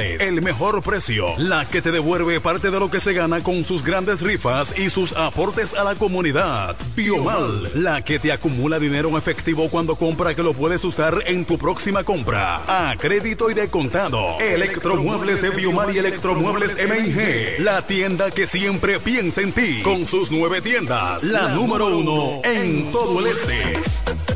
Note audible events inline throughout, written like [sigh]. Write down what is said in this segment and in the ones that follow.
El mejor precio. La que te devuelve parte de lo que se gana con sus grandes rifas y sus aportes a la comunidad. Biomal. La que te acumula dinero en efectivo cuando compra que lo puedes usar en tu próxima compra. A crédito y de contado. Electromuebles de Biomal y Electromuebles MIG. La tienda que siempre piensa en ti. Con sus nueve tiendas. La número uno en todo el este.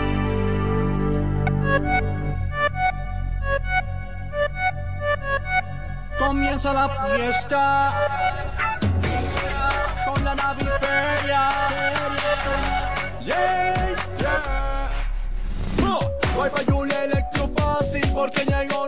Comienza la fiesta con la naviferia. Yeah, yeah. Voy pa' Julia Electro Fácil porque llegó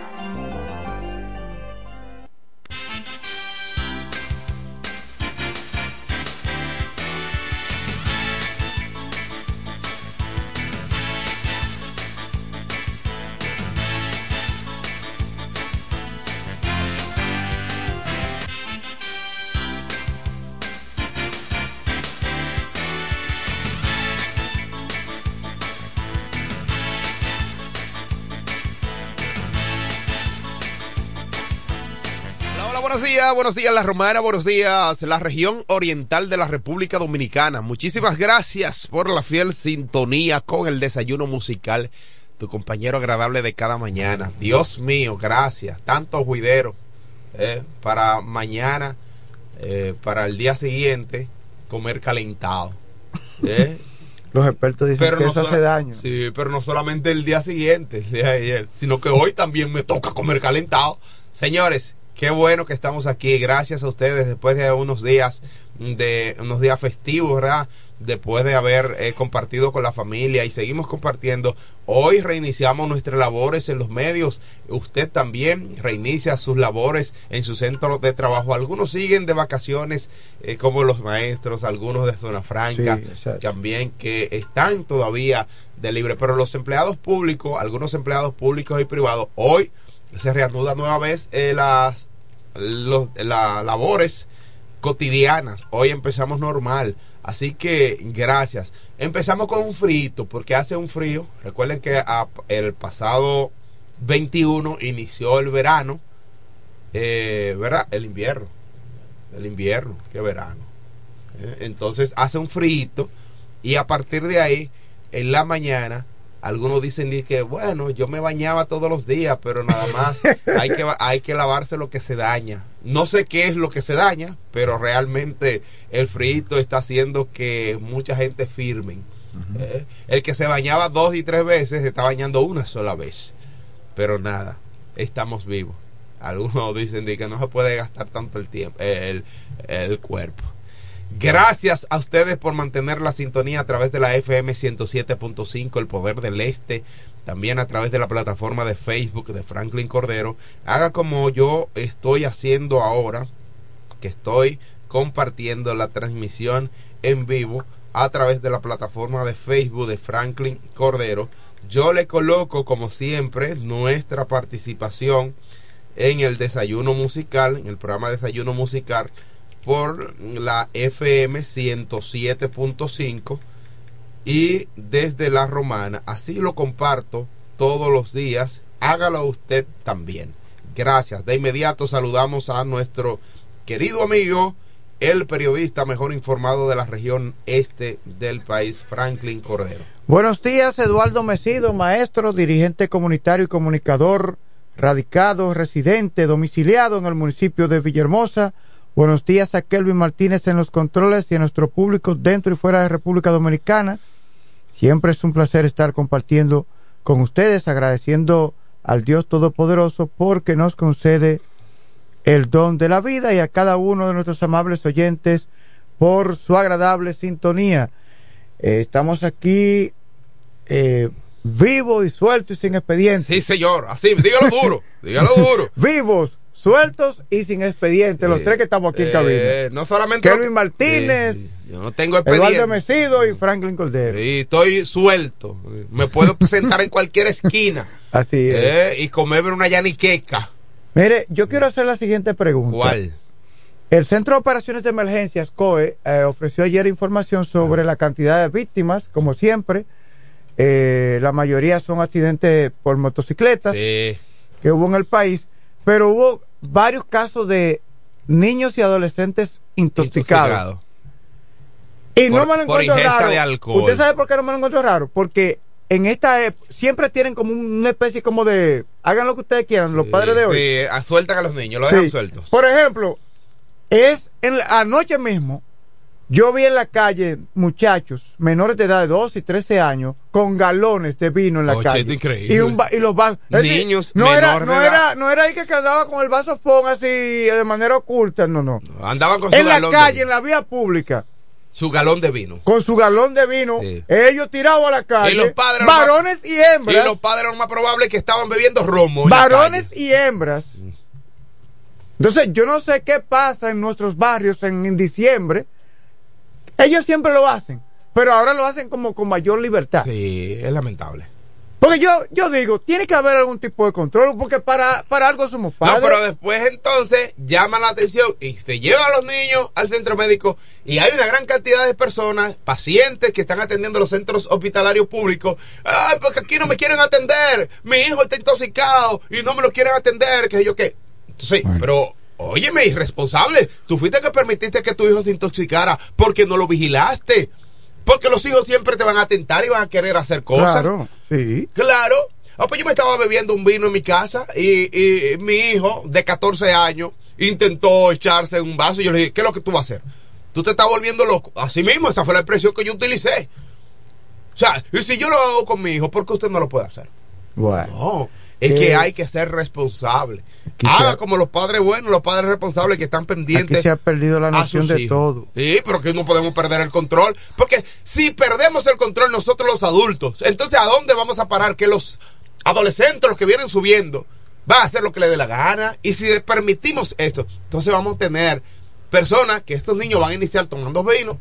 Buenos días, buenos días La Romana, buenos días la región oriental de la República Dominicana. Muchísimas gracias por la fiel sintonía con el desayuno musical, tu compañero agradable de cada mañana. Dios mío, gracias. Tantos juideros eh, para mañana, eh, para el día siguiente, comer calentado. Eh. [laughs] Los expertos dicen que eso hace daño. Sí, pero no solamente el día siguiente, el día de ayer, sino que hoy también me toca comer calentado. Señores, Qué bueno que estamos aquí. Gracias a ustedes después de unos días de unos días festivos, ¿verdad? Después de haber eh, compartido con la familia y seguimos compartiendo. Hoy reiniciamos nuestras labores en los medios. Usted también reinicia sus labores en su centro de trabajo. Algunos siguen de vacaciones, eh, como los maestros, algunos de Zona Franca, también que están todavía de libre. Pero los empleados públicos, algunos empleados públicos y privados, hoy se reanuda nueva vez eh, las las labores cotidianas. Hoy empezamos normal. Así que gracias. Empezamos con un frito porque hace un frío. Recuerden que el pasado 21 inició el verano. Eh, ¿Verdad? El invierno. El invierno. Qué verano. Eh, entonces hace un frito y a partir de ahí, en la mañana, algunos dicen que, bueno, yo me bañaba todos los días, pero nada más hay que, hay que lavarse lo que se daña. No sé qué es lo que se daña, pero realmente el frito está haciendo que mucha gente firmen. ¿eh? El que se bañaba dos y tres veces se está bañando una sola vez. Pero nada, estamos vivos. Algunos dicen que no se puede gastar tanto el tiempo, el, el cuerpo. Gracias a ustedes por mantener la sintonía a través de la FM 107.5, El Poder del Este, también a través de la plataforma de Facebook de Franklin Cordero. Haga como yo estoy haciendo ahora, que estoy compartiendo la transmisión en vivo a través de la plataforma de Facebook de Franklin Cordero. Yo le coloco, como siempre, nuestra participación en el desayuno musical, en el programa Desayuno Musical por la FM 107.5 y desde la romana. Así lo comparto todos los días. Hágalo usted también. Gracias. De inmediato saludamos a nuestro querido amigo, el periodista mejor informado de la región este del país, Franklin Cordero. Buenos días, Eduardo Mesido, maestro, dirigente comunitario y comunicador, radicado, residente, domiciliado en el municipio de Villahermosa Buenos días a Kelvin Martínez en los controles y a nuestro público dentro y fuera de República Dominicana. Siempre es un placer estar compartiendo con ustedes, agradeciendo al Dios Todopoderoso porque nos concede el don de la vida y a cada uno de nuestros amables oyentes por su agradable sintonía. Eh, estamos aquí eh, vivo y suelto y sin expediente. Sí, señor, así, dígalo duro, dígalo duro. [laughs] Vivos, sueltos y sin expediente, los tres que estamos aquí en cabina. Eh, no solamente. Kelvin Martínez. yo no tengo expediente. Eduardo Mesido y Franklin Cordero. Y estoy suelto. Me puedo presentar en cualquier esquina. [laughs] Así es. Eh, y comerme una yaniqueca. Mire, yo quiero hacer la siguiente pregunta. ¿Cuál? El Centro de Operaciones de Emergencias, COE, eh, ofreció ayer información sobre la cantidad de víctimas, como siempre. la mayoría son accidentes por motocicletas que hubo en el país, pero hubo varios casos de niños y adolescentes intoxicados. Y no me lo encuentro raro. ¿Usted sabe por qué no me lo encuentro raro? Porque en esta siempre tienen como una especie como de hagan lo que ustedes quieran, los padres de hoy. Sí, sueltan a los niños, lo dejan sueltos. Por ejemplo, es en anoche mismo Yo vi en la calle muchachos menores de edad de 12 y 13 años con galones de vino en la Oye, calle. increíble. Y, un y los vasos. Niños no era, no era, no era ahí que quedaba con el vaso fon así de manera oculta, no, no. Andaban con su En la calle, en la vía pública, Su galón de vino. con su galón de vino, Sí. ellos tirados a la calle, Y los padres varones y Y hembras, los padres lo más probable que estaban bebiendo romo. en varones y hembras. Entonces, yo no sé qué pasa en nuestros barrios en, en diciembre. Ellos siempre lo hacen, pero ahora lo hacen como con mayor libertad. Sí, es lamentable. Porque yo, yo digo, tiene que haber algún tipo de control, porque para, para algo somos padres. No, pero después entonces llama la atención y se lleva a los niños al centro médico y hay una gran cantidad de personas, pacientes que están atendiendo los centros hospitalarios públicos. Ay, porque aquí no me quieren atender. Mi hijo está intoxicado y no me lo quieren atender. Que yo qué. Entonces, pero óyeme, irresponsable. Tú fuiste que permitiste que tu hijo se intoxicara porque no lo vigilaste. Porque los hijos siempre te van a atentar y van a querer hacer cosas. Claro, sí. Claro. Ah, pues yo me estaba bebiendo un vino en mi casa y, y mi hijo de 14 años intentó echarse en un vaso y yo le dije, ¿qué es lo que tú vas a hacer? Tú te estás volviendo loco. Así mismo, esa fue la expresión que yo utilicé. O sea, y si yo lo hago con mi hijo, ¿por qué usted no lo puede hacer? Bueno. No, es que hay que ser responsable. Haga como los padres buenos, los padres responsables que están pendientes. Aquí se ha perdido la noción de todo. Sí, pero que no podemos perder el control. Porque si perdemos el control nosotros los adultos, entonces ¿a dónde vamos a parar? Que los adolescentes, los que vienen subiendo, van a hacer lo que les dé la gana. Y si permitimos esto, entonces vamos a tener personas que estos niños van a iniciar tomando vino.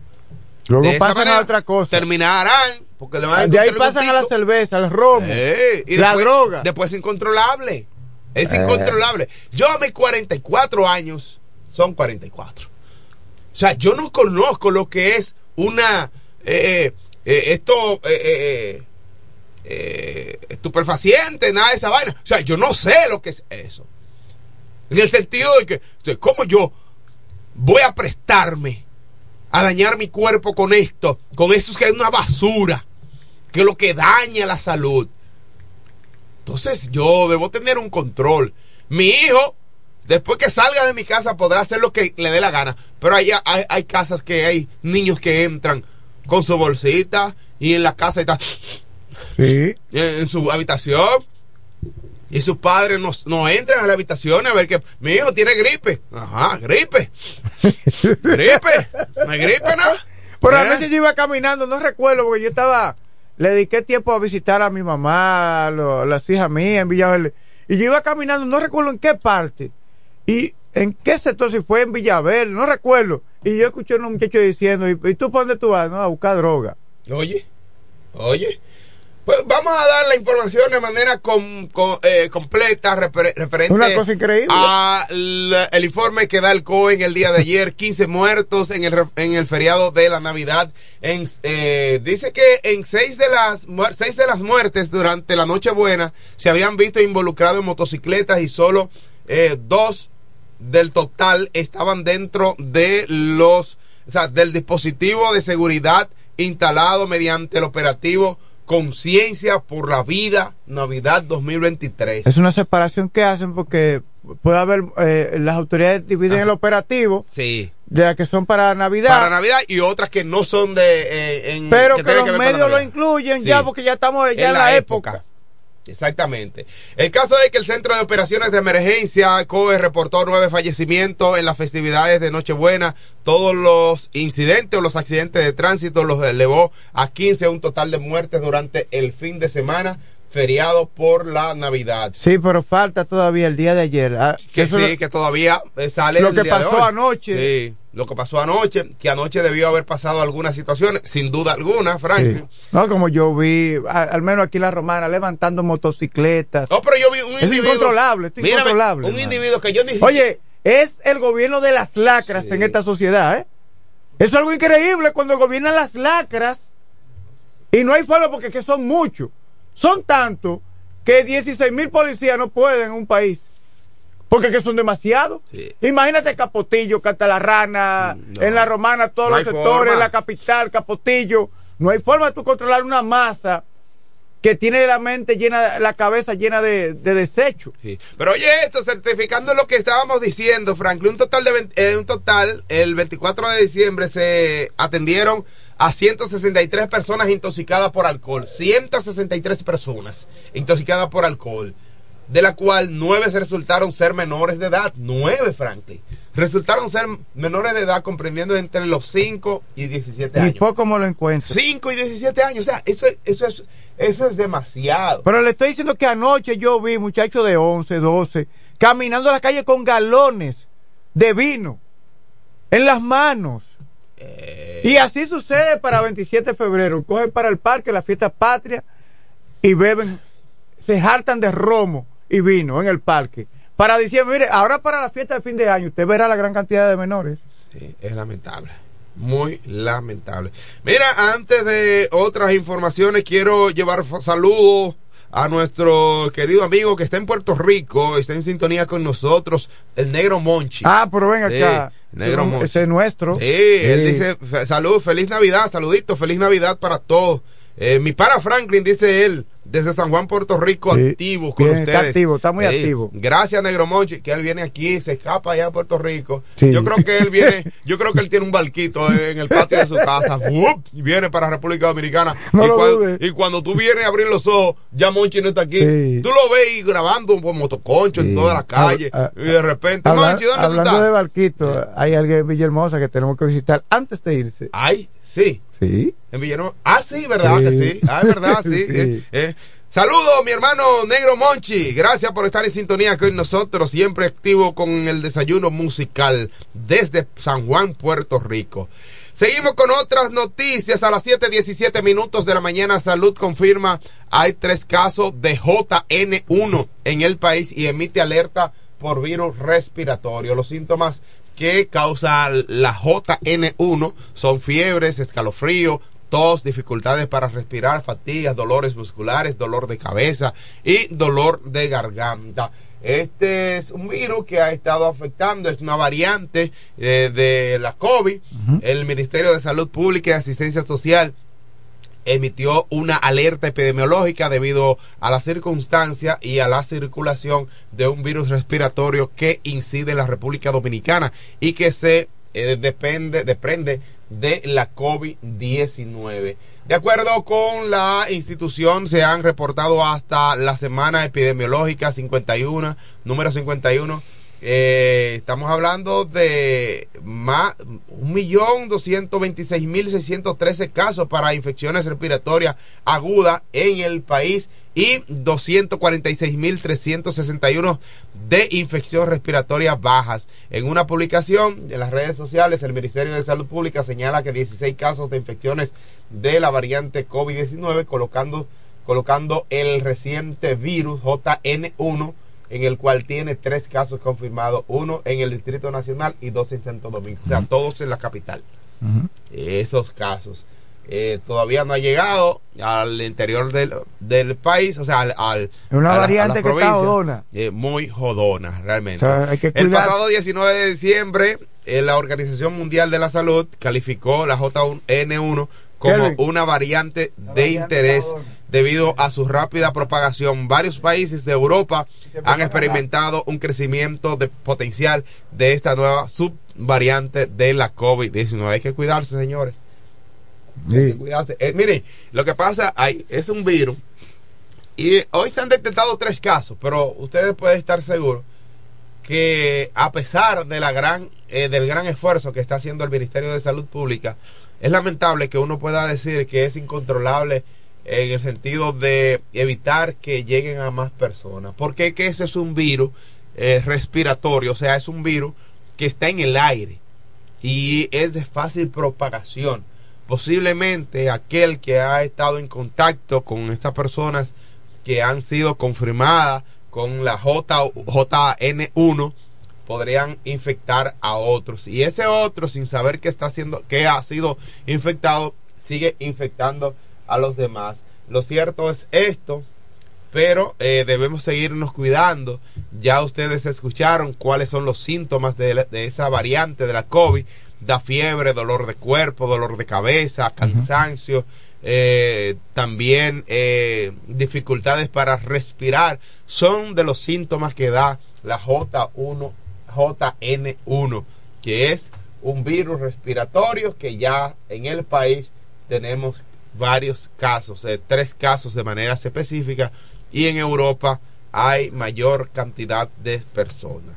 Luego pasan a otra cosa. Terminarán, porque le van a De ahí pasan a la cerveza, al romo, Eh, y la después- droga. Después es incontrolable. Es Eh. incontrolable. Yo a mis 44 años, son 44. O sea, yo no conozco lo que es una. eh, eh, esto. eh, eh, eh, estupefaciente, nada de esa vaina. O sea, yo no sé lo que es eso. En el sentido de que, ¿cómo yo voy a prestarme a dañar mi cuerpo con esto? Con eso que es una basura, que es lo que daña la salud. Entonces yo debo tener un control. Mi hijo, después que salga de mi casa, podrá hacer lo que le dé la gana. Pero hay, hay, hay casas que hay niños que entran con su bolsita y en la casa está Sí. en, en su habitación. Y sus padres no, no entran a la habitación a ver que mi hijo tiene gripe. Ajá, gripe. [laughs] gripe. No hay gripe, ¿no? Pero a ¿Eh? veces yo iba caminando, no recuerdo, porque yo estaba, le dediqué tiempo a visitar a mi mamá, a lo- las hijas mías en Villaverde. Y yo iba caminando, no recuerdo en qué parte. Y en qué sector, si fue en Villaverde, no recuerdo. Y yo escuché a unos muchachos diciendo, ¿y, y tú para dónde tú vas? No, a buscar droga. Oye, oye. Pues vamos a dar la información de manera com- com- eh, completa refer- referente Una cosa increíble. a la- el informe que da el COE en el día de ayer, [laughs] 15 muertos en el, en el feriado de la Navidad. En, eh, dice que en seis de, las, seis de las muertes durante la Nochebuena se habían visto involucrados en motocicletas y solo eh, dos del total estaban dentro de los, o sea, del dispositivo de seguridad instalado mediante el operativo Conciencia por la Vida Navidad 2023. Es una separación que hacen porque puede haber, eh, las autoridades dividen el operativo Sí. de las que son para Navidad. Para Navidad y otras que no son de... eh, en- pero que, los medios lo incluyen Sí. ya porque ya estamos ya en, la, época. Exactamente. El caso es que el Centro de Operaciones de Emergencia, COE, reportó nueve fallecimientos en las festividades de Nochebuena. Todos los incidentes o los accidentes de tránsito los elevó a 15, un total de muertes durante el fin de semana, feriado por la Navidad. Sí, pero falta todavía el día de ayer. ah, Que eso sí, lo- que todavía eh, sale lo el que día de pasó hoy. anoche. Sí, lo que pasó anoche, que anoche debió haber pasado algunas situaciones, sin duda alguna, Frank. Sí. No, como yo vi, a- al menos aquí la romana, levantando motocicletas. No, pero yo vi un es individuo. incontrolable, es Mírame, incontrolable. un individuo que yo ni Oye, es el gobierno de las lacras en esta sociedad, ¿eh? Es algo increíble cuando gobiernan las lacras y no hay forma porque que son muchos. Son tantos que 16 mil policías no pueden en un país. Porque que son demasiados. Imagínate Capotillo, Catalarrana, en la Romana, todos No los sectores, forma. la capital, Capotillo. No hay forma de tú controlar una masa que tiene la mente llena, la cabeza llena de, de desechos. Sí. Pero oye esto, certificando lo que estábamos diciendo, Franklin, un total de 20 eh, un total el 24 de diciembre se atendieron a 163 personas intoxicadas por alcohol, 163 personas intoxicadas por alcohol, de la cual nueve resultaron ser menores de edad, nueve Franklin. Resultaron ser menores de edad comprendiendo entre los 5 y 17 Y años. poco me lo encuentro. 5 y 17 años, o sea, eso, es- eso, es, eso es demasiado. Pero le estoy diciendo que anoche yo vi muchachos de 11, 12, caminando a la calle con galones de vino en las manos. Eh. Y así sucede para 27 de febrero. Cogen para el parque, la fiesta patria, y beben, se hartan de romo y vino en el parque. Para diciembre, mire, ahora para la fiesta de fin de año, usted verá la gran cantidad de menores. Sí, es lamentable. Muy lamentable. Mira, antes de otras informaciones, quiero llevar saludos a nuestro querido amigo que está en Puerto Rico, está en sintonía con nosotros, el negro Monchi. Ah, pero ven Sí, acá. negro Monchi. Ese es nuestro. Sí, él Sí. dice, fe- salud, feliz Navidad, saludito, feliz Navidad para todos. Eh, mi para Franklin, dice él, desde San Juan, Puerto Rico, Sí. activo con Bien, ustedes. está activo, está muy Sí. activo. Gracias, Negro Monchi, que él viene aquí, se escapa allá a Puerto Rico. Sí. Yo creo que él viene, yo creo que él tiene un barquito en el patio de su casa, [laughs] ¡fup! y viene para República Dominicana. No y, cuando, y cuando tú vienes a abrir los ojos, ya Monchi no está aquí. Tú lo ves grabando con motoconcho en toda la calle, Hab- y de repente, Habla- Monchi, ¿dónde hablando estás? de Barquito, hay alguien en Villahermosa que tenemos que visitar antes de irse. Ay, sí. Sí. En Villanueva. Ah, sí, ¿verdad Sí. que sí? Ah, es verdad, [laughs] sí. Sí. Eh, eh. Saludos, mi hermano Negro Monchi. Gracias por estar en sintonía con nosotros, siempre activo con el desayuno musical desde San Juan, Puerto Rico. Seguimos con otras noticias. A las 7:17 minutos de la mañana, Salud confirma hay tres casos de JN1 en el país y emite alerta por virus respiratorio. Los síntomas que causa la JN1 son fiebres, escalofrío, tos, dificultades para respirar, fatigas, dolores musculares, dolor de cabeza y dolor de garganta. Este es un virus que ha estado afectando, es una variante eh, de la COVID. El Ministerio de Salud Pública y Asistencia Social emitió una alerta epidemiológica debido a la circunstancia y a la circulación de un virus respiratorio que incide en la República Dominicana y que se eh, depende, depende de la COVID-19. De acuerdo con la institución, se han reportado hasta la semana epidemiológica 51, número 51, eh, estamos hablando de más 1.226.613 casos para infecciones respiratorias agudas en el país y 246.361 de infección respiratoria bajas. En una publicación en las redes sociales, el Ministerio de Salud Pública señala que 16 casos de infecciones de la variante COVID-19, colocando, colocando el reciente virus JN1 en el cual tiene tres casos confirmados, uno en el Distrito Nacional y dos en Santo Domingo, o sea, todos en la capital. Esos casos eh, todavía no ha llegado al interior del, del país, o sea, al, al- Es una a la- a variante las que está jodona. Eh, muy jodona, realmente. O sea, hay que el pasado 19 de diciembre, eh, la Organización Mundial de la Salud calificó la J1N1 como Kelvin. una variante de interés debido a su rápida propagación. Varios países de Europa han experimentado un crecimiento de potencial de esta nueva subvariante de la COVID-19. Hay que cuidarse, señores. Hay que cuidarse. Eh, miren, lo que pasa hay, es un virus y hoy se han detectado tres casos, pero ustedes pueden estar seguros que a pesar de la gran, eh, del gran esfuerzo que está haciendo el Ministerio de Salud Pública, es lamentable que uno pueda decir que es incontrolable en el sentido de evitar que lleguen a más personas. Porque que ese es un virus eh, respiratorio, o sea, es un virus que está en el aire y es de fácil propagación. Posiblemente aquel que ha estado en contacto con estas personas que han sido confirmadas con la J, JN1 podrían infectar a otros y ese otro sin saber que está haciendo que ha sido infectado sigue infectando a los demás. Lo cierto es esto pero eh, debemos seguirnos cuidando. Ya ustedes escucharon cuáles son los síntomas de, la- de esa variante de la COVID. Da fiebre dolor de cuerpo dolor de cabeza cansancio eh, también eh, dificultades para respirar, son de los síntomas que da la J1, JN1, que es un virus respiratorio que ya en el país tenemos varios casos, eh, tres casos de manera específica, y en Europa hay mayor cantidad de personas.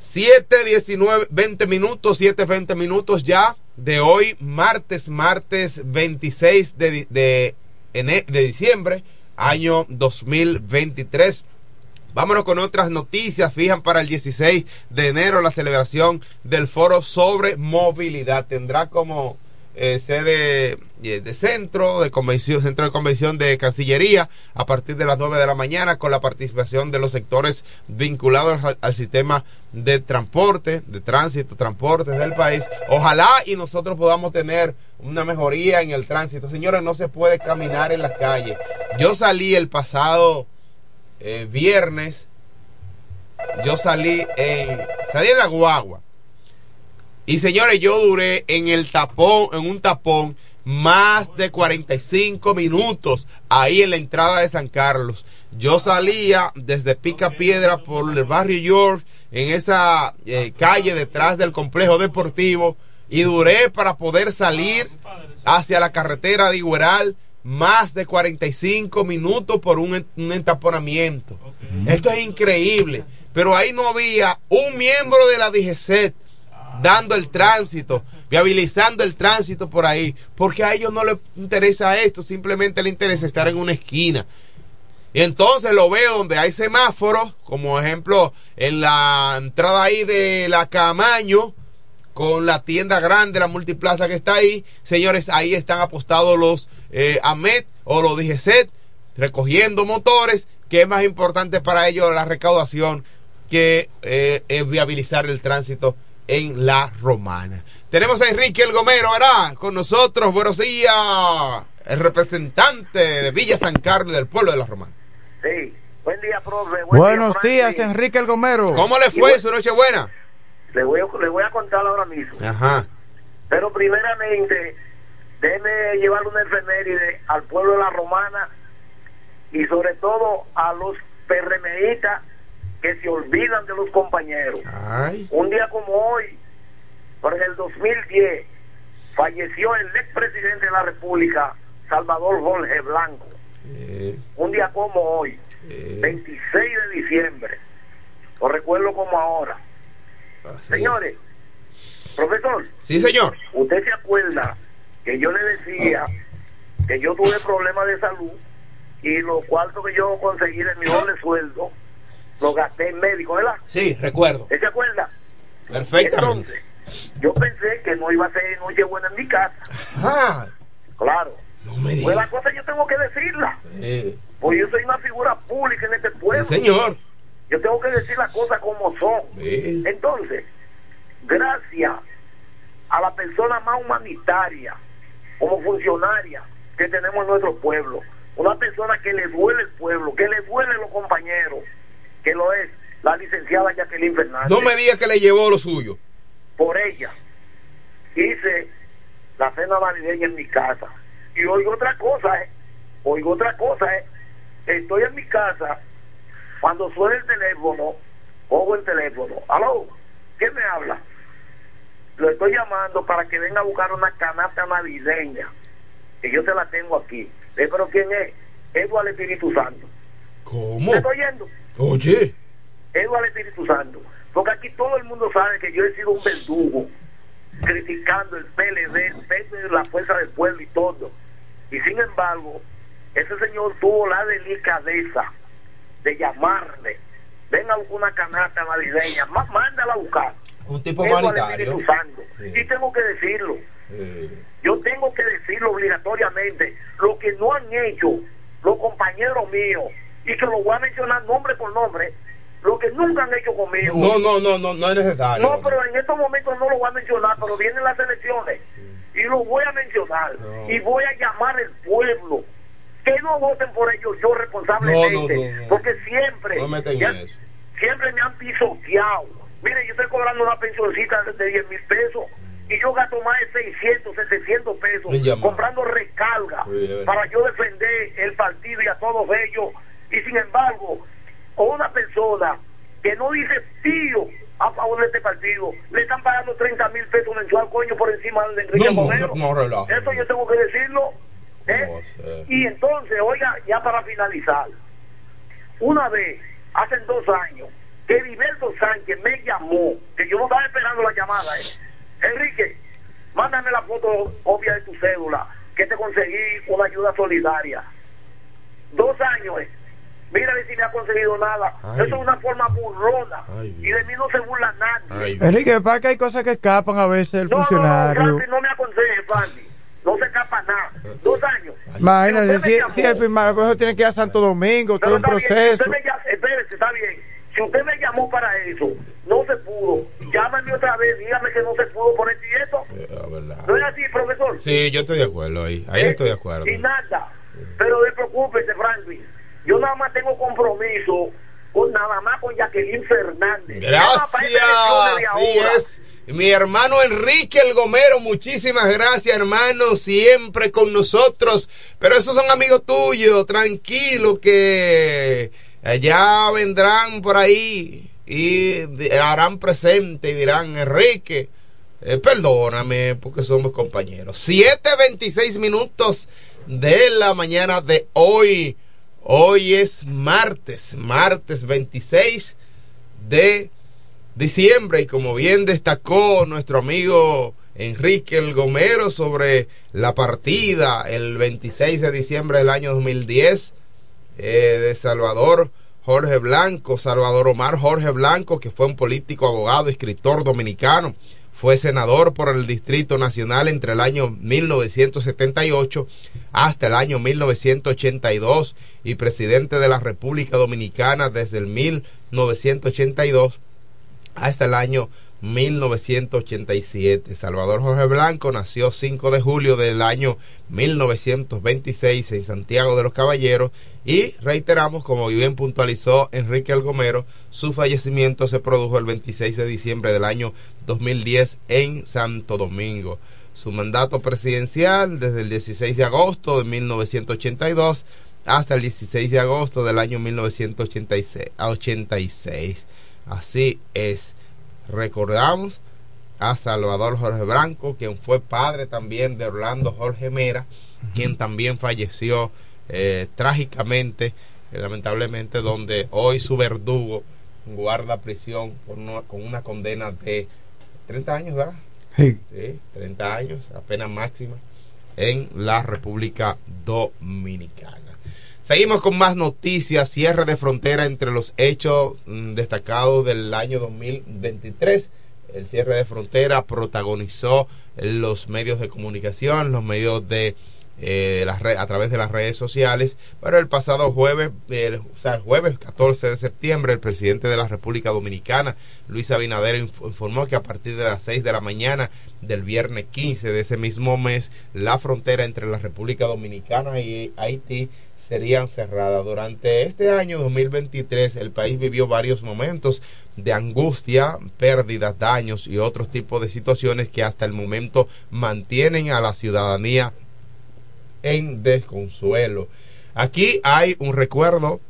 7, 19, 20 minutos, 7, 20 minutos ya de hoy, martes, martes 26 de, de, de diciembre, año 2023. Vámonos con otras noticias. Fijan para el 16 de enero la celebración del foro sobre movilidad. Tendrá como eh, sede eh, de centro de convención, centro de convención de Cancillería a partir de las 9 de la mañana con la participación de los sectores vinculados al, sistema de transporte, de tránsito, transportes del país. Ojalá y nosotros podamos tener una mejoría en el tránsito. Señores, no se puede caminar en las calles. Yo salí el pasado eh, viernes, yo salí en, salí en la guagua. Y señores, yo duré en el tapón, en un tapón, más de 45 minutos ahí en la entrada de San Carlos. Yo salía desde Pica Piedra por el barrio York, en esa eh, calle detrás del complejo deportivo, y duré para poder salir hacia la carretera de Igueral más de 45 minutos por un, un entaponamiento. Okay. Esto es increíble. Pero ahí no había un miembro de la DGCET dando el tránsito, viabilizando el tránsito por ahí, porque a ellos no les interesa esto, simplemente les interesa estar en una esquina. Y entonces lo veo donde hay semáforos, como ejemplo en la entrada ahí de la Camaño, con la tienda grande, la multiplaza que está ahí, señores, ahí están apostados los eh, AMET o los DGCET, recogiendo motores, que es más importante para ellos la recaudación que eh, viabilizar el tránsito en la romana. Tenemos a Enrique El Gomero, ¿verdad? Con nosotros, buenos días, el representante de Villa San Carlos del pueblo de la romana. Sí, buen día, profe. Buen buenos día, días, Enrique El Gomero. ¿Cómo le fue su noche buena? Le voy, a, le voy a contar ahora mismo. Ajá. Pero primeramente, déjeme llevar una efeméride al pueblo de la romana y sobre todo a los PRMistas que se olvidan de los compañeros. Ay. Un día como hoy, por el 2010, falleció el expresidente de la República, Salvador Jorge Blanco. Eh. Un día como hoy, eh. 26 de diciembre. Lo recuerdo como ahora. Señores, profesor. Sí, señor. ¿Usted se acuerda que yo le decía que yo tuve problemas de salud y los cuartos que yo conseguí de mi doble sueldo lo gasté en médico, ¿verdad? Sí, recuerdo. ¿Usted se acuerda? Perfectamente. Entonces, yo pensé que no iba a ser noche buena en mi casa. Ah, Claro. no me Pues diga. la cosa yo tengo que decirla. Eh, Pues yo soy una figura pública en este pueblo. señor. Yo tengo que decir las cosas como son. Entonces, gracias a la persona más humanitaria, como funcionaria que tenemos en nuestro pueblo, una persona que le duele el pueblo, que le duele los compañeros, que lo es la licenciada Jacqueline Fernández. No me diga que le llevó lo suyo. Por ella hice la cena navideña en mi casa. Y oigo otra cosa, ¿eh? Oigo otra cosa, ¿eh? Estoy en mi casa, cuando suena el teléfono, cojo el teléfono. ¿Aló? ¿Quién me habla? Lo estoy llamando para que venga a buscar una canasta navideña, que yo te la tengo aquí. Eh, ¿Pero quién es? Eduardo Espíritu Santo. ¿Cómo? ¿Me estoy yendo? Oye. Eduardo Espíritu Santo. Porque aquí todo el mundo sabe que yo he sido un verdugo, criticando el PLD, el PLD, la fuerza del pueblo y todo. Y sin embargo, ese señor tuvo la delicadeza de llamarme. Venga a una canasta navideña, má- mándala a buscar. Un tipo humanitario. Sí. Y tengo que decirlo. Yo tengo que decirlo obligatoriamente. Lo que no han hecho los compañeros míos, y que lo voy a mencionar nombre por nombre, lo que nunca han hecho conmigo. No, no, no, no, no es necesario. No, pero en estos momentos no lo voy a mencionar, pero vienen las elecciones y lo voy a mencionar No. y voy a llamar al pueblo que no voten por ellos yo responsablemente, No, no, porque siempre ya- siempre me han pisoteado. Mire, yo estoy cobrando una pensioncita de 10 mil pesos y yo gasto más de 600, 700 pesos comprando recarga Sí, para yo defender el partido y a todos ellos. Y sin embargo, una persona que no dice tío a favor de este partido, le están pagando 30 mil pesos mensual, coño, por encima de Enrique No. Eso yo tengo que decirlo. ¿eh? Sé. Y entonces, oiga, ya para finalizar, una vez, hace dos años, que Heriberto Sánchez me llamó, que yo no estaba esperando la llamada, ¿eh? Enrique, mándame la foto obvia de tu cédula, que te conseguí una ayuda solidaria. Dos años, ¿eh? Mira a ver si me ha conseguido nada. Ay. Eso es una forma burrona. Ay, y de mí no se burla nadie. Ay, Enrique, para que hay cosas que escapan a veces el no, no, no, funcionario. Francis, no me aconseje, Francis. No se escapa nada. Dos años. Imagínate, Si si, el firmar, por eso tiene que ir a Santo Domingo, todo un está bien, si proceso. usted me llama- espérese, está bien. Si usted me llamó para eso, no se pudo. Llámame otra vez, dígame que no se pudo por esto y esto. eh. ¿No es así, profesor? Sí, yo estoy de acuerdo ahí. Ahí ¿Eh? estoy de acuerdo. Y nada. Pero no preocúpese, Franklin. Yo nada más tengo compromiso con nada más con Jacqueline Fernández. Gracias, así es. Mi hermano Enrique El Gomero, muchísimas gracias, hermano, siempre con nosotros. Pero esos son amigos tuyos, tranquilo que allá vendrán por ahí y harán presente y dirán, Enrique, eh, perdóname porque somos compañeros. 7.26 minutos de la mañana de hoy. Hoy es martes, martes 26 de diciembre y como bien destacó nuestro amigo Enrique El Gomero sobre la partida el 26 de diciembre del año 2010 eh, de Salvador Jorge Blanco, Salvador Omar Jorge Blanco, que fue un político, abogado, escritor dominicano, fue senador por el Distrito Nacional entre el año 1978 hasta el año 1982 y presidente de la República Dominicana desde el 1982 hasta el año 1987. Salvador Jorge Blanco nació 5 de julio del año 1926 en Santiago de los Caballeros y reiteramos, como bien puntualizó Enrique El Gomero, su fallecimiento se produjo el 26 de diciembre del año 2010 en Santo Domingo. Su mandato presidencial desde el 16 de agosto de 1982 hasta el 16 de agosto del año 1986. a 86. Así es. Recordamos a Salvador Jorge Blanco, quien fue padre también de Orlando Jorge Mera, quien también falleció eh, trágicamente, eh, lamentablemente, donde hoy su verdugo guarda prisión con una, con una condena de 30 años, ¿verdad? Sí. Sí, 30 años, apenas máxima, en la República Dominicana. Seguimos con más noticias, cierre de frontera entre los hechos mm, destacados del año 2023. El cierre de frontera protagonizó los medios de comunicación, los medios de eh, las a través de las redes sociales, pero el pasado jueves, el, o sea, el jueves 14 de septiembre, el presidente de la República Dominicana, Luis Abinader, inf- informó que a partir de las 6 de la mañana del viernes 15 de ese mismo mes, la frontera entre la República Dominicana y Haití serían cerradas. Durante este año 2023 el país vivió varios momentos de angustia, pérdidas, daños y otros tipos de situaciones que hasta el momento mantienen a la ciudadanía en desconsuelo. Aquí hay un recuerdo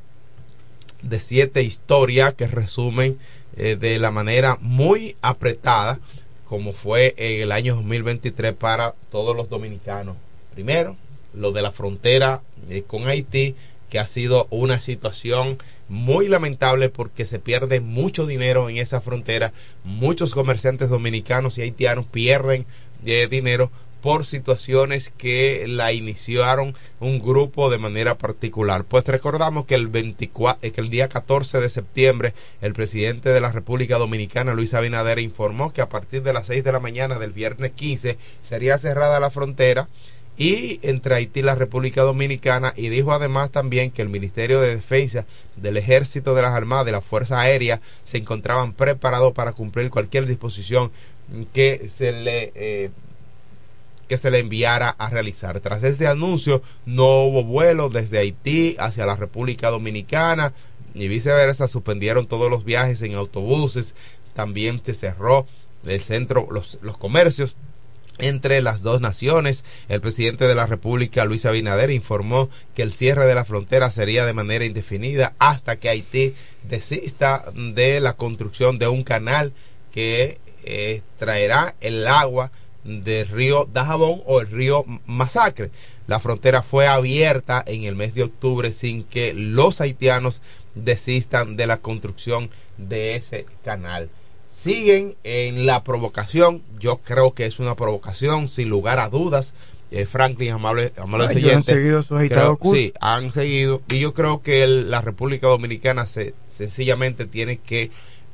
de siete historias que resumen eh, de la manera muy apretada como fue en el año 2023 para todos los dominicanos. Primero, lo de la frontera eh, con Haití, que ha sido una situación muy lamentable porque se pierde mucho dinero en esa frontera. Muchos comerciantes dominicanos y haitianos pierden eh, dinero por situaciones que la iniciaron un grupo de manera particular. Pues recordamos que el 24, eh, que el día 14 de septiembre el presidente de la República Dominicana, Luis Abinader, informó que a partir de las 6 de la mañana del viernes 15 sería cerrada la frontera y entre Haití y la República Dominicana y dijo además también que el Ministerio de Defensa del Ejército de las Armadas y la Fuerza Aérea se encontraban preparados para cumplir cualquier disposición que se le eh, que se le enviara a realizar. Tras este anuncio no hubo vuelos desde Haití hacia la República Dominicana y viceversa, suspendieron todos los viajes en autobuses, también se cerró el centro, los, los comercios entre las dos naciones. El presidente de la República, Luis Abinader, informó que el cierre de la frontera sería de manera indefinida hasta que Haití desista de la construcción de un canal que eh, traerá el agua del río Dajabón o el río Masacre. La frontera fue abierta en el mes de octubre sin que los haitianos desistan de la construcción de ese canal siguen en la provocación. Yo creo que es una provocación, sin lugar a dudas. Eh, Franklin, amable, amable Ah, han seguido creo-. Sí, han seguido. Y yo creo que el- la República Dominicana se, sencillamente tiene que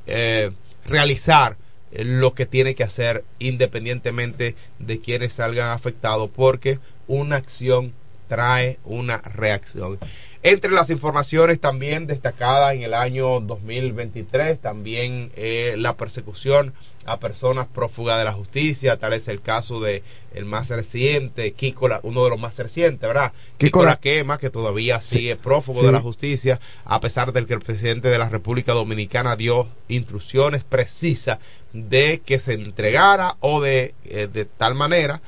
eh, realizar lo que tiene que hacer independientemente de quienes salgan afectados, porque una acción trae una reacción. Entre las informaciones también destacadas en el año 2023, también eh, la persecución a personas prófugas de la justicia, tal es el caso de el más reciente, Kiko, uno de los más recientes, ¿verdad? Kiko Kiko la- quema, que todavía sigue prófugo Sí. de la justicia, a pesar de que el presidente de la República Dominicana dio instrucciones precisas de que se entregara o de, eh, de tal manera,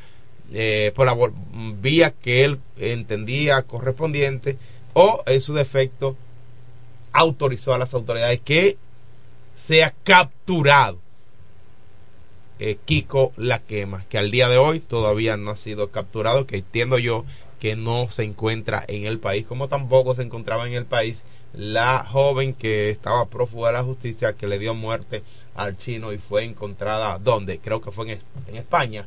eh, por la vía que él entendía correspondiente, o en su defecto autorizó a las autoridades que sea capturado. Eh, Kiko la quema, que al día de hoy todavía no ha sido capturado, que entiendo yo que no se encuentra en el país, como tampoco se encontraba en el país la joven que estaba prófuga de la justicia que le dio muerte al chino y fue encontrada donde creo que fue en, en España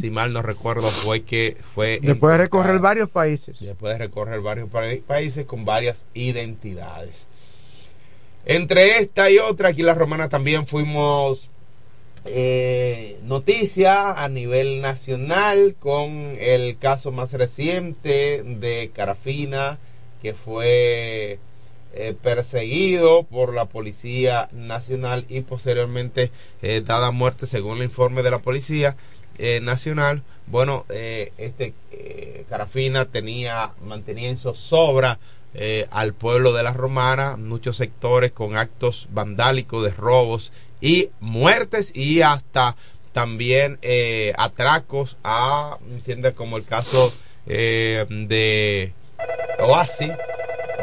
si mal no recuerdo fue que fue Después de recorrer varios países. después de recorrer varios pa- países con varias identidades. Entre esta y otra, aquí en la Romana también fuimos eh, noticia a nivel nacional con el caso más reciente de Carafina, que fue eh, perseguido por la Policía Nacional y posteriormente eh, dada muerte según el informe de la Policía eh, Nacional. Bueno, eh, este Carafina tenía, mantenía en zozobra al pueblo de la Romana, muchos sectores con actos vandálicos de robos y muertes y hasta también atracos a, entiende como el caso de Oasis,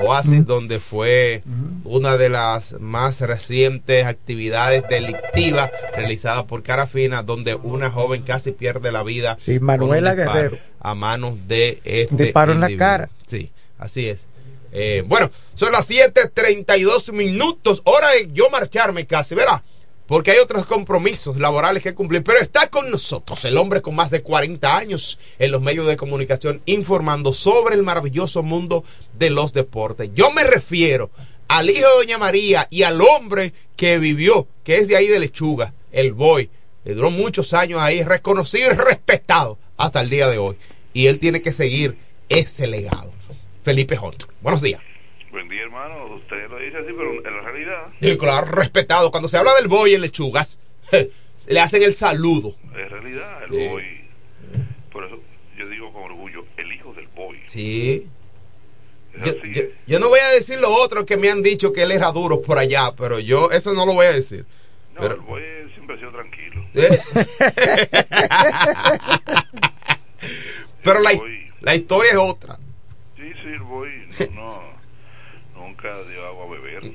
Oasis, donde fue una de las más recientes actividades delictivas realizadas por Carafina, donde una joven casi pierde la vida Sí, Manuela Guerrero. a manos de este Disparo en la individuo. cara. Sí, así es. Eh, bueno, son las 7:32 minutos. Hora de yo marcharme casi, ¿verdad? Porque hay otros compromisos laborales que cumplir. Pero está con nosotros el hombre con más de 40 años en los medios de comunicación informando sobre el maravilloso mundo de los deportes. Yo me refiero al hijo de Doña María y al hombre que vivió, que es de ahí de Lechuga, el Boy. Le duró muchos años ahí, reconocido y respetado hasta el día de hoy. Y él tiene que seguir ese legado. Felipe Hunt. Buenos días. Buen día, hermano. Usted lo dice así, pero en la realidad Y claro, respetado. Cuando se habla del boy en lechugas, [laughs] le hacen el saludo. es realidad. El Sí. boy. Por eso yo digo con orgullo, el hijo del boy. Sí. Yo, yo- yo no voy a decir lo otro que me han dicho que él era duro por allá, pero yo eso no lo voy a decir. No, Pero- el boy siempre ha sido tranquilo. [laughs] ¿Eh? [laughs] pero la, boy- la historia es otra. Sí, sí, el boy no, no, nunca dio agua a beber. Mm.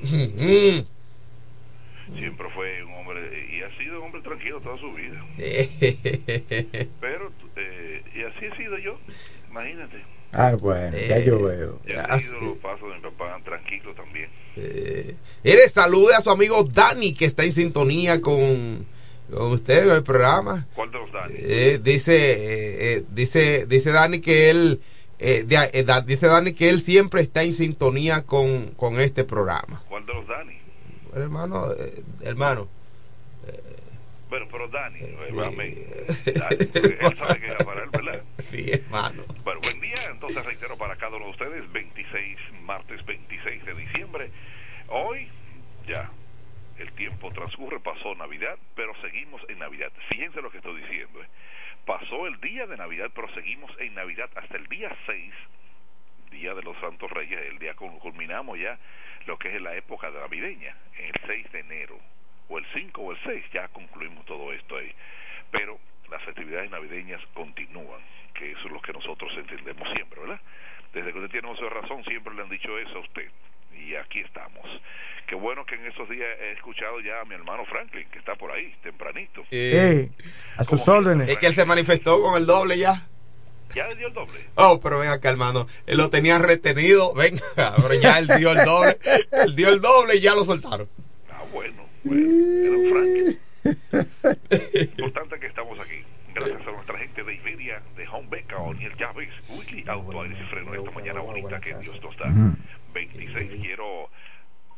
Siempre fue un hombre, y ha sido un hombre tranquilo toda su vida. [laughs] Pero, eh, y así he sido yo, imagínate. Ah, bueno, ya Eh, yo veo. Yo he Así. seguido los pasos de mi papá tranquilo también. Eh, Mire, salude a su amigo Dani que está en sintonía con, con usted en el programa. ¿Cuál de los Dani? Eh, dice, eh, eh, dice, dice Dani que él, eh, de- eh, da- dice Dani que él siempre está en sintonía con, con este programa. ¿Cuál de los Dani? Hermano, eh, hermano. Bueno, pero Dani, eh, amén. Dani, porque él sabe que para él, ¿verdad? [laughs] Sí, hermano. Bueno, buen día. Entonces reitero para cada uno de ustedes, 26, martes 26 de diciembre. Hoy ya el tiempo transcurre, pasó Navidad, pero seguimos en Navidad. Fíjense lo que estoy diciendo. ¿eh? Pasó el día de Navidad, pero seguimos en Navidad hasta el día 6, Día de los Santos Reyes, el día con culminamos ya lo que es la época de navideña, el 6 de enero, o el 5 o el 6, ya concluimos todo esto ahí. Pero las festividades navideñas continúan, que eso es lo que nosotros entendemos siempre, ¿verdad? Desde que usted tiene uso de razón, siempre le han dicho eso a usted. Y aquí estamos. Qué bueno que en esos días he escuchado ya a mi hermano Franklin, que está por ahí, tempranito. Eh, a sus órdenes. Es que él se manifestó con el doble ya. Ya le dio el doble. Oh, pero ven acá, hermano. Él lo tenía retenido. Venga, [laughs] pero ya él dio el doble. Él dio el doble y ya lo soltaron. Ah, bueno. bueno era un Franklin. [laughs] Importante que estamos aquí. Gracias a nuestra gente de Iberia, de Home Beca, O'Neill Llaves, Willy Auto, Aires y Freno, esta mañana bonita que Dios nos da. 26, quiero,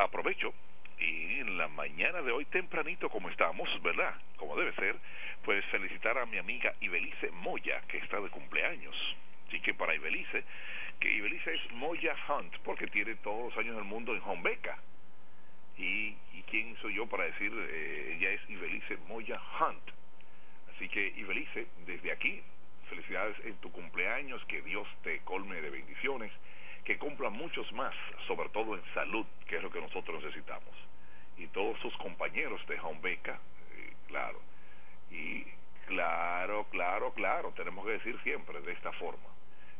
aprovecho, y en la mañana de hoy tempranito como estamos, ¿verdad? Como debe ser, pues felicitar a mi amiga Ibelice Moya, que está de cumpleaños. Así que para Ibelice, que Ibelice es Moya Hunt, porque tiene todos los años del mundo en Home Beca. Y, y quién soy yo para decir, eh, ella es Ibelice Moya Hunt. Así que Ibelice, desde aquí, felicidades en tu cumpleaños, que Dios te colme de bendiciones, que cumpla muchos más, sobre todo en salud, que es lo que nosotros necesitamos. Y todos sus compañeros de Home Beca, eh, claro. Y claro, claro, claro, tenemos que decir siempre de esta forma.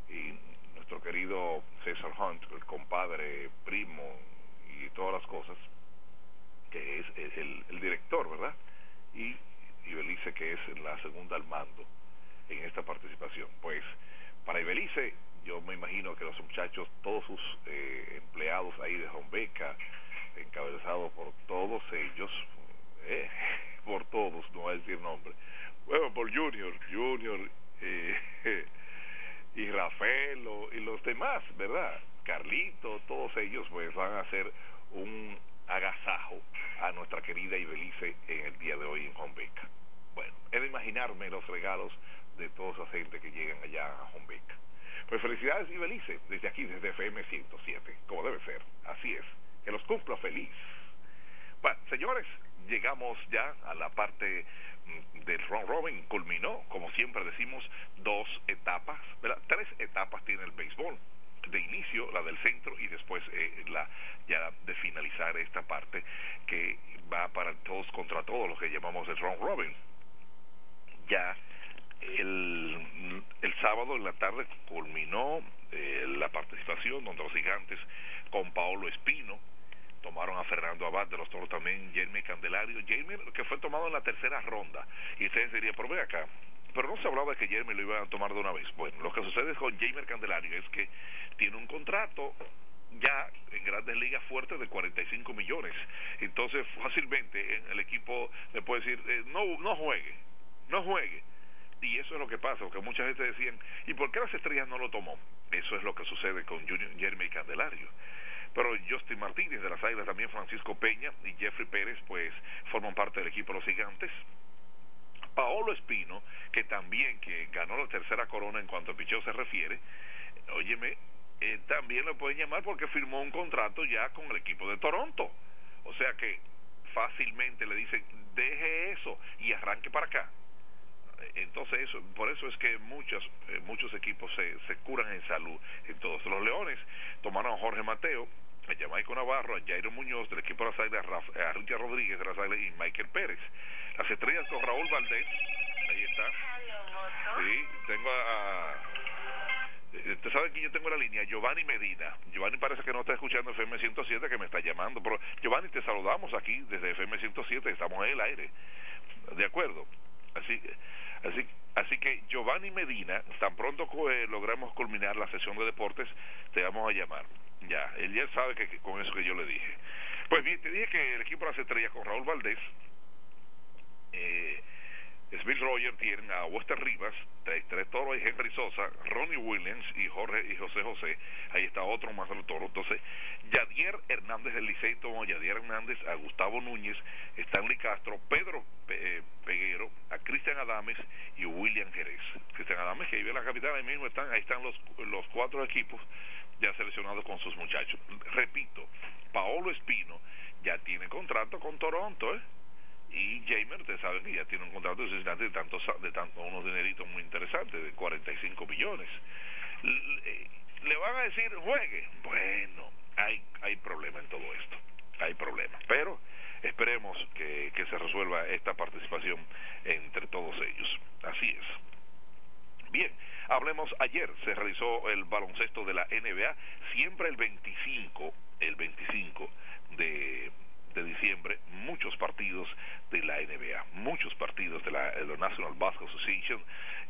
Y nuestro querido César Hunt, el compadre, primo y todas las cosas, que es el, el director, ¿verdad? Y y Belice que es la segunda al mando en esta participación. Pues para Ibelice, yo me imagino que los muchachos, todos sus eh, empleados ahí de Hombeca, encabezados por todos ellos, eh, [laughs] por todos, no voy a decir nombre, bueno, por Junior, Junior eh, [laughs] y Rafael y los demás, ¿verdad? Carlito, todos ellos pues van a hacer un agasajo a nuestra querida Ibelice en el día de hoy en Hombeca. Bueno, he de imaginarme los regalos de toda esa gente que llegan allá a Hombeca. Pues felicidades Ibelice, desde aquí, desde FM 107, como debe ser. Así es, que los cumpla feliz. Bueno, señores, llegamos ya a la parte del round robin. Culminó, como siempre decimos, dos etapas, ¿verdad? tres etapas tiene el béisbol de inicio, la del centro y después eh, la ya de finalizar esta parte que va para todos contra todos, lo que llamamos el round robin. Ya el, el sábado en la tarde culminó eh, la participación donde los gigantes con Paolo Espino tomaron a Fernando Abad de los Toros también, Jeremy Candelario, Jeremy que fue tomado en la tercera ronda. Y ustedes dirían, pero ve acá, pero no se hablaba de que Jeremy lo iba a tomar de una vez. Bueno, lo que sucede con Jamer Candelario es que tiene un contrato ya en grandes ligas fuertes de 45 millones. Entonces, fácilmente el equipo le puede decir, eh, no, no juegue, no juegue. Y eso es lo que pasa, porque mucha gente decían, ¿y por qué las estrellas no lo tomó? Eso es lo que sucede con Jeremy Candelario pero Justin Martínez de las Águilas, también Francisco Peña y Jeffrey Pérez, pues forman parte del equipo de los gigantes. Paolo Espino, que también que ganó la tercera corona en cuanto a picheo se refiere, óyeme, eh, también lo pueden llamar porque firmó un contrato ya con el equipo de Toronto. O sea que fácilmente le dicen, deje eso y arranque para acá. Entonces, eso, por eso es que muchos, eh, muchos equipos se, se curan en salud. Entonces, los Leones tomaron a Jorge Mateo, a Jamaico Navarro, a Jairo Muñoz del equipo de las Águilas, a Richard Rodríguez de las Águilas y Michael Pérez. Las estrellas con Raúl Valdés, ahí está. Sí, tengo a... Usted sabe que yo tengo la línea, Giovanni Medina. Giovanni parece que no está escuchando FM 107, que me está llamando. Pero Giovanni, te saludamos aquí desde FM 107, estamos en el aire. ¿De acuerdo? Así, así, así que Giovanni Medina, tan pronto eh, logramos culminar la sesión de deportes, te vamos a llamar. Ya, él ya sabe que, que con eso que yo le dije. Pues bien, te dije que el equipo de las estrellas con Raúl Valdés eh, Smith Roger tienen a Wester Rivas, tres, tres toros y Henry Sosa, Ronnie Williams y Jorge y José José. Ahí está otro más de los toros. Entonces, Yadier Hernández del Licey tomó Yadier Hernández, a Gustavo Núñez, Stanley Castro, Pedro eh, Peguero, a Cristian Adames y William Jerez. Cristian Adames que vive en la capital, ahí mismo están, ahí están los, los cuatro equipos ya seleccionados con sus muchachos. Repito, Paolo Espino ya tiene contrato con Toronto, ¿eh? Y Jamer, ustedes saben que ya tiene un contrato de de tantos de tanto unos dineritos muy interesantes de 45 millones. Le, le van a decir juegue bueno hay hay problema en todo esto hay problema. Pero esperemos que, que se resuelva esta participación entre todos ellos. Así es. Bien, hablemos ayer, se realizó el baloncesto de la NBA, siempre el 25, el 25 de de diciembre muchos partidos de la NBA, muchos partidos de la, National Basketball Association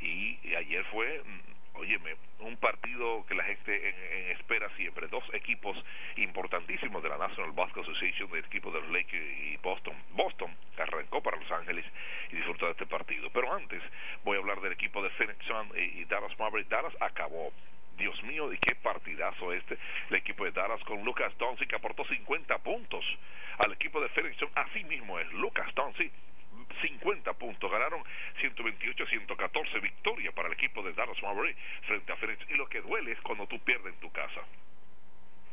y, ayer fue mm, óyeme, un partido que la gente espera siempre. Dos equipos importantísimos de la National Basketball Association, el equipo de los Lakers y Boston. Boston arrancó para Los Ángeles y disfrutó de este partido. Pero antes voy a hablar del equipo de Phoenix Sun y Dallas Mavericks. Dallas acabó Dios mío, y qué partidazo este. El equipo de Dallas con Lucas Doncic que aportó 50 puntos al equipo de Phoenix. Así mismo es Lucas Doncic 50 puntos, ganaron 128-114 victoria para el equipo de Dallas Mavericks frente a Phoenix y lo que duele es cuando tú pierdes en tu casa.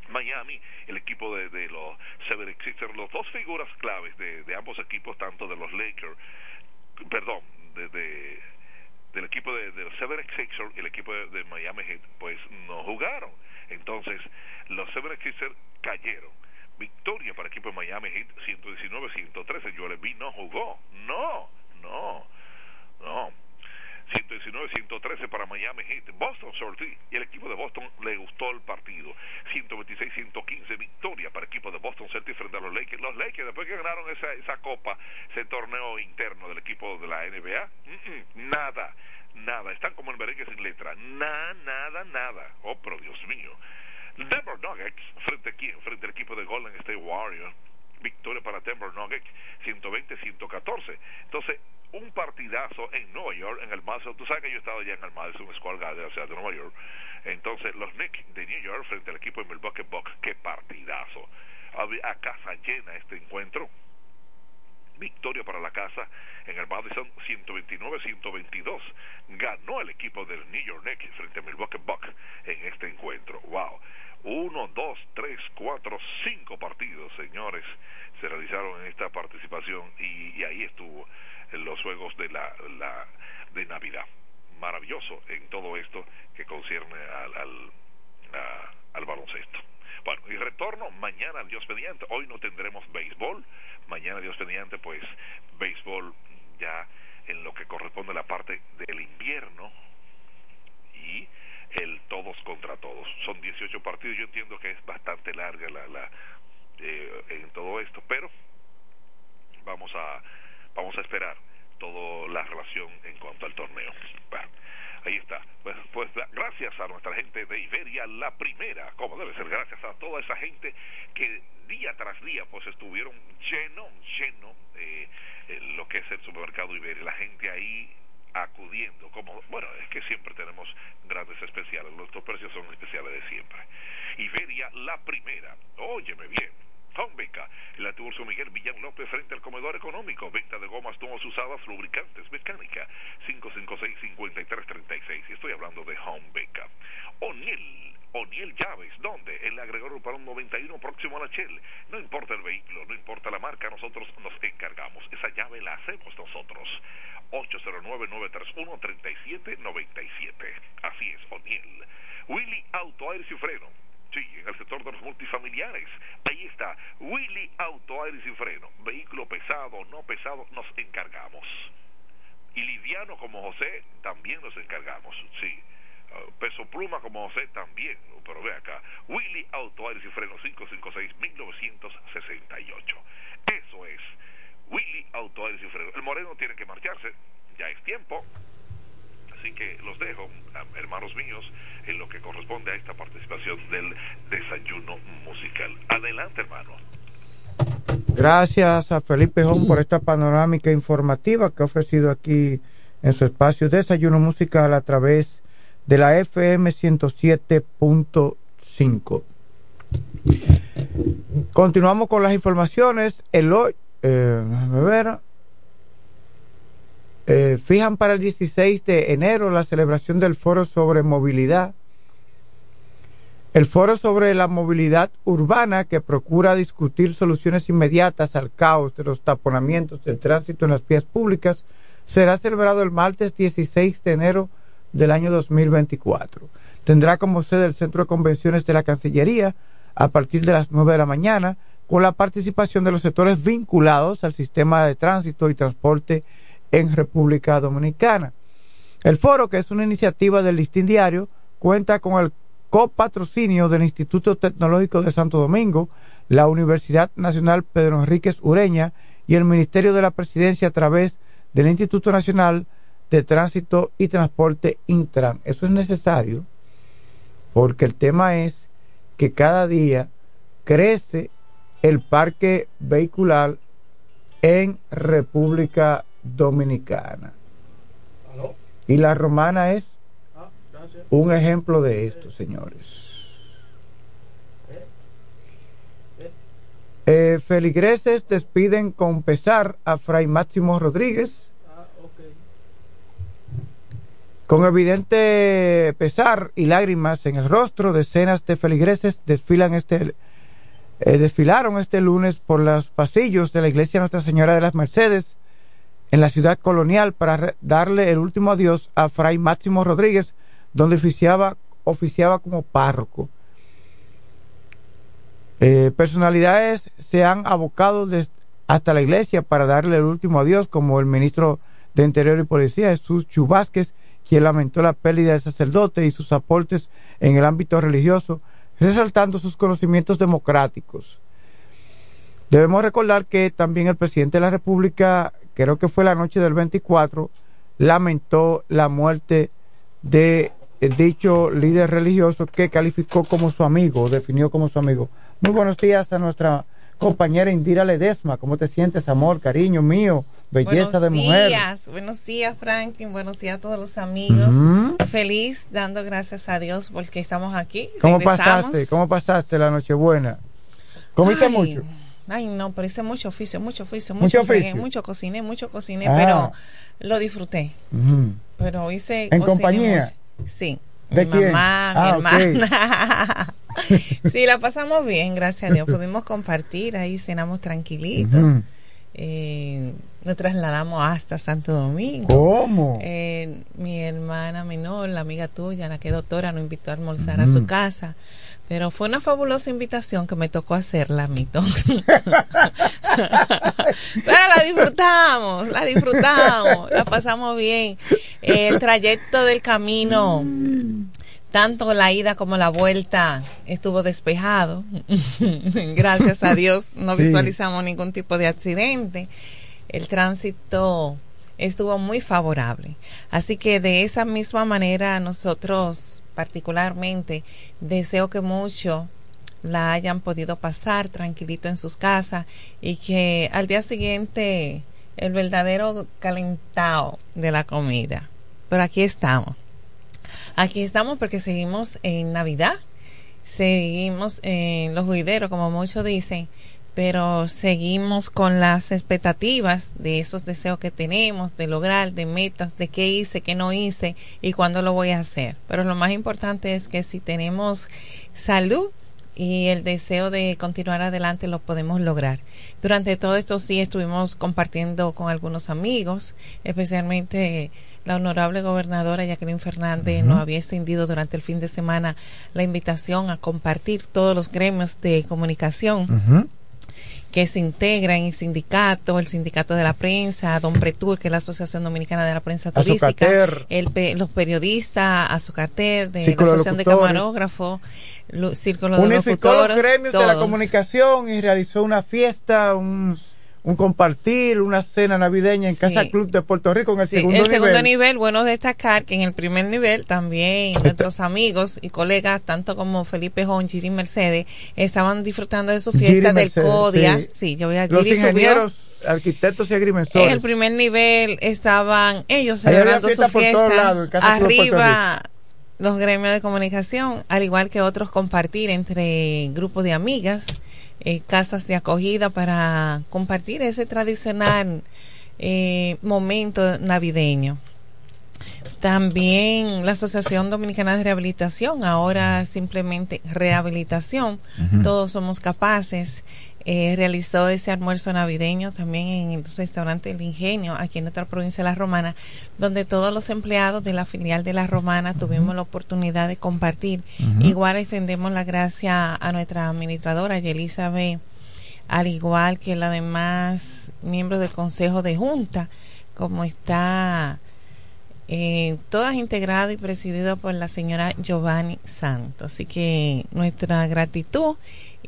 Miami, el equipo de, los Seven Sixers, los dos figuras claves de, de, ambos equipos, tanto de los Lakers, perdón, de, de del equipo de, de los Seven Sixers y el equipo de, Miami Heat, pues no jugaron. Entonces, los Seven Sixers cayeron. Victoria para el equipo de Miami Heat 119-113. Joel Embiid no jugó. No, no, no. 119-113 para Miami Heat. Boston sortí y el equipo de Boston le gustó el partido. 126-115 victoria para el equipo de Boston Celtics frente a los Lakers. Los Lakers después que ganaron esa, esa copa, ese torneo interno del equipo de la NBA, nada, nada. Están como en merengue sin letra. Nada, nada, nada. Oh, pero Dios mío. Denver Nuggets frente a quién? Frente al equipo de Golden State Warriors victoria para Denver Nuggets 120-114. Entonces, un partidazo en Nueva York, en el Madison. Tú sabes que yo he estado ya en el Madison Square Garden, o sea, de Nueva York. Entonces, los Knicks de New York frente al equipo de Milwaukee Bucks. ¡Qué partidazo! A casa llena este encuentro. Victoria para la casa en el Madison 129-122. Ganó el equipo del New York Knicks frente a Milwaukee Bucks en este encuentro. ¡Wow! Uno, dos, tres, cuatro, cinco partidos, señores, se realizaron en esta participación y, ahí estuvo en los juegos de la, la, de Navidad. Maravilloso en todo esto que concierne al, al, al baloncesto. Bueno, y retorno mañana, Dios mediante. Hoy no tendremos béisbol. Mañana, Dios mediante, pues béisbol ya en lo que corresponde a la parte del invierno. Y el todos contra todos. Son 18 partidos, yo entiendo que es bastante larga la, la eh, en todo esto, pero vamos a vamos a esperar toda la relación en cuanto al torneo. ahí está. Pues, pues gracias a nuestra gente de Iberia, la primera, como debe ser, gracias a toda esa gente que día tras día pues estuvieron lleno, lleno eh, lo que es el supermercado Iberia, la gente ahí acudiendo, como, bueno, es que siempre tenemos grandes especiales, nuestros precios son especiales de siempre. Iberia, la primera, óyeme bien, Beca, el antiguo Miguel Villán López frente al comedor económico, venta de gomas tomas usadas, lubricantes, mecánica, 556-5336, y estoy hablando de Beca. O'Neill, O'Neill Llaves, ¿dónde? En la para un 91 próximo a la Shell. No importa el vehículo, no importa la marca, nosotros nos encargamos. Esa llave la hacemos nosotros. 809-931-3797. Así es, O'Neill. Willy Auto Aires y Freno. Sí, en el sector de los multifamiliares. Ahí está, Willy Auto Aires y Freno. Vehículo pesado, no pesado, nos encargamos. Y liviano como José, también nos encargamos. Sí. Uh, peso pluma como José también, pero ve acá, Willy Auto Aires y Freno 556-1968. Eso es Willy Auto Aires y. El Moreno tiene que marcharse, ya es tiempo. Así que los dejo, hermanos míos, en lo que corresponde a esta participación del desayuno musical. Adelante, hermano. Gracias a Felipe Jón por esta panorámica informativa que ha ofrecido aquí en su espacio Desayuno Musical a través de la FM 107.5. Continuamos con las informaciones. El eh, ver, eh, fijan para el 16 de enero la celebración del foro sobre movilidad. El foro sobre la movilidad urbana que procura discutir soluciones inmediatas al caos de los taponamientos del tránsito en las vías públicas será celebrado el martes 16 de enero del año 2024. Tendrá como sede el Centro de Convenciones de la Cancillería a partir de las 9 de la mañana con la participación de los sectores vinculados al sistema de tránsito y transporte en República Dominicana. El foro, que es una iniciativa del Listín Diario, cuenta con el copatrocinio del Instituto Tecnológico de Santo Domingo, la Universidad Nacional Pedro Enríquez Ureña y el Ministerio de la Presidencia a través del Instituto Nacional de Tránsito y Transporte Intran. Eso es necesario porque el tema es que cada día crece el parque vehicular en República Dominicana. Y la romana es un ejemplo de esto, señores. Eh, feligreses despiden con pesar a Fray Máximo Rodríguez. Con evidente pesar y lágrimas en el rostro, decenas de feligreses desfilan este, eh, desfilaron este lunes por los pasillos de la iglesia Nuestra Señora de las Mercedes en la ciudad colonial para darle el último adiós a Fray Máximo Rodríguez, donde oficiaba, oficiaba como párroco. Eh, personalidades se han abocado hasta la iglesia para darle el último adiós, como el ministro de Interior y Policía, Jesús Chubásquez, quien lamentó la pérdida del sacerdote y sus aportes en el ámbito religioso, resaltando sus conocimientos democráticos. Debemos recordar que también el presidente de la República, creo que fue la noche del 24, lamentó la muerte de dicho líder religioso que calificó como su amigo, definió como su amigo. Muy buenos días a nuestra compañera Indira Ledesma. ¿Cómo te sientes, amor, cariño mío, belleza de mujer? Buenos días, buenos días, Franklin. Buenos días a todos los amigos. Feliz, dando gracias a Dios porque estamos aquí. ¿Cómo pasaste? ¿Cómo pasaste la Nochebuena? ¿Comiste mucho? Ay, no, pero hice mucho oficio, mucho oficio, mucho, mucho, mucho cociné, mucho cociné, ah. pero lo disfruté. Pero hice. ¿En compañía? Sí. ¿De mi quién? mamá, mi Ah, hermana. [laughs] sí, la pasamos bien, gracias a Dios. Pudimos compartir, ahí cenamos tranquilito. Ujú. Eh, nos trasladamos hasta Santo Domingo. ¿Cómo? Eh, mi hermana menor, la amiga tuya, la que es doctora, nos invitó a almorzar a su casa. Pero fue una fabulosa invitación que me tocó hacerla mí. [laughs] Pero la disfrutamos, la disfrutamos, la pasamos bien. El trayecto del camino, tanto la ida como la vuelta, estuvo despejado. [laughs] Gracias a Dios no Sí. visualizamos ningún tipo de accidente. El tránsito estuvo muy favorable. Así que de esa misma manera nosotros particularmente deseo que mucho la hayan podido pasar tranquilito en sus casas y que al día siguiente el verdadero calentado de la comida. Pero aquí estamos. Aquí estamos porque seguimos en Navidad, seguimos en los juideros, como muchos dicen, pero seguimos con las expectativas de esos deseos que tenemos, de lograr, de metas, de qué hice, qué no hice y cuándo lo voy a hacer. Pero lo más importante es que si tenemos salud, y el deseo de continuar adelante lo podemos lograr. Durante todos estos días estuvimos compartiendo con algunos amigos, especialmente la honorable gobernadora Jacqueline Fernández nos había extendido durante el fin de semana la invitación a compartir todos los gremios de comunicación que se integran en sindicato, el sindicato de la prensa, Don Pretur, que es la Asociación Dominicana de la Prensa Turística, el los periodistas, Azucater, de Círculo la de Asociación de Locutores. Camarógrafos, lo- Círculo de Unificó los Locutores, gremios de la comunicación y realizó una fiesta, un, un compartir, una cena navideña en Sí. Casa Club de Puerto Rico en el Sí, segundo el segundo nivel. nivel, bueno destacar que en el primer nivel también nuestros amigos y colegas, tanto como Felipe Jon, Giri Mercedes, estaban disfrutando de su Giri fiesta del Mercedes, CODIA. sí. Sí, yo voy a Los Giri subió. ingenieros, arquitectos y En agrimensores. el primer nivel estaban ellos celebrando fiesta su fiesta. lados, en Arriba los gremios de comunicación, al igual que otros compartir entre grupos de amigas, eh, casas de acogida para compartir ese tradicional eh, momento navideño. También la Asociación Dominicana de Rehabilitación, ahora simplemente rehabilitación, todos somos capaces, eh, realizó ese almuerzo navideño también en el restaurante El Ingenio, aquí en nuestra provincia de La Romana, donde todos los empleados de la filial de La Romana tuvimos la oportunidad de compartir. Igual extendemos la gracia a nuestra administradora, B., al igual que la demás miembros del Consejo de Junta, como está eh, todas integradas y presididas por la señora Giovanni Santos. Así que nuestra gratitud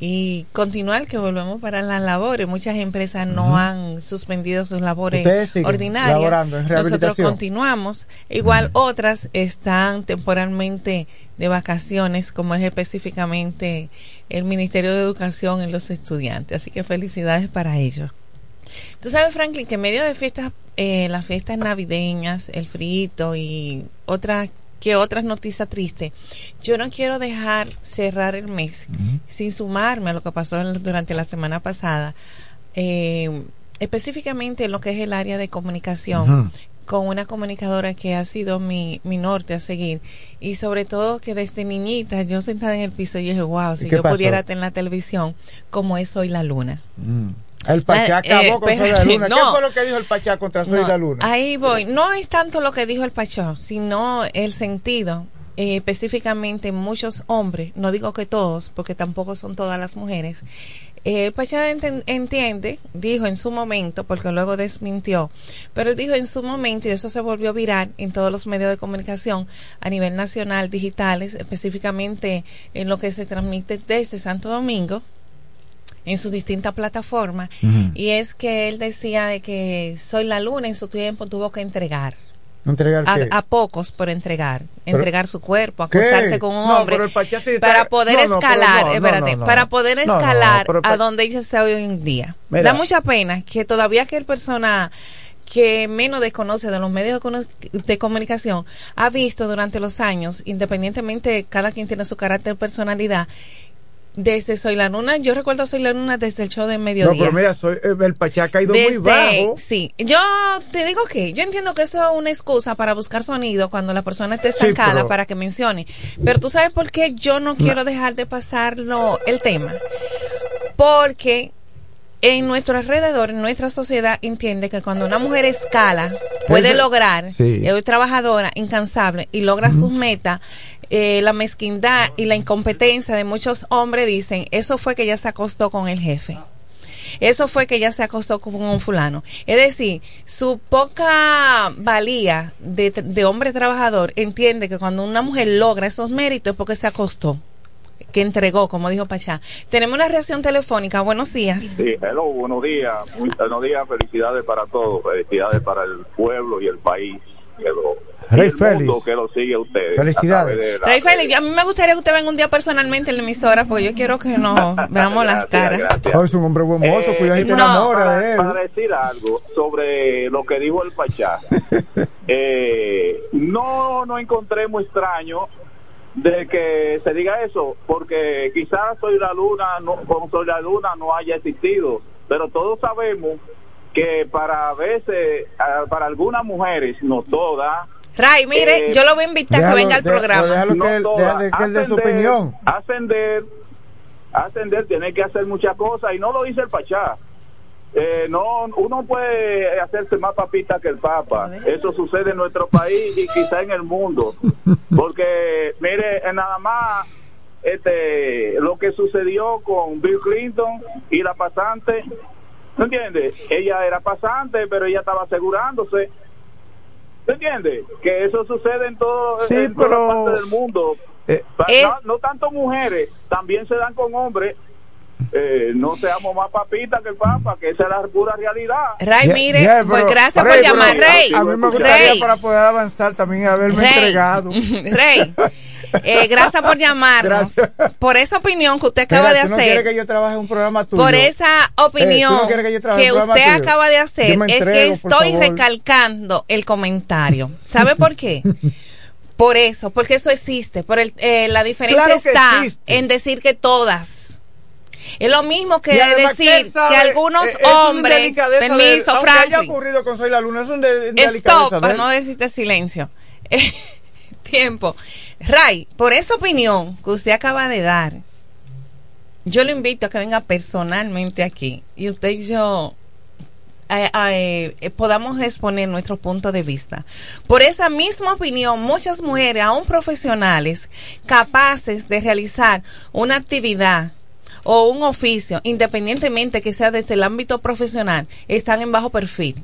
y continuar que volvemos para las labores. Muchas empresas no han suspendido sus labores ordinarias. Nosotros continuamos. Igual otras están temporalmente de vacaciones, como es específicamente el Ministerio de Educación en los estudiantes. Así que felicidades para ellos. Tú sabes, Franklin, que en medio de fiestas, eh, las fiestas navideñas, el frito y otras que otras noticias tristes. Yo no quiero dejar cerrar el mes sin sumarme a lo que pasó durante la semana pasada, eh, específicamente en lo que es el área de comunicación. con una comunicadora que ha sido mi, mi norte a seguir y sobre todo que desde niñita yo sentada en el piso y dije wow si yo pudiera tener la televisión como es hoy la luna mm. El Pachá acabó eh, con Soy la Luna. ¿Qué fue lo que dijo el Pachá contra Soy la Luna? Ahí voy. No es tanto lo que dijo el Pachá, sino el sentido. Eh, específicamente muchos hombres, no digo que todos, porque tampoco son todas las mujeres, eh, el Pachá entiende, dijo en su momento, porque luego desmintió, pero dijo en su momento, y eso se volvió viral en todos los medios de comunicación a nivel nacional, digitales, específicamente en lo que se transmite desde Santo Domingo, en sus distintas plataformas y es que él decía de que Soy la Luna en su tiempo tuvo que entregar. ¿Entregar a, pocos por entregar, entregar su cuerpo, acostarse con un hombre para poder escalar, espérate, para poder escalar a donde ella está hoy en día. Da mucha pena que todavía que el persona que menos desconoce de los medios de comunicación ha visto durante los años, independientemente cada quien tiene su carácter personalidad, desde Soy la Luna, yo recuerdo Soy la Luna desde el show de mediodía. No, pero mira, soy, eh, el Pachá ha caído muy bajo. Sí, yo te digo que yo entiendo que eso es una excusa para buscar sonido cuando la persona esté estancada para que mencione. Pero tú sabes por qué yo no quiero dejar de pasarlo el tema. Porque en nuestro alrededor, en nuestra sociedad, entiende que cuando una mujer escala, puede lograr, es trabajadora, incansable, y logra sus metas, eh, la mezquindad y la incompetencia de muchos hombres dicen, eso fue que ella se acostó con el jefe. Eso fue que ella se acostó con un fulano. Es decir, su poca valía de, de hombre trabajador entiende que cuando una mujer logra esos méritos es porque se acostó que entregó, como dijo Pachá. Tenemos una reacción telefónica. Buenos días. Sí, hello, buenos días. buenos días, felicidades para todos, felicidades para el pueblo y el país. Rey Félix. que lo sigue ustedes. Felicidades. Rey Félix, a mí me gustaría que usted venga un día personalmente en la emisora, porque yo quiero que nos [laughs] veamos las caras. Oh, es un hombre buen mozo, eh, cuidado te enamora de él. Para decir algo sobre lo que dijo el Pachá, [laughs] eh, no, no encontré muy extraño de que se diga eso, porque quizás Soy la Luna, no, con Soy la Luna no haya existido, pero todos sabemos que para veces, para algunas mujeres, no todas, Ray, mire, eh, yo lo voy a invitar a que venga al programa. no que, de su opinión. Ascender, ascender, tiene que hacer muchas cosas y no lo dice el Pachá. Eh, no, uno puede hacerse más papita que el Papa. Eso sucede en nuestro país y quizá en el mundo. Porque, mire, nada más este lo que sucedió con Bill Clinton y la pasante, ¿no entiendes? Ella era pasante, pero ella estaba asegurándose. ¿Se entiende? Que eso sucede en, todo, en todas partes del mundo. Eh, no tanto mujeres, también se dan con hombres eh, no seamos más papitas que el papa, que esa es la pura realidad. Ray, mire, pues gracias por llamar, Rey. A mí me gustaría para poder avanzar también haberme entregado. [laughs] Rey, eh, gracias por llamarnos. Por esa opinión que usted acaba de hacer. que yo trabaje un programa tuyo? Por esa eh, opinión que, usted acaba de hacer, es que estoy recalcando el comentario. ¿Sabe por qué? [laughs] por eso, porque eso existe. Por el, eh, la diferencia está en decir que todas es lo mismo que decir que, algunos hombres, permiso, Franklin. haya ocurrido con Soy la Luna, es un de, Stop, para no decirte silencio. [laughs] Tiempo. Ray, por esa opinión que usted acaba de dar, yo lo invito a que venga personalmente aquí y usted y yo eh, eh, podamos exponer nuestro punto de vista. Por esa misma opinión, muchas mujeres, aún profesionales, capaces de realizar una actividad o un oficio, independientemente que sea desde el ámbito profesional, están en bajo perfil.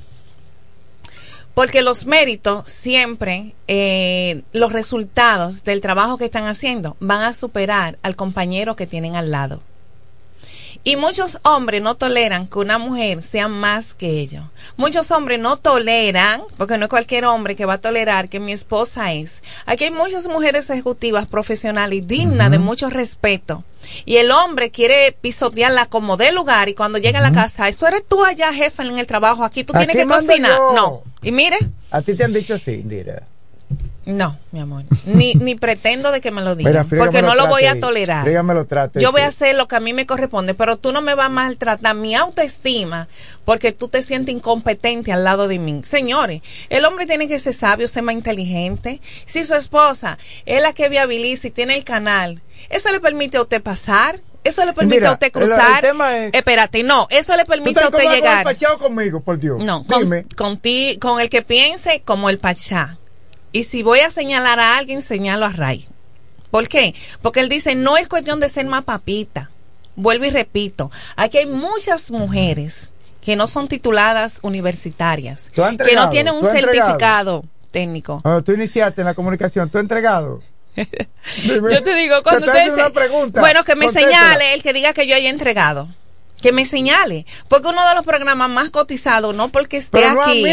Porque los méritos siempre, eh, los resultados del trabajo que están haciendo van a superar al compañero que tienen al lado. Y muchos hombres no toleran que una mujer sea más que ellos. Muchos hombres no toleran, porque no es cualquier hombre que va a tolerar que mi esposa es. Aquí hay muchas mujeres ejecutivas, profesionales y dignas de mucho respeto. Y el hombre quiere pisotearla como de lugar y cuando llega a la casa, eso eres tú allá, jefa, en el trabajo, aquí tú tienes que cocinar. yo. No. Y mire, A ti te han dicho así, Indira. No, mi amor. [laughs] Ni, ni pretendo de que me lo digan. Mira, porque no lo voy a tolerar. lo trate, Yo voy a hacer lo que a mí me corresponde, pero tú no me vas a maltratar mi autoestima porque tú te sientes incompetente al lado de mí. Señores, el hombre tiene que ser sabio, ser más inteligente. Si su esposa es la que viabiliza y tiene el canal, ¿eso le permite a usted pasar? ¿Eso le permite Mira, a usted el- el cruzar? es- Espérate, no, eso le ¿Tú permite a usted con el llegar. Conmigo, por Dios? No, con, Dime. con ti, con el que piense como el Pachá. Y si voy a señalar a alguien, señalo a Ray. ¿Por qué? Porque él dice, no es cuestión de ser más papita. Vuelvo y repito, aquí hay muchas mujeres que no son tituladas universitarias, ¿Tú has que no tienen un certificado técnico. Cuando tú iniciaste en la comunicación, ¿tú has entregado? Dime. [laughs] Yo te digo, cuando usted pregunta. Bueno, que me señale el que diga que yo haya entregado. Que me señale. Porque uno de los programas más cotizados, no porque esté Pero no a aquí, mí,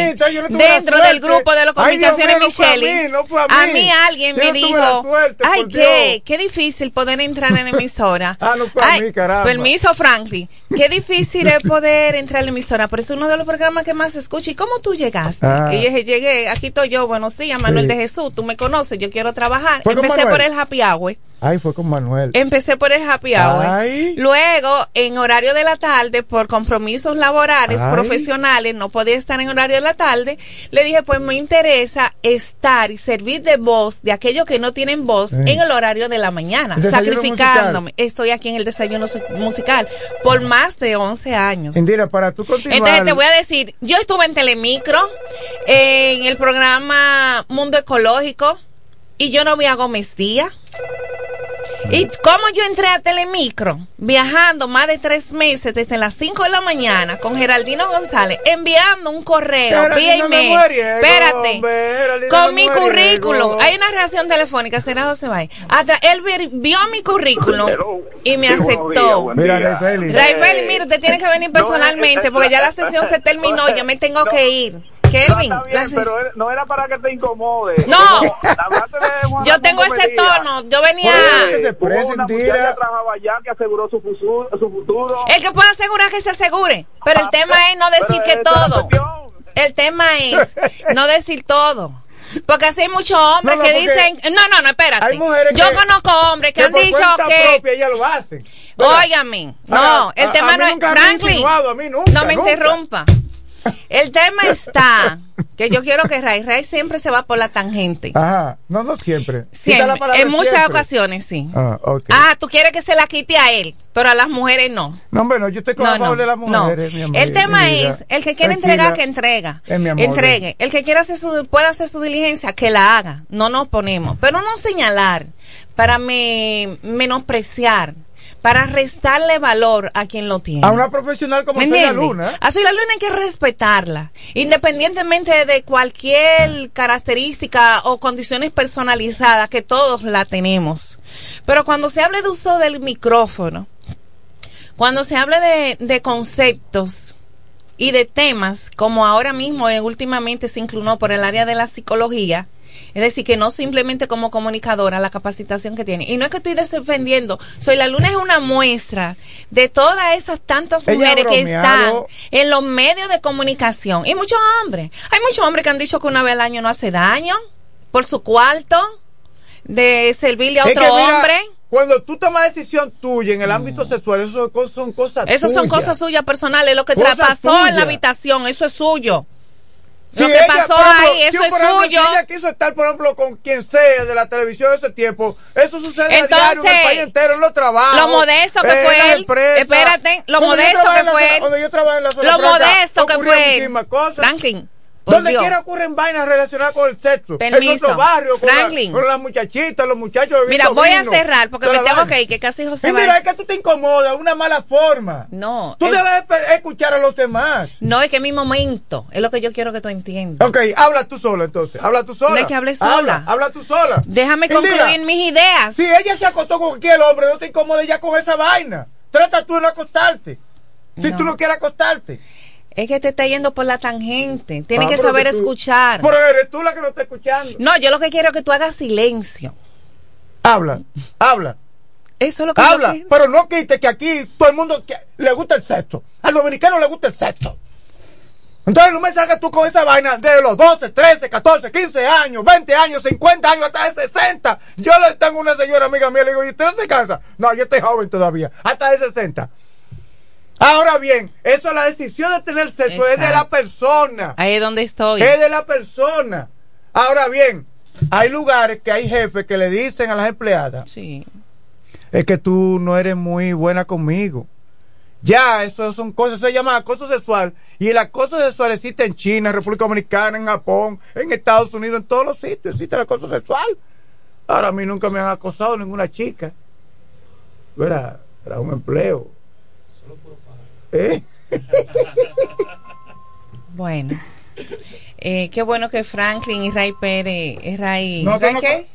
no dentro del grupo de las comunicaciones no a Michelle, fue a mí. alguien Yo me dijo, suerte, ay, qué, qué difícil poder entrar en emisora. [laughs] Ah, a Ay, mí. Permiso, Franklin. Qué difícil es poder entrar en emisora, pero es uno de los programas que más se escucha. ¿Y cómo tú llegaste? Ah. Y yo dije, llegué, aquí estoy yo, buenos días, Manuel Sí. de Jesús, tú me conoces, yo quiero trabajar. ¿Fue con Empecé Manuel? por el happy hour. Ay, fue con Manuel. Empecé por el happy hour. Ay. Luego, en horario de la tarde, por compromisos laborales, Ay. profesionales, no podía estar en horario de la tarde. Le dije, pues me interesa estar y servir de voz de aquellos que no tienen voz Sí. en el horario de la mañana, sacrificándome. Estoy aquí en el desayuno musical por más de 11 años. Indira, para tú continuar. Entonces te voy a decir, yo estuve en Telemicro, en el programa Mundo Ecológico, y yo no vi a Gómez Díaz. ¿Y cómo yo entré a Telemicro? Viajando más de tres meses desde las 5 de la mañana con Geraldino González, enviando un correo vía email. Espérate. hombre, Con mi currículum. Hay una reacción telefónica, será José Bay. Él vi- vio mi currículum y me aceptó. Mira, Eh, mire, usted tiene que venir personalmente porque ya la sesión se terminó, yo me tengo que ir. Kelvin, No, está bien, la se- pero era- no era para que te incomode. No. Yo tengo ese tono, yo venía... que se una muchacha trabajaba allá que aseguró su futuro. Su futuro. El que pueda asegurar que se asegure, pero el Ah, tema es no decir pero que todo. El tema es no decir todo. Porque así hay muchos hombres No, no, que dicen, no, no, no, espérate. Hay mujeres Yo que- conozco hombres que, que han dicho que, propia ellas lo hacen. no, el a- tema a no es, Franklin, insinuado, a mí nunca, no me nunca. interrumpa. El tema está que yo quiero que Ray, Ray siempre se va por la tangente. Ajá. No, no siempre. La Siempre, en muchas siempre. ocasiones sí. Ah. Ah, tú quieres que se la quite a él, pero a las mujeres no. No, hombre, no, yo estoy con No, no, de las no. mujeres, mi amor, El tema es, el que quiere entregar, que entrega. Es mi amor. Entregue. El que quiera hacer su, pueda hacer su diligencia, que la haga. No nos ponemos. Pero no señalar para me, menospreciar, para restarle valor a quien lo tiene. A una profesional como ¿Me soy la luna. A Soy la Luna hay que respetarla, independientemente de cualquier característica o condiciones personalizadas que todos la tenemos. Pero cuando se hable de uso del micrófono, cuando se hable de, de conceptos y de temas, como ahora mismo eh, últimamente se inclinó por el área de la psicología, es decir, que no simplemente como comunicadora la capacitación que tiene. Y no es que estoy defendiendo, Soy la Luna es una muestra de todas esas tantas Ella mujeres que están en los medios de comunicación. Y muchos hombres. Hay muchos hombres que han dicho que una vez al año no hace daño por su cuarto, de servirle a Es otro que mira, hombre. Cuando tú tomas decisión tuya en el ámbito sexual, eso son cosas- son cosas Esas son cosas suyas personales. Lo que Cosas traspasó en la habitación, eso es suyo. Si lo que ella, pasó ejemplo, ahí, eso es ejemplo, suyo. Si ella quiso estar, por ejemplo, con quien sea de la televisión de ese tiempo, eso sucede a diario en el Entonces, país entero, en los trabajos. lo modesto que fue él, empresas. espérate, lo Cuando modesto que la fue él. Cuando yo trabajé en la zona Lo franca, modesto que fue él. Franklin, Donde Dios. quiera ocurren vainas relacionadas con el sexo. En Permiso. nuestro barrio, con, la- Franklin. con las muchachitas, los muchachos. Mira, voy a cerrar porque me tengo que ir, que casi José Y mira, es que tú te incomodas, una mala forma. No. Tú el- debes escuchar a los demás. No, es que es mi momento. Es lo que yo quiero que tú entiendas. Ok, habla tú sola entonces. Habla tú sola. No es que hable sola. Habla, habla tú sola. Déjame Indira, concluir mis ideas. Si ella se acostó con cualquier hombre, no te incomodes ya con esa vaina. Trata tú de no acostarte. Si No. tú no quieres acostarte. Es que te está yendo por la tangente. Tienes Ah, que saber que tú- escuchar. Pero eres tú la que no está escuchando. No, yo lo que quiero es que tú hagas silencio. Habla, habla. Eso es lo que Habla, pero no quite que aquí todo el mundo que- le gusta el sexo. Al dominicano le gusta el sexo. Entonces no me salgas tú con esa vaina de los 12, 13, 14, 15 años, 20 años, 50 años, hasta de 60. Yo le tengo una señora amiga mía, le digo, ¿y usted no se casa? No, yo estoy joven todavía, hasta de 60. Ahora bien, eso es la decisión de tener sexo, es de la persona. Ahí es donde estoy. Es de la persona. Ahora bien, hay lugares que hay jefes que le dicen a las empleadas, Sí. es que tú no eres muy buena conmigo. Ya, eso son cosas, eso se llama acoso sexual. Y el acoso sexual existe en China, en República Dominicana, en Japón, en Estados Unidos, en todos los sitios existe el acoso sexual. Ahora a mí nunca me han acosado ninguna chica. Era, era un empleo. ¿Eh? [laughs] Bueno. Eh, qué bueno que Franklin y Ray Pérez, eh, Ray, No, ¿Ray no, qué?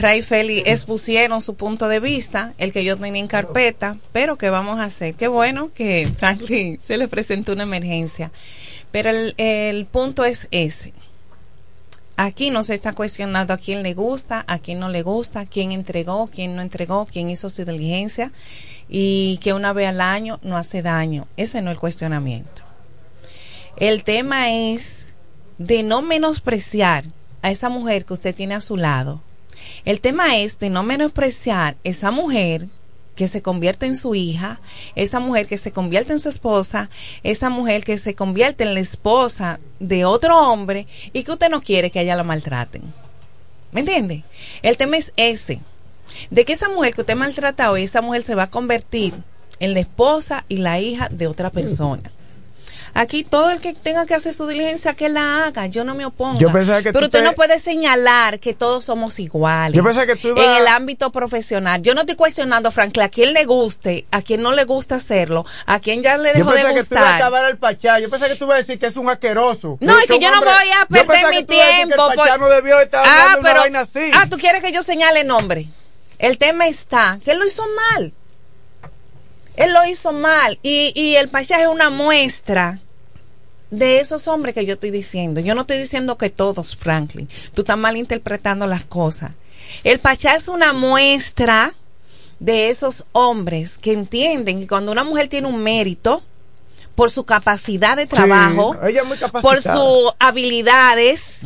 Ray- Félix expusieron su punto de vista, el que yo tenía en carpeta, pero ¿qué vamos a hacer? Qué bueno que Franklin [laughs] se le presentó una emergencia. Pero el, el punto es ese. Aquí no se está cuestionando a quién le gusta, a quién no le gusta, quién entregó, quién no entregó, quién hizo su diligencia y que una vez al año no hace daño. Ese no es el cuestionamiento. El tema es de no menospreciar a esa mujer que usted tiene a su lado. El tema es de no menospreciar esa mujer que se convierte en su hija, esa mujer que se convierte en su esposa, esa mujer que se convierte en la esposa de otro hombre y que usted no quiere que ella la maltraten. ¿Me entiende? El tema es ese, de que esa mujer que usted maltrata hoy, esa mujer se va a convertir en la esposa y la hija de otra persona. Aquí todo el que tenga que hacer su diligencia, que la haga, yo no me opongo. Yo Pero tú usted te- no puede señalar que todos somos iguales. Yo pensaba que tú ibas- En el ámbito profesional. Yo no estoy cuestionando, Franklin, a quien le guste, a quien no le gusta hacerlo, a quien ya le Yo dejó de pensé que tú ibas a gustar. acabar al Pachá. Yo pensé que tú ibas a decir que es un asqueroso. No, es que yo no voy a Yo perder mi que tú ibas a decir que tiempo. El Pachá por- no debió estar ah, hablando una pero, vaina así. ah, tú quieres que yo señale nombre. El tema está que él lo hizo mal. Él lo hizo mal. Y, y el Pachá es una muestra de esos hombres que yo estoy diciendo. Yo no estoy diciendo que todos, Franklin. Tú estás malinterpretando las cosas. El Pachá es una muestra de esos hombres que entienden que cuando una mujer tiene un mérito por su capacidad de trabajo, ella es muy por sus habilidades,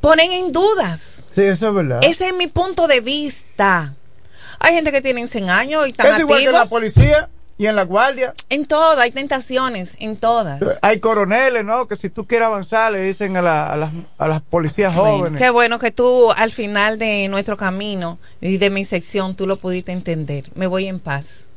ponen en dudas. Sí, eso es verdad. Ese es mi punto de vista. Hay gente que tiene 100 años y están es igual que la policía y en la guardia. En todo, hay tentaciones, en todas. Hay coroneles, ¿no? Que si tú quieres avanzar, le dicen a, la- a las, a las policías Bueno, jóvenes. qué bueno que tú al final de nuestro camino y de mi sección tú lo pudiste entender. Me voy en paz.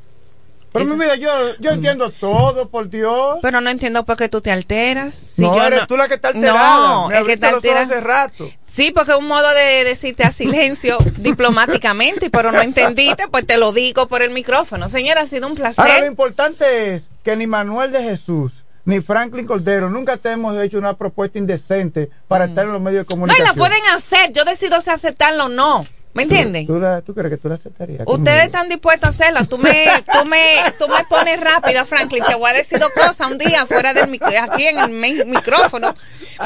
Pero Eso- mi vida, yo, yo entiendo todo, por Dios. Pero no entiendo por qué tú te alteras. Si no, yo eres no- tú la que está alterada. No, Me es que te los ojos altera. hace rato. Sí, porque es un modo de decirte a silencio [laughs] diplomáticamente, pero no entendiste, pues te lo digo por el micrófono. Señora, ha sido un Ahora, lo placer. importante es que ni Manuel de Jesús ni Franklin Cordero nunca te hemos hecho una propuesta indecente para estar en los medios de Mm. No, y comunicación. la pueden hacer. Yo decido si aceptarlo o no. ¿Me entienden? ¿Tú, la- tú crees que tú la aceptarías? Ustedes están dispuestos a hacerla. Tú me, tú me, tú me pones rápida, Franklin. Te voy a decir dos cosas un día fuera del aquí en el mi- micrófono.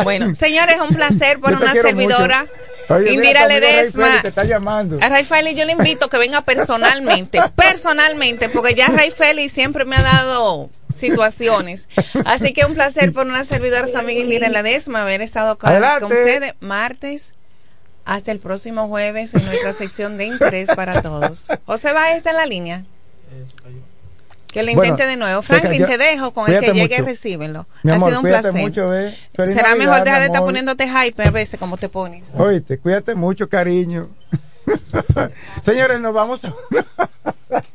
Bueno, señores, un placer por una servidora. Oye, mira, Indira Rey Ledesma. Félix te está llamando. A yo le invito a que venga personalmente, personalmente, porque ya Ray Félix siempre me ha dado situaciones. Así que un placer por una servidora, su amiga Indira Ledesma, haber estado con, con ustedes martes hasta el próximo jueves en nuestra [laughs] sección de interés para todos. José va está en la línea. Que lo intente Bueno, de nuevo. Franklin, te dejo con el que llegue, mucho. recíbenlo. Mi ha sido un placer. mucho, Será Navidad, mejor dejar de estar poniéndote hype a veces como te pones. Oíste, cuídate mucho, cariño. [laughs] Señores, nos vamos a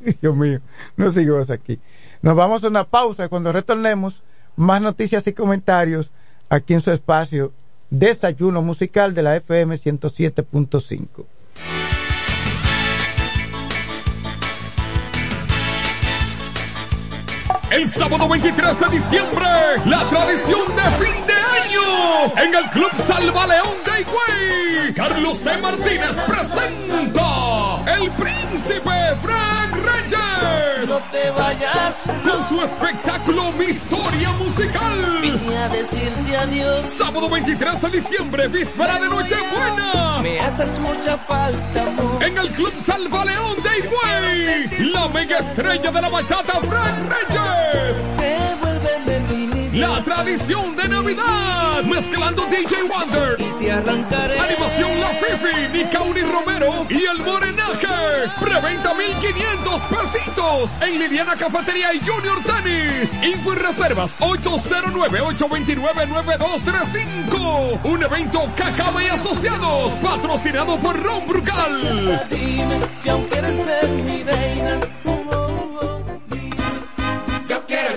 [laughs] Dios mío, no sigamos aquí. Nos vamos a una pausa y cuando retornemos más noticias y comentarios aquí en su espacio Desayuno Musical de la FM 107.5. El sábado 23 de diciembre, la tradición de fin de año en el Club Salva León de Higüey. Carlos C. Martínez presenta El Príncipe Frank Reyes. No te vayas. Con su espectáculo Mi Historia Musical. Vine a decirte adiós. Sábado 23 de diciembre, víspera de Nochebuena. Me haces mucha falta, amor. En el Club Salva León de Higüey. La mega estrella de la bachata Frank Reyes. Niña. La tradición de Navidad, mezclando DJ Wonder, Y te arrancaré. Animación La Fifi, Nicauri Romero y el Morenaje. Preventa 1500 pesitos en Liliana Cafetería y Junior Tennis. Info y reservas 809-829-9235. Un evento Cacaba y Asociados, patrocinado por Ron Brugal. Dime si aún quieres ser mi reina. Yo quiero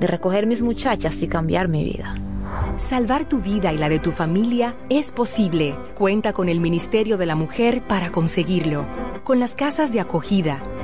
de recoger mis muchachas y cambiar mi vida. Salvar tu vida y la de tu familia es posible. Cuenta con el Ministerio de la Mujer para conseguirlo. Con las casas de acogida,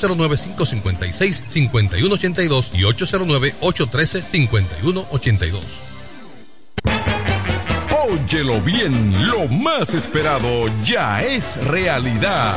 809-556-5182 y 809-813-5182. Óyelo bien, lo más esperado ya es realidad.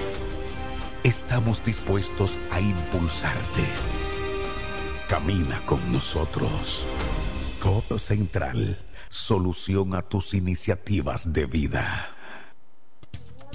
Estamos dispuestos a impulsarte. Camina con nosotros. Codo Central, solución a tus iniciativas de vida.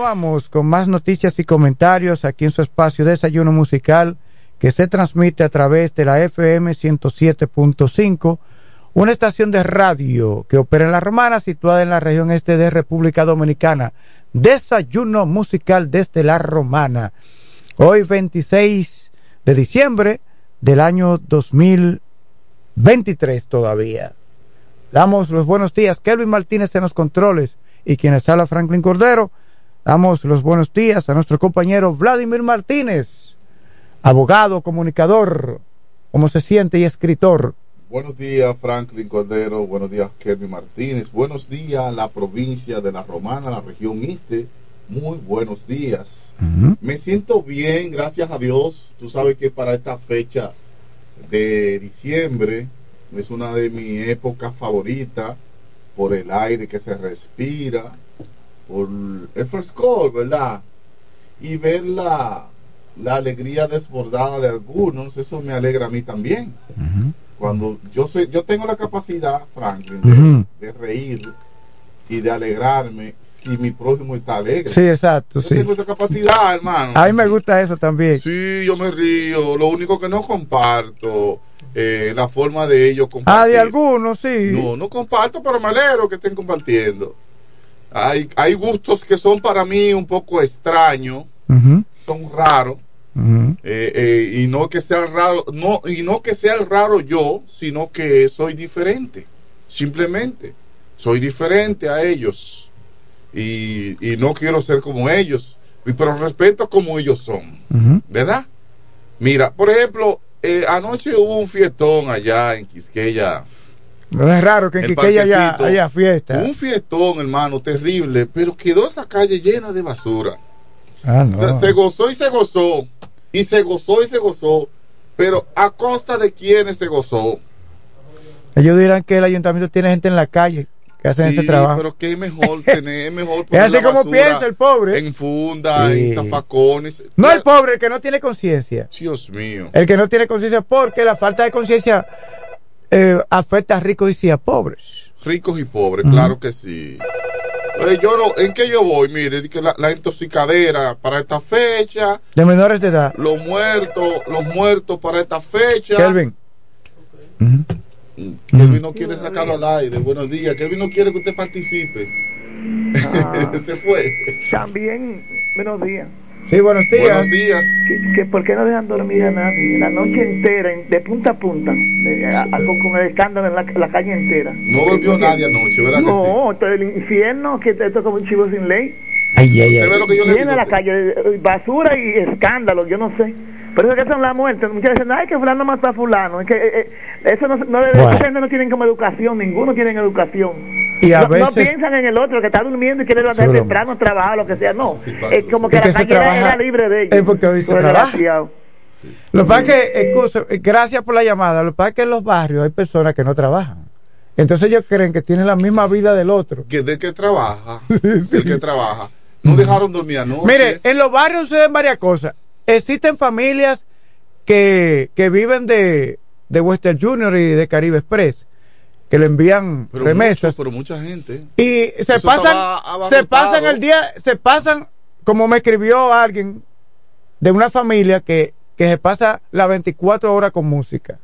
Continuamos con más noticias y comentarios aquí en su espacio Desayuno Musical que se transmite a través de la FM 107.5, una estación de radio que opera en La Romana, situada en la región este de República Dominicana. Desayuno Musical desde La Romana. Hoy 26 de diciembre del año 2023 todavía. Damos los buenos días. Kelvin Martínez en los controles y quienes habla Franklin Cordero. Damos los buenos días a nuestro compañero Vladimir Martínez, abogado, comunicador, cómo se siente y escritor. Buenos días, Franklin Cordero. Buenos días, Kevin Martínez. Buenos días, la provincia de La Romana, la región Este. Muy buenos días. Me siento bien, gracias a Dios. Tú sabes que para esta fecha de diciembre es una de mis épocas favoritas por el aire que se respira, por el frescor, ¿verdad? Y ver la, la alegría desbordada de algunos, eso me alegra a mí también. Cuando yo soy, yo tengo la capacidad, Franklin, de, reír y de alegrarme si mi prójimo está alegre. Sí, exacto, Yo sí. tengo esa capacidad, hermano. A mí me gusta eso también. Sí, yo me río. Lo único que no comparto eh, la forma de ellos Ah, compartir. de algunos, sí. No, no comparto, pero me alegro que estén compartiendo. Hay, hay gustos que son para mí un poco extraños, son raros. eh, eh, y no que sea raro, no, y no que sea el raro yo, sino que soy diferente. Simplemente, soy diferente a ellos. y, y no quiero ser como ellos, pero respeto como ellos son, ¿verdad? Mira, por ejemplo, eh, anoche hubo un fiestón allá en Quisqueya. No es raro que en Quiqueya haya, fiesta. Un fiestón, hermano, terrible, pero quedó esa calle llena de basura. Ah, O sea, no. se gozó y se gozó, y se gozó y se gozó, pero a costa de quiénes se gozó. Ellos dirán que el ayuntamiento tiene gente en la calle que hacen Sí, ese trabajo. pero que es mejor [laughs] tener, es mejor Es poner así la como piensa el pobre. En funda, Sí. en zafacones. No el pobre, el que no tiene conciencia. Dios mío. El que no tiene conciencia porque la falta de conciencia eh, afecta a ricos y sí a pobres. Ricos y pobres, claro que sí. Eh, yo no, ¿En qué yo voy? Mire, que la, la intoxicadera para esta fecha, De menores de edad. los muertos, los muertos para esta fecha. Kelvin. Kelvin no quiere sacarlo al aire. Buenos días. Kelvin no quiere que usted participe. [laughs] Se fue. También, buenos días. Sí, buenos días. Buenos días. Que, que ¿Por qué no dejan dormir a nadie? La noche entera, en- de punta a punta, de- a- a- con, el escándalo en la, la calle entera. No volvió nadie anoche, ¿verdad que sí? No, esto es el infierno, que esto es como un chivo sin ley. Ay, ay, ¿Usted ve lo que yo le Llena digo? la calle, eh, basura y escándalo, yo no sé. Por eso es que son las muertes. Muchas veces, ay, que fulano mató a fulano. Es que eh, eh, eso no, no, Bueno. gente no tienen como educación, ninguno tiene educación. Y a no, no veces- piensan en el otro que está durmiendo y quiere levantar temprano, trabajar, lo que sea. No, es como que Es que la calle era, trabaja- era libre de ellos. es porque hoy se trabaja. desgraciado. Lo que pasa es que, excusa, gracias por la llamada, lo que pasa es que en los barrios hay personas que no trabajan. Entonces ellos creen que tienen la misma vida del otro. Que de que trabaja, [laughs] el que trabaja. No dejaron dormir anoche. Mire, en los barrios suceden varias cosas. Existen familias que, que viven de, de Western Junior y de Caribe Express, que le envían pero remesas. mucho, pero mucha gente. Y se Eso pasan, se pasan el día, se pasan, como me escribió alguien de una familia que, que se pasa las 24 horas con música.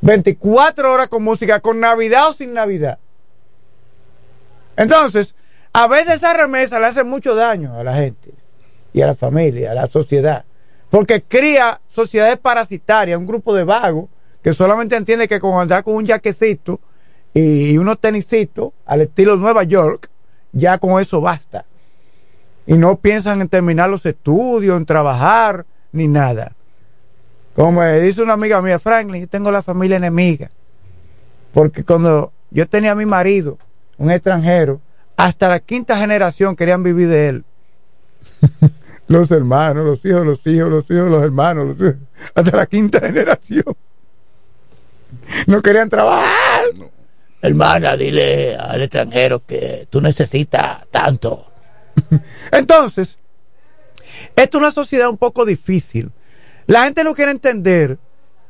24 horas con música, con Navidad o sin Navidad. Entonces, a veces esa remesa le hace mucho daño a la gente y a la familia, a la sociedad, porque cría sociedades parasitarias, un grupo de vagos que solamente entiende que con andar con un jaquecito y, unos tenisitos al estilo Nueva York, ya con eso basta. Y no piensan en terminar los estudios, en trabajar, ni nada. Como me dice una amiga mía, Franklin, yo tengo la familia enemiga. Porque cuando yo tenía a mi marido, un extranjero, hasta la quinta generación querían vivir de él. [laughs] los hermanos, los hijos, los hijos, los hijos, los hermanos, los hijos, hasta la quinta generación. No querían trabajar. Hermana, dile al extranjero que tú necesitas tanto. [laughs] Entonces, esto es una sociedad un poco difícil. La gente no quiere entender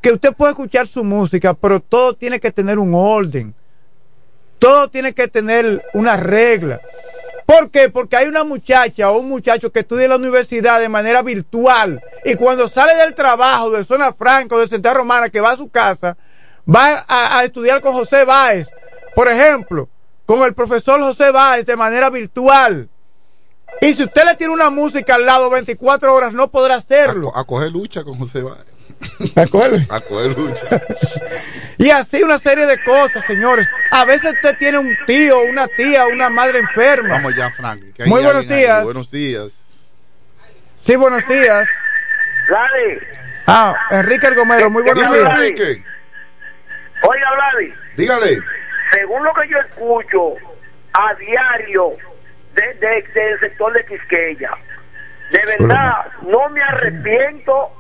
que usted puede escuchar su música, pero todo tiene que tener un orden. Todo tiene que tener una regla. ¿Por qué? Porque hay una muchacha o un muchacho que estudia en la universidad de manera virtual y cuando sale del trabajo de Zona Franca o de Central Romana que va a su casa, va a, a estudiar con José Báez, por ejemplo, con el profesor José Báez de manera virtual. Y si usted le tiene una música al lado 24 horas, no podrá hacerlo. A coger lucha con José Báez. ¿De acuerdo? [laughs] A coger lucha. Y así una serie de cosas, señores. A veces usted tiene un tío, una tía, una madre enferma. Vamos ya, Frank. que Muy buenos ahí. días. Buenos días. Sí, buenos días. Vladi, Ah, Enrique El Gomero, muy buenos días. Enrique. oiga Vladi, Dígale. según lo que yo escucho a diario de, de- del sector de Quisqueya, de verdad no me arrepiento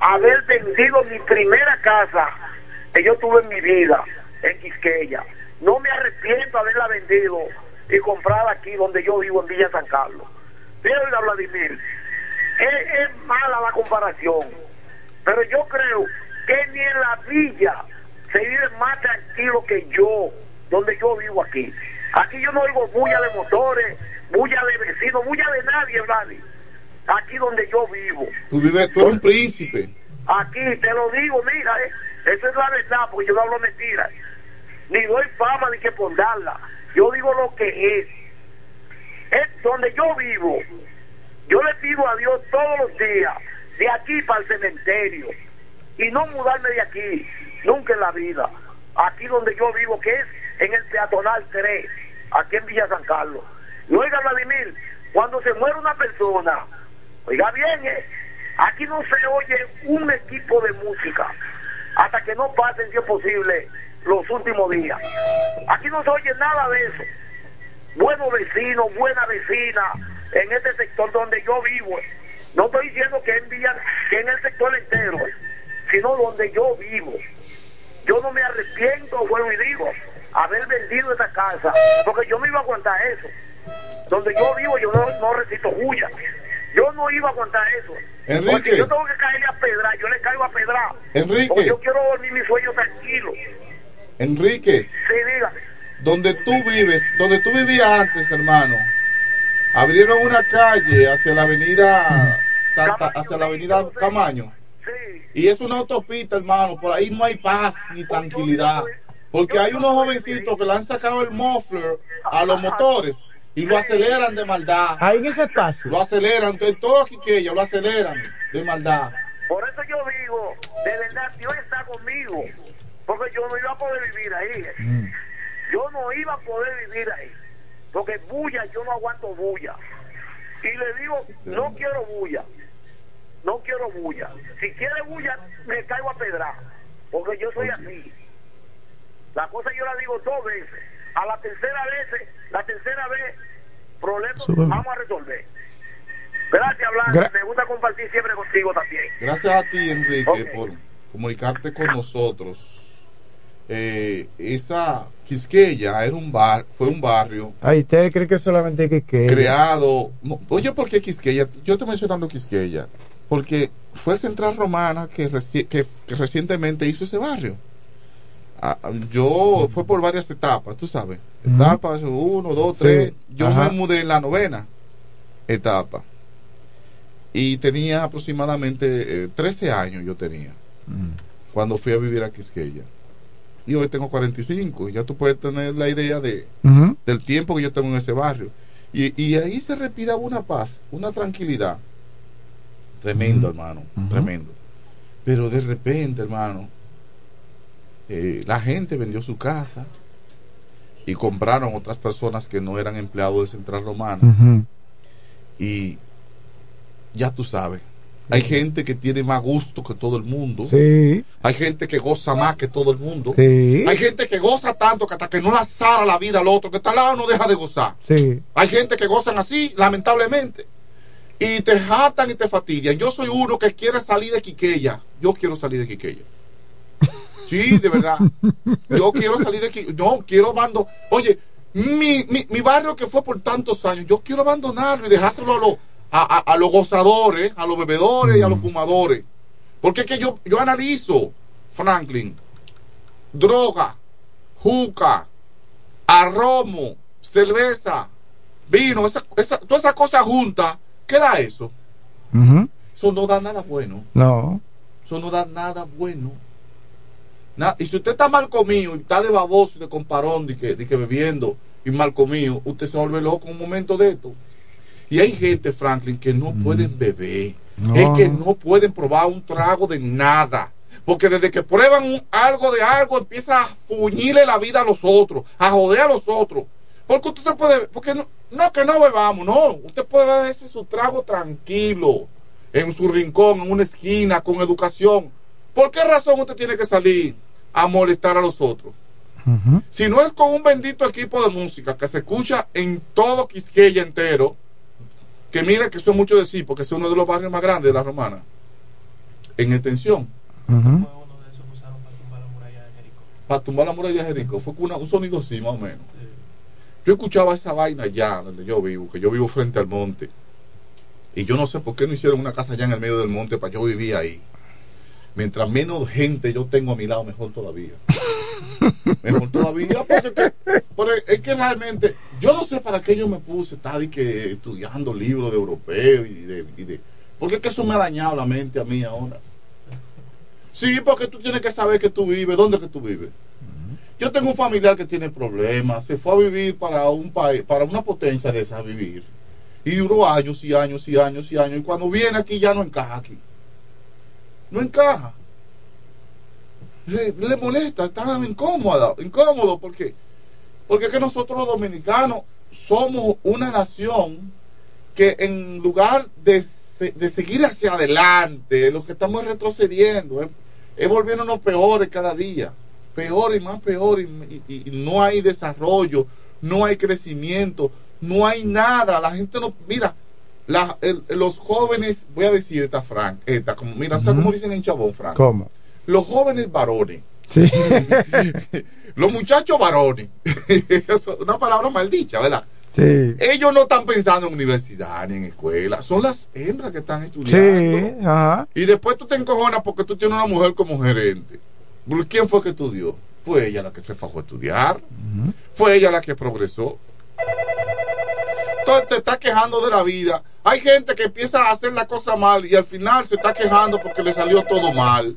haber vendido mi primera casa que yo tuve en mi vida en Quisqueya. No me arrepiento haberla vendido y comprada aquí donde yo vivo en Villa San Carlos. Pero oiga Vladimir, es, es mala la comparación, pero yo creo que ni en la villa se vive más tranquilo que yo, donde yo vivo aquí. Aquí yo no oigo bulla de motores, bulla de vecinos, bulla de nadie, Vladi. Aquí donde yo vivo. Tú vives, tú eres un príncipe. Aquí te lo digo, mira, eh, eso es la verdad, porque yo no hablo mentiras. Ni doy fama ni que por darla. Yo digo lo que es. Es donde yo vivo. Yo le pido a Dios todos los días, de aquí para el cementerio, y no mudarme de aquí, nunca en la vida. Aquí donde yo vivo, que es en el peatonal 3, aquí en Villa San Carlos. Y oiga, Vladimir, cuando se muere una persona, oiga bien, eh, aquí no se oye un equipo de música hasta que no pasen, si es posible, los últimos días. Aquí no se oye nada de eso. Buenos vecinos, buena vecina en este sector donde yo vivo. No estoy diciendo que en que en el sector entero, sino donde yo vivo. Yo no me arrepiento, bueno, y digo, haber vendido esa casa, porque yo no iba a aguantar eso. Donde yo vivo, yo no, no recito bulla. Yo no iba a aguantar eso. Enrique. Porque yo tengo que caerle a pedra, yo le caigo a pedra. Enrique. Porque yo quiero dormir mi sueño tranquilo. Enríquez, Sí, dígame. donde tú vives, donde tú vivías antes, hermano, abrieron una calle hacia la avenida Santa, hacia la avenida Camaño. Y es una autopista, hermano, por ahí no hay paz ni tranquilidad. Porque hay unos jovencitos que le han sacado el muffler a los motores y lo aceleran de maldad. Ahí en ese espacio. Lo aceleran, entonces todo aquí que ellos lo aceleran de maldad. Por eso yo digo, de verdad, Dios está conmigo. Porque yo no iba a poder vivir ahí. Mm. Yo no iba a poder vivir ahí. Porque bulla, yo no aguanto bulla. Y le digo, no quiero bulla. No quiero bulla. Si quiere bulla, me caigo a pedra. Porque yo soy así. La cosa yo la digo dos veces. A la tercera vez, la tercera vez, problemas vamos a resolver. Gracias, Blanca. Gra- Me gusta compartir siempre contigo también. Gracias a ti, Enrique, por comunicarte con nosotros. Eh, esa Quisqueya era un bar, fue un barrio Ay, ¿usted cree que solamente que que creado. no, Oye, ¿por qué Quisqueya? Yo estoy mencionando Quisqueya porque fue Central Romana que, reci- que, que recientemente hizo ese barrio. Yo fue por varias etapas, tú sabes. Etapas uno, dos, Sí, tres. Yo ajá. me mudé en la novena etapa y tenía aproximadamente eh, 13 años. Yo tenía cuando fui a vivir a Quisqueya. Y hoy tengo 45. Y ya tú puedes tener la idea de, del tiempo que yo tengo en ese barrio. Y, y ahí se respiraba una paz, una tranquilidad. Tremendo, hermano, tremendo. Pero de repente, hermano, eh, la gente vendió su casa y compraron otras personas que no eran empleados de Central Romana. Y ya tú sabes, hay gente que tiene más gusto que todo el mundo. Sí. Hay gente que goza más que todo el mundo. Sí. Hay gente que goza tanto que hasta que no la zara la vida al otro, que está al lado no deja de gozar. Sí. Hay gente que gozan así, lamentablemente. Y te hartan y te fastidian. Yo soy uno que quiere salir de Quiqueya. Yo quiero salir de Quiqueya. Sí, de verdad. Yo quiero salir de Quiqueya. No, quiero abandonar. Oye, mi, mi, mi barrio que fue por tantos años, yo quiero abandonarlo y dejárselo a, los a, a- a los gozadores, a los bebedores y a los fumadores. Porque es que yo, yo analizo, Franklin, droga, juca, arromo, cerveza, vino, esa, esa, todas esas cosas juntas, ¿qué da eso? Ujú. Eso no da nada bueno. No. Eso no da nada bueno. Na- y si usted está mal comido y está de baboso y de comparón, de que, de que bebiendo y mal comido, usted se vuelve loco en un momento de esto. Y hay gente, Franklin, que no pueden beber. No. Es que no pueden probar un trago de nada. Porque desde que prueban un- algo de algo, empieza a fuñirle la vida a los otros, a joder a los otros. Porque usted se puede, porque no, no que no bebamos, no. Usted puede beberse su trago tranquilo, en su rincón, en una esquina, con educación. ¿Por qué razón usted tiene que salir a molestar a los otros? Si no es con un bendito equipo de música que se escucha en todo Quisqueya entero, que mira que eso es mucho decir, porque es uno de los barrios más grandes de la Romana, en extensión. Ujú. Para tumbar la muralla de Jericó, fue una- un sonido así, más o menos. Yo escuchaba esa vaina allá donde yo vivo, que yo vivo frente al monte. Y yo no sé por qué no hicieron una casa allá en el medio del monte para yo vivir ahí. Mientras menos gente yo tengo a mi lado, mejor todavía. [laughs] Mejor todavía, porque porque es que realmente, yo no sé para qué yo me puse estar que estudiando libros de europeo y de, porque es que eso me ha dañado la mente a mí ahora. Sí, porque tú tienes que saber que tú vives, dónde que tú vives. Yo tengo un familiar que tiene problemas, se fue a vivir para un país, para una potencia de esa vivir. Y duró años y años y años y años. Y cuando viene aquí ya no encaja aquí. No encaja. Le, le molesta, está incómoda, incómodo, porque porque es que nosotros los dominicanos somos una nación que en lugar de, de seguir hacia adelante, lo que estamos retrocediendo, es, volviéndonos peores cada día, peor y más peor, y no hay desarrollo, no hay crecimiento, no hay nada, la gente no, mira, la- el- los jóvenes, voy a decir esta Frank, esta, como, mira, ¿sabes cómo dicen en Chabón, Frank? ¿Cómo? Los jóvenes varones, Sí. [laughs] los muchachos varones, [laughs] Eso es una palabra maldicha, ¿verdad? Sí. Ellos no están pensando en universidad ni en escuela, son las hembras que están estudiando. Sí, ajá. Y después tú te encojonas porque tú tienes una mujer como gerente. ¿Por ¿Quién fue que estudió? Fue ella la que se fajó a estudiar. Fue ella la que progresó. Entonces te estás quejando de la vida. Hay gente que empieza a hacer la cosa mal y al final se está quejando porque le salió todo mal.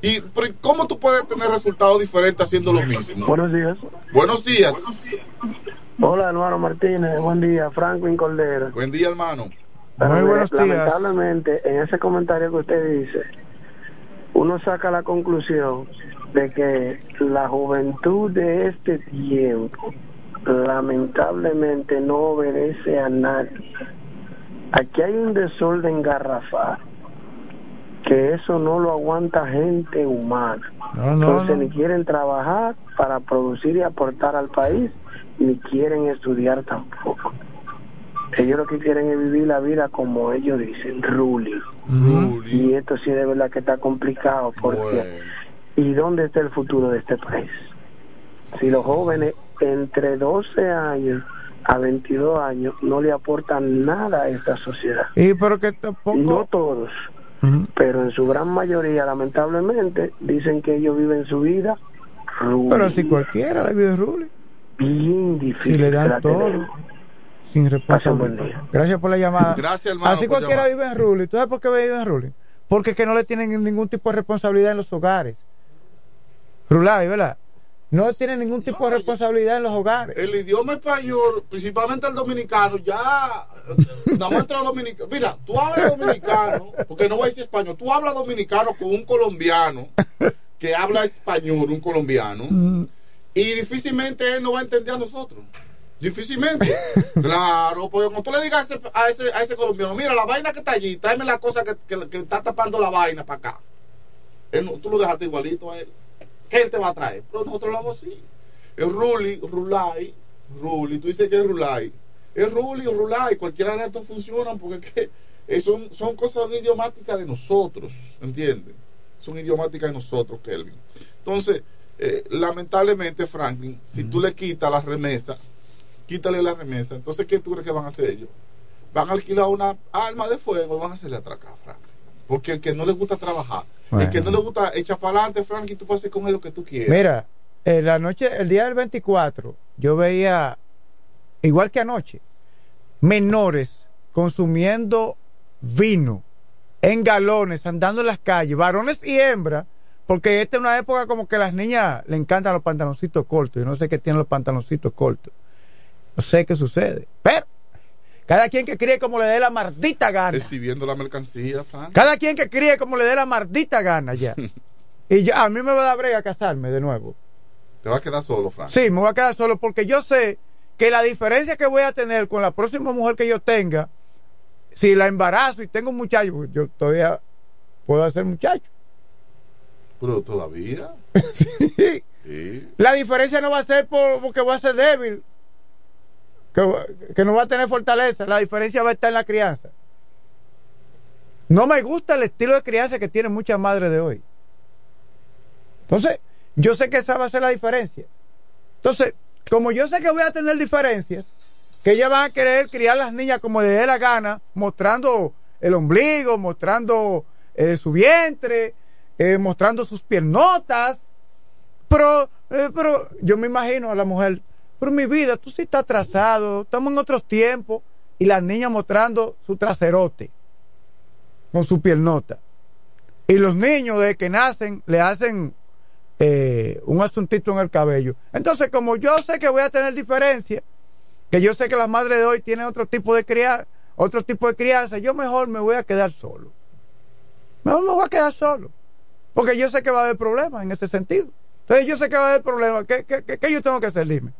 ¿Y pero cómo tú puedes tener resultados diferentes haciendo lo mismo? Buenos días. Buenos días. Hola, hermano Martínez. Buen día, Franklin Cordero. Buen día, hermano. Pero Muy buenos días. Lamentablemente, en ese comentario que usted dice, uno saca la conclusión de que la juventud de este tiempo lamentablemente no obedece a nadie. Aquí hay un desorden garrafal que eso no lo aguanta gente humana. No, no, Entonces no. ni quieren trabajar para producir y aportar al país, ni quieren estudiar tampoco. Ellos lo que quieren es vivir la vida como ellos dicen, ruling. Y esto sí de verdad que está complicado porque ¿y dónde está el futuro de este país? Si los jóvenes entre 12 años a 22 años no le aportan nada a esta sociedad. Y pero que tampoco. No todos, pero en su gran mayoría, lamentablemente, dicen que ellos viven su vida. Pero si cualquiera le vive Rulli. bien difícil. Si le dan la todo. tenemos. Sin responsabilidad. Gracias por la llamada. Gracias, hermano, Así cualquiera llamar. vive en Rulli. ¿Tú sabes por qué vive en Rulli? Porque es que no le tienen ningún tipo de responsabilidad en los hogares. Rulay, ¿verdad? No tienen ningún tipo de responsabilidad en los hogares. El idioma español, principalmente el dominicano, ya eh, nada más dominicanos. Mira, tú hablas dominicano, porque no voy a decir español, tú hablas dominicano con un colombiano que habla español, un colombiano, y difícilmente él no va a entender a nosotros. Difícilmente. [laughs] Claro, porque cuando tú le digas a ese, a ese, a ese colombiano, mira, la vaina que está allí, tráeme la cosa que, que- que está tapando la vaina para acá. Él no- tú lo dejaste igualito a él. ¿Qué él te va a traer? Pero nosotros lo hablamos así. El Ruli, Rulay, Ruli, tú dices que es Rulay. Es Ruli o Rulay, cualquiera de estos funcionan porque es que, eh, son, son cosas idiomáticas de nosotros, ¿entiendes? Son idiomáticas de nosotros, Kelvin. Entonces, eh, lamentablemente, Franklin, si tú le quitas la remesa, quítale la remesa, entonces, ¿qué tú crees que van a hacer ellos? Van a alquilar una arma de fuego y van a hacerle atracar, Franklin. Porque el que no le gusta trabajar, el que no le gusta echar para adelante, Franklin, tú puedes hacer con él lo que tú quieras. Mira, en la noche, el día del 24, yo veía, igual que anoche, menores consumiendo vino en galones, andando en las calles, varones y hembras, porque esta es una época como que a las niñas le encantan los pantaloncitos cortos. Yo no sé qué tienen los pantaloncitos cortos. No sé qué sucede. Pero, cada quien que críe como le dé la maldita gana. Recibiendo la mercancía, Frank. Cada quien que críe como le dé la maldita gana ya. [laughs] y ya, a mí me va a dar brega casarme de nuevo. Te vas a quedar solo, Frank. Sí, me voy a quedar solo porque yo sé que la diferencia que voy a tener con la próxima mujer que yo tenga, si la embarazo y tengo un muchacho, pues yo todavía puedo hacer muchacho. Pero todavía. [laughs] Sí. Sí. La diferencia no va a ser por, porque voy a ser débil, que, no va a tener fortaleza. La diferencia va a estar en la crianza. No me gusta el estilo de crianza que tienen muchas madres de hoy. Entonces, yo sé que esa va a ser la diferencia. Entonces, como yo sé que voy a tener diferencias, que ellas van a querer criar las niñas como les dé la gana, mostrando el ombligo, mostrando eh, su vientre, eh, mostrando sus piernotas. Pero, eh, pero yo me imagino a la mujer, pero mi vida, tú sí estás atrasado, estamos en otros tiempos, y las niñas mostrando su traserote con su piernota. Y los niños desde que nacen le hacen eh, un asuntito en el cabello. Entonces, como yo sé que voy a tener diferencia, que yo sé que las madres de hoy tienen otro tipo de crianza, otro tipo de crianza, yo mejor me voy a quedar solo. Mejor me voy a quedar solo. Porque yo sé que va a haber problemas en ese sentido. Entonces yo sé que va a haber problemas. ¿Qué, qué, qué- qué yo tengo que hacer? Dime.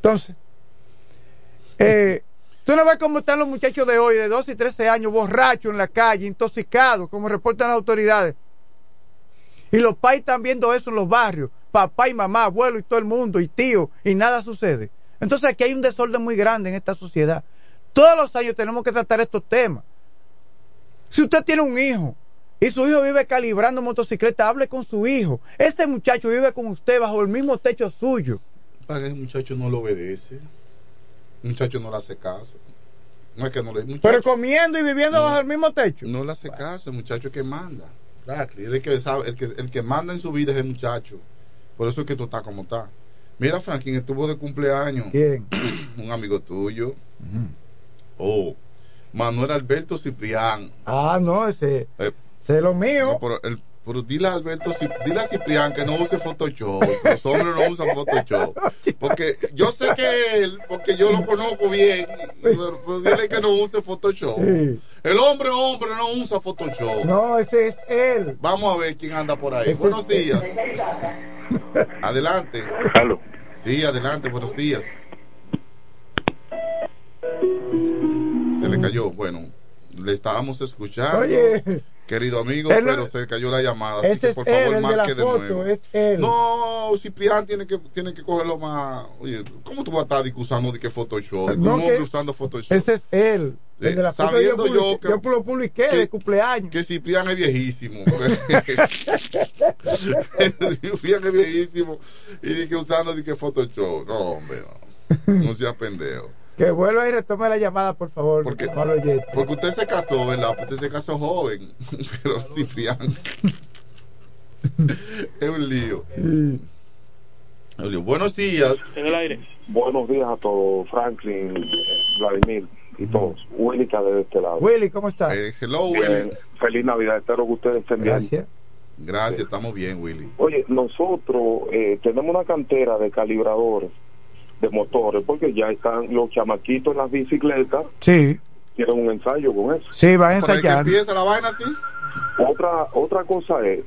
Entonces, eh, tú no ves cómo están los muchachos de hoy, de 12 y 13 años, borrachos en la calle, intoxicados, como reportan las autoridades. Y los pais están viendo eso en los barrios, papá y mamá, abuelo y todo el mundo, y tío, y nada sucede. Entonces aquí hay un desorden muy grande en esta sociedad. Todos los años tenemos que tratar estos temas. Si usted tiene un hijo y su hijo vive calibrando motocicleta, hable con su hijo. Ese muchacho vive con usted bajo el mismo techo suyo. Para que ese muchacho no lo obedece. El muchacho no le hace caso. No es que no le. muchacho- Pero comiendo y viviendo No. bajo el mismo techo. No le hace caso, el muchacho es que manda. Exactly. El que sabe, el que, el que manda en su vida es el muchacho. Por eso es que tú estás como estás. Mira, Franklin estuvo de cumpleaños. ¿Quién? [clears throat] Un amigo tuyo. Oh, Manuel Alberto Ciprián. Ah, no, ese, Eh, ese es lo mío. no, pero, el- pero dile a Alberto, dile a Ciprián que no use Photoshop. Los hombres no usan Photoshop. Porque yo sé que él, porque yo lo conozco bien, pero, pero dile que no use Photoshop. Sí. El hombre, hombre, no usa Photoshop. No, ese es él. Vamos a ver quién anda por ahí. Ese Buenos días. Adelante. Sí, adelante, buenos días. Se le cayó. Bueno, le estábamos escuchando. Oye. Querido amigo, Él pero se cayó la llamada. Así que es por favor, él, de la marque de, nuevo. es él. No, Ciprián tiene que, tiene que cogerlo más. Oye, ¿cómo tú vas a estar usando de que Photoshop? No, ¿Cómo que- usando Photoshop? Ese es él. Eh, de la sabiendo yo, publiqué- que- yo lo publiqué de cumpleaños. Que Ciprián es viejísimo. [laughs] Ciprián es viejísimo. Y dije usando de que Photoshop. No, hombre, no. No sea pendejo. Que vuelva y retome la llamada, por favor. Porque, porque usted se casó, ¿verdad? Usted se casó joven. [laughs] Pero Ciprián. [laughs] es un lío. Es un lío. Buenos días. En el aire. Buenos días a todos, Franklin, Vladimir y todos. Willy Cadet de este lado. Willy, ¿cómo estás? Eh, hello, Bien, Willy. feliz Navidad, espero que ustedes estén bien. Gracias. Gracias, estamos bien, Willy. Oye, nosotros eh, tenemos una cantera de calibradores de motores porque ya están los chamaquitos en las bicicletas, Sí, tienen un ensayo con eso. sí, empieza la vaina así. Otra otra cosa es,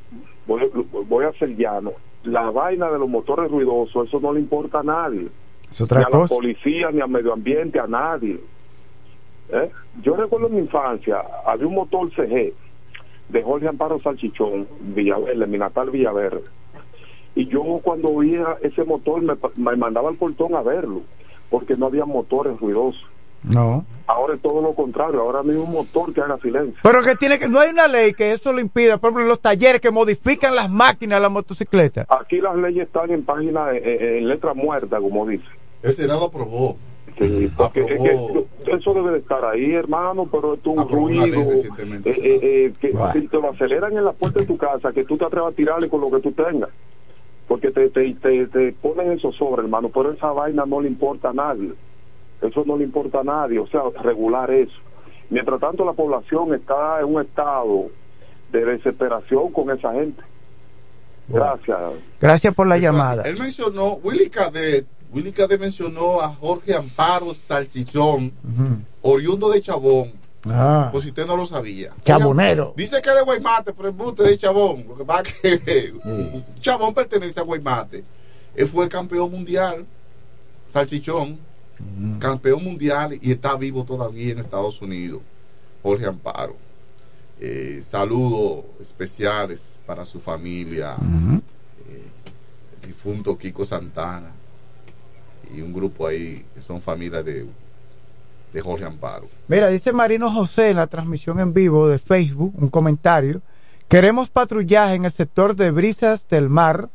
voy, voy a ser llano, la vaina de los motores ruidosos, eso no le importa a nadie. Es otra ni a la cosa. policía, ni al medio ambiente, a nadie. ¿Eh? Yo recuerdo en mi infancia, había un motor CG de Jorge Amparo Salchichón, Villaverde, mi natal Villaverde. Y yo cuando oía ese motor me, me mandaba al portón a verlo, porque no había motores ruidosos. No. Ahora es todo lo contrario, ahora no hay un motor que haga silencio. Pero que tiene que, no hay una ley que eso lo impida. Por ejemplo, en los talleres que modifican las máquinas, las motocicletas. Aquí las leyes están en página, eh, eh, en letra muerta, como dice. El Senado aprobó. Sí, porque es Aprobó. que eso debe de estar ahí, hermano, pero esto es un Aprobó ruido recientemente, eh, eh, eh, que Bueno. si te lo aceleran en la puerta de tu casa, que tú te atrevas a tirarle con lo que tú tengas. Porque te, te, te, te ponen eso sobre, hermano, pero esa vaina no le importa a nadie. Eso no le importa a nadie, o sea, regular eso. Mientras tanto, la población está en un estado de desesperación con esa gente. Gracias. Gracias por la llamada. Él mencionó, Willy Cadet, Willy Cadet mencionó a Jorge Amparo Salchichón, oriundo de Chabón. Ah, Por si usted no lo sabía. Chabonero. Dice que es de Guaymate, pero es buste de Chabón. Lo que pasa es que Chabón pertenece a Guaymate. Él fue el campeón mundial, Salchichón, campeón mundial y está vivo todavía en Estados Unidos. Jorge Amparo. Eh, saludos especiales para su familia, eh, el difunto Kiko Santana y un grupo ahí que son familia de, de Jorge Amparo. Mira, dice Marino José en la transmisión en vivo de Facebook, un comentario. Queremos patrullaje en el sector de Brisas del Mar,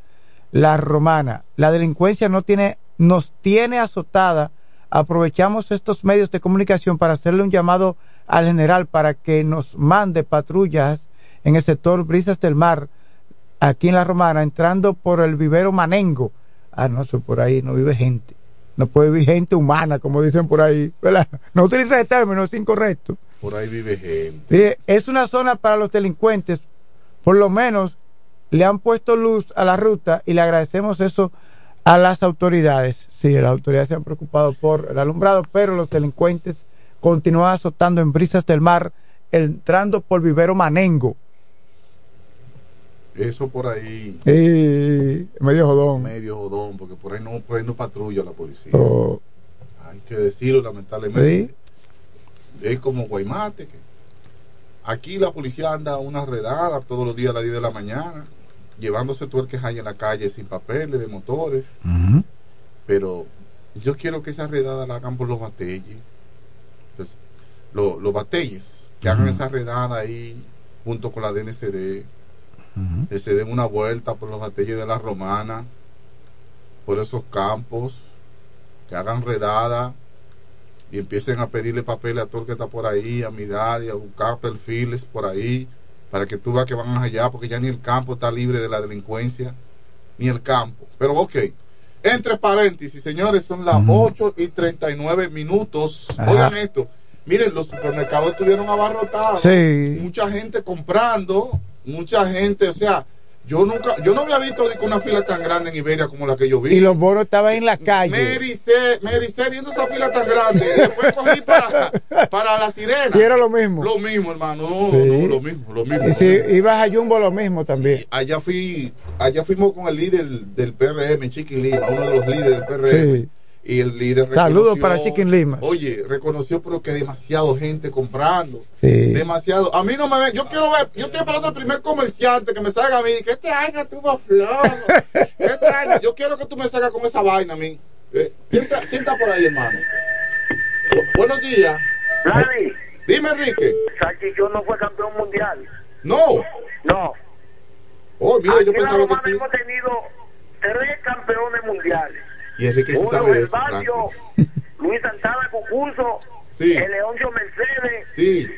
La Romana. La delincuencia no tiene, nos tiene azotada. Aprovechamos estos medios de comunicación para hacerle un llamado al general para que nos mande patrullas en el sector Brisas del Mar, aquí en La Romana, entrando por el vivero Manengo. Ah, no, eso por ahí no vive gente. No puede vivir gente humana, como dicen por ahí. ¿verdad? No utilice ese término, es incorrecto. Por ahí vive gente. Sí, es una zona para los delincuentes. Por lo menos le han puesto luz a la ruta y le agradecemos eso a las autoridades. Sí, las autoridades se han preocupado por el alumbrado, pero los delincuentes continúan azotando en brisas del mar, entrando por vivero Manengo. Eso por ahí. Medio jodón. Medio jodón, porque por ahí no, por ahí no patrulla la policía. Oh. Hay que decirlo lamentablemente. Es como Guaymate. Que aquí la policía anda una redada todos los días a las 10 de la mañana, llevándose que hay en la calle sin papeles de motores. Pero yo quiero que esa redada la hagan por los batelles. Entonces, lo- los batelles, que hagan esa redada ahí junto con la DNCD, que se den una vuelta por los batelles de la Romana, por esos campos, que hagan redada y empiecen a pedirle papeles a todo el que está por ahí, a mirar y a buscar perfiles por ahí, para que tú veas que van allá, porque ya ni el campo está libre de la delincuencia, ni el campo. Pero ok, entre paréntesis, señores, son las 8 y 39 minutos. Ajá. Oigan esto, miren, los supermercados estuvieron abarrotados, Sí. mucha gente comprando, mucha gente, o sea, yo nunca, yo no había visto una fila tan grande en Iberia como la que yo vi. Y los bonos estaban en la calle. Me ericé, me ericé viendo esa fila tan grande. Y después cogí para, para la sirena. Y era lo mismo. Lo mismo, hermano. No, Sí. no, lo mismo, lo mismo. Y si ibas a Jumbo, lo mismo también. Allá fui, allá fuimos con el líder del PRM, Chiqui Lima, uno de los líderes del PRM. Sí. Y el líder Saludos para Chicken Lima. Oye, reconoció pero que demasiado gente comprando. Sí. Demasiado. A mí no me ven. Yo quiero ver. Yo estoy esperando el primer comerciante que me salga a mí. Que este año tuvo flojo. [laughs] Este año. Yo quiero que tú me salgas con esa vaina a mí. Eh, ¿quién, está, quién está por ahí, hermano? Bu- buenos días. Larry, Dime, Enrique. Salchichón no fue campeón mundial. No. No. Oh, mira, yo pensaba que sí. hemos tenido tres campeones mundiales. Y Enrique Uno sabe de eso, Barrio, Luis Santana Concurso, Sí. el Leoncio Mercedes. Sí.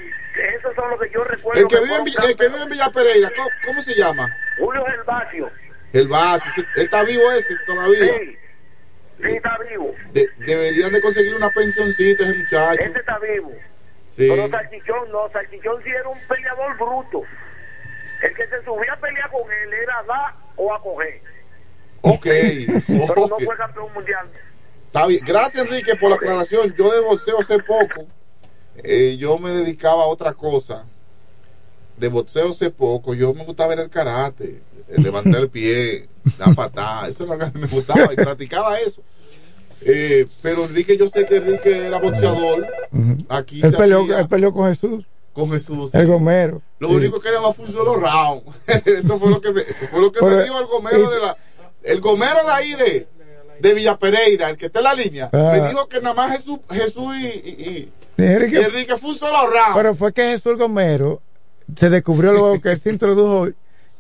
Esos son los que yo recuerdo. El que, que vive en, Villa- el que vive en Villa Pereira, ¿cómo, cómo se llama? Julio Gervasio. Sí. Está vivo ese todavía. Sí, sí está vivo. De- deberían de conseguir una pensioncita ese muchacho. Ese está vivo. Sí. Pero Salchichón no, Salchichón sí era un peleador bruto. El que se subía a pelear con él era a dar o a coger. Ok. Pero no fue campeón mundial. Está bien. Gracias, Enrique, por la aclaración. Yo de boxeo sé poco. Eh, yo me dedicaba a otra cosa. De boxeo sé poco. Yo me gustaba ver el karate, el levantar el pie, la patada. Eso era lo que me gustaba y practicaba eso. Eh, pero Enrique, yo sé que Enrique era boxeador. Aquí se peleó, hacía él peleó con Jesús, con Jesús. el gomero. Lo Sí. único que era fue un solo round. [laughs] eso fue lo que me, eso fue lo que me dijo el gomero y- de la, el gomero de ahí de, de Villa Pereira, el que está en la línea, Ah. me dijo que nada más Jesús, Jesús y, y- y- Enrique- y Enrique fue un solo round. Pero fue que Jesús el Gomero se descubrió luego que él se introdujo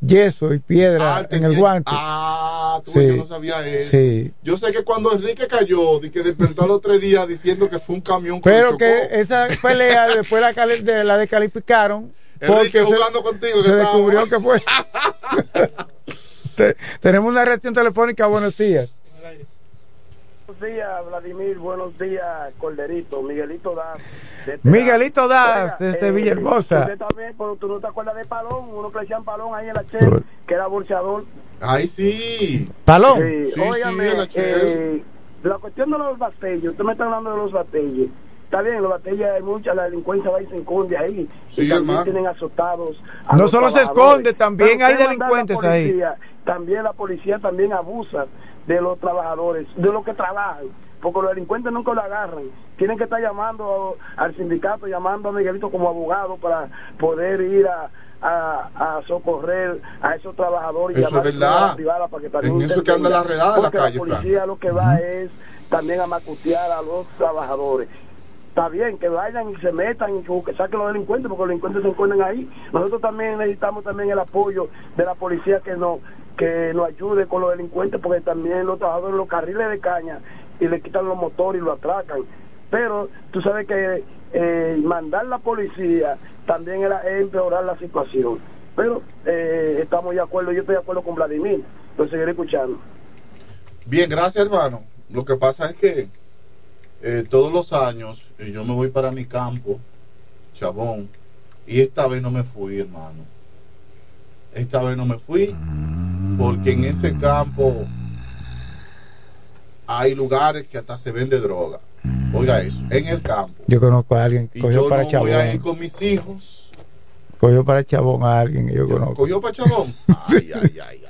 yeso y piedra Ah, en el guante. Ah, tú Sí. yo no sabía eso. Sí. Yo sé que cuando Enrique cayó, y que despertó al otro día diciendo que fue un camión que Pero que esa pelea [laughs] después la, de, la descalificaron. Enrique porque se- jugando contigo. que Se descubrió que fue. [laughs] Te- tenemos una reacción telefónica. Buenos días. Buenos días, Vladimir. Buenos días, Corderito. Miguelito Das. Miguelito Das, Oiga, desde eh, Villahermosa. Usted también, pero tú no te acuerdas de Palón, uno que decían Palón ahí en la Che, que era bolseador. Ay, sí. Palón. Sí, Sí, óigame, sí, la eh, la cuestión de los batallos, usted me está hablando de los batallos. Está bien, los batallos hay mucha, la delincuencia va y se esconde ahí. Sí, y también hermano. tienen azotados. a No los solo se esconde, también Pero hay a la delincuentes ahí. policía, También la policía también abusa de los trabajadores, de los que trabajan. Porque los delincuentes nunca lo agarran. Tienen que estar llamando al sindicato, llamando a Miguelito como abogado para poder ir a, a, a socorrer a esos trabajadores y Eso es llamar a verdad. la privada para que también En eso que anda la redada en la Porque calle, la policía lo que va es también a macutear a los trabajadores. Está bien que vayan y se metan y que saquen los delincuentes porque los delincuentes se encuentran ahí. Nosotros también necesitamos también el apoyo de la policía que nos que nos ayude con los delincuentes porque también los trabajadores los carriles de caña y le quitan los motores y lo atracan. Pero tú sabes que eh, mandar la policía también era empeorar la situación. Pero eh, estamos de acuerdo, yo estoy de acuerdo con Vladimir, lo seguiré escuchando. Bien, gracias, hermano. Lo que pasa es que eh, todos los años eh, yo me voy para mi campo, Chabón, y esta vez no me fui, hermano. Esta vez no me fui porque en ese campo hay lugares que hasta se vende droga. Oiga eso, en el campo. Yo conozco a alguien que cogió yo para no voy a ir Chabón. con mis hijos Cogió para Chabón a alguien que yo conozco. ¿Cogió para Chabón? [laughs] Ay, ay, ay, ay.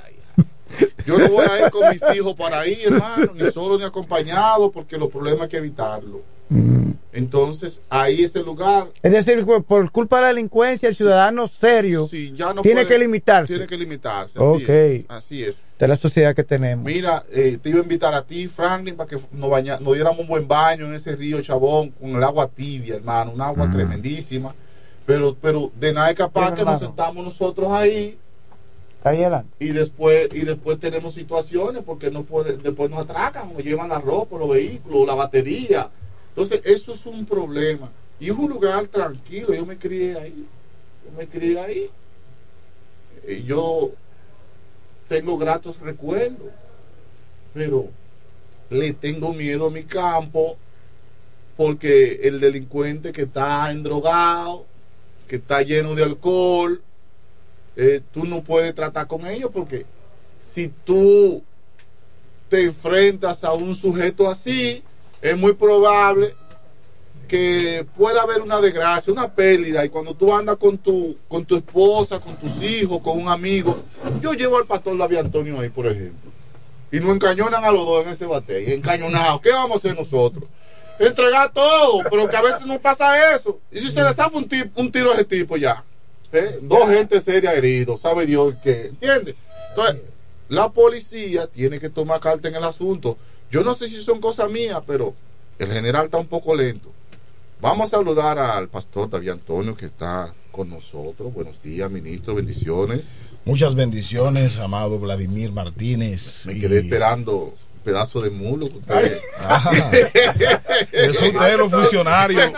Yo no voy a ir con mis hijos para ahí, hermano, ni solo ni acompañado, porque los problemas hay que evitarlo. Mm. Entonces, ahí ese lugar Es decir, por culpa de la delincuencia, el ciudadano serio ya no tiene puede- que limitarse. Tiene que limitarse. Así Ok. es. Así es. de la sociedad que tenemos. Mira, eh, te iba a invitar a ti, Franklin, para que nos, baña, nos diéramos un buen baño en ese río Chabón con el agua tibia, hermano, un agua tremendísima. Pero, pero de nada es capaz que nos sentamos nosotros ahí Y después y después tenemos situaciones porque después nos atracan, nos llevan la ropa, los vehículos, la batería. Entonces, eso es un problema. Y es un lugar tranquilo, yo me crié ahí. Yo me crié ahí. Eh, Yo tengo gratos recuerdos, pero le tengo miedo a mi campo porque el delincuente que está endrogado, que está lleno de alcohol, eh, tú no puedes tratar con ellos porque si tú te enfrentas a un sujeto así, es muy probable que pueda haber una desgracia, una pérdida, y cuando tú andas con tu, con tu esposa, con tus hijos, con un amigo, yo llevo al pastor David Antonio ahí, por ejemplo, y nos encañonan a los dos en ese bate, encañonados, ¿qué vamos a hacer nosotros? Entregar todo, pero que a veces no pasa eso, y si se le zafa un, un tiro a ese tipo ya, ¿eh? dos gente seria heridos, sabe Dios que, ¿entiendes? Entonces, la policía tiene que tomar carta en el asunto. Yo no sé si son cosas mías, pero el general está un poco lento. Vamos a saludar al pastor David Antonio que está con nosotros. Buenos días, ministro, bendiciones. Muchas bendiciones, amado Vladimir Martínez. Me y- quedé esperando pedazo de mulo. que usted- Ah, eso usted los funcionarios.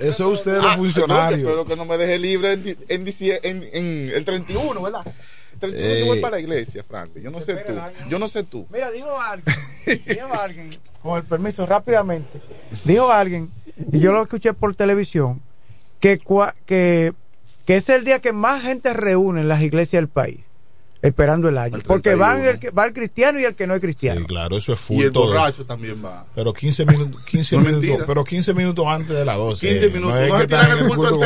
Eso usted los Ah, funcionarios. yo Espero que no me deje libre en, en, en- en el 31, ¿verdad? El 31 yo Eh. voy para la iglesia, Franklin. Yo no sé tú. Yo no sé tú. Mira, dijo alguien, [laughs] dijo alguien, con el permiso, rápidamente, dijo alguien, y yo lo escuché por televisión, que, cua- que, que es el día que más gente reúne en las iglesias del país, esperando el año. Porque van el, que- va el cristiano y el que no es cristiano. Sí, claro, eso es full Y el todo. borracho también va. Pero 15 [laughs] minutos, 15 No es minutos, pero 15 minutos antes de las 12. 15 minutos, No es no que en el el culto.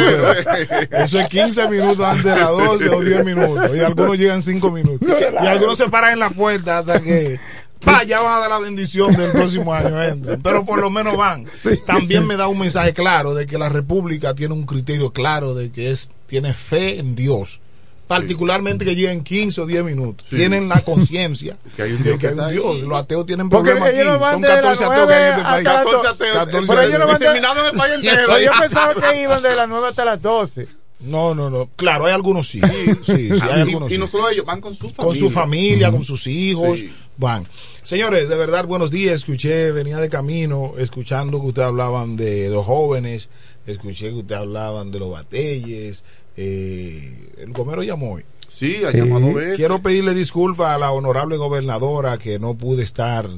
Eso es 15 minutos antes de las 12 o 10 minutos. Y algunos llegan 5 minutos. Y algunos se paran en la puerta hasta que pa, ya van a dar la bendición del próximo año. entran. Pero por lo menos van. También me da un mensaje claro de que la República tiene un criterio claro de que es tiene fe en Dios. Particularmente que lleguen 15 o 10 minutos. Sí. Tienen la conciencia de [laughs] que hay un Dios. Los ateos tienen Porque problemas aquí. Son de las 14 ateos que hay en este 9 país. hasta las 14 ateos. 14 Pero ellos no van de- Diseminados en el país [laughs] entero. Pero yo pensaba que iban de las 9 hasta las 12. No, no, no. Claro, hay algunos sí. Sí, sí, hay Ah, algunos y, sí. no solo ellos, van con su familia. Con su familia, con sus hijos, Sí. van. Señores, de verdad, buenos días. Escuché, venía de camino, escuchando que ustedes hablaban de los jóvenes, escuché que ustedes hablaban de los batelles. Eh, el Gomero llamó hoy. Sí, ha llamado veces. Quiero pedirle disculpas a la honorable gobernadora que no pude estar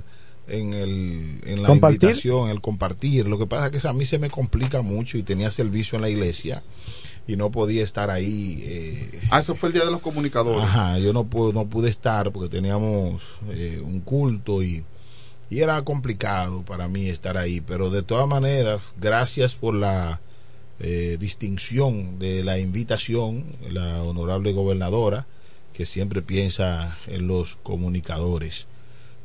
en, el, en la ¿Compartir? invitación, en el compartir. Lo que pasa es que a mí se me complica mucho y tenía servicio en la iglesia y no podía estar ahí. eh, Ah, eso fue el día de los comunicadores. Ajá, yo no pude, no pude estar porque teníamos eh, un culto y, y era complicado para mí estar ahí. Pero de todas maneras, gracias por la eh, distinción de la invitación, la honorable gobernadora, que siempre piensa en los comunicadores.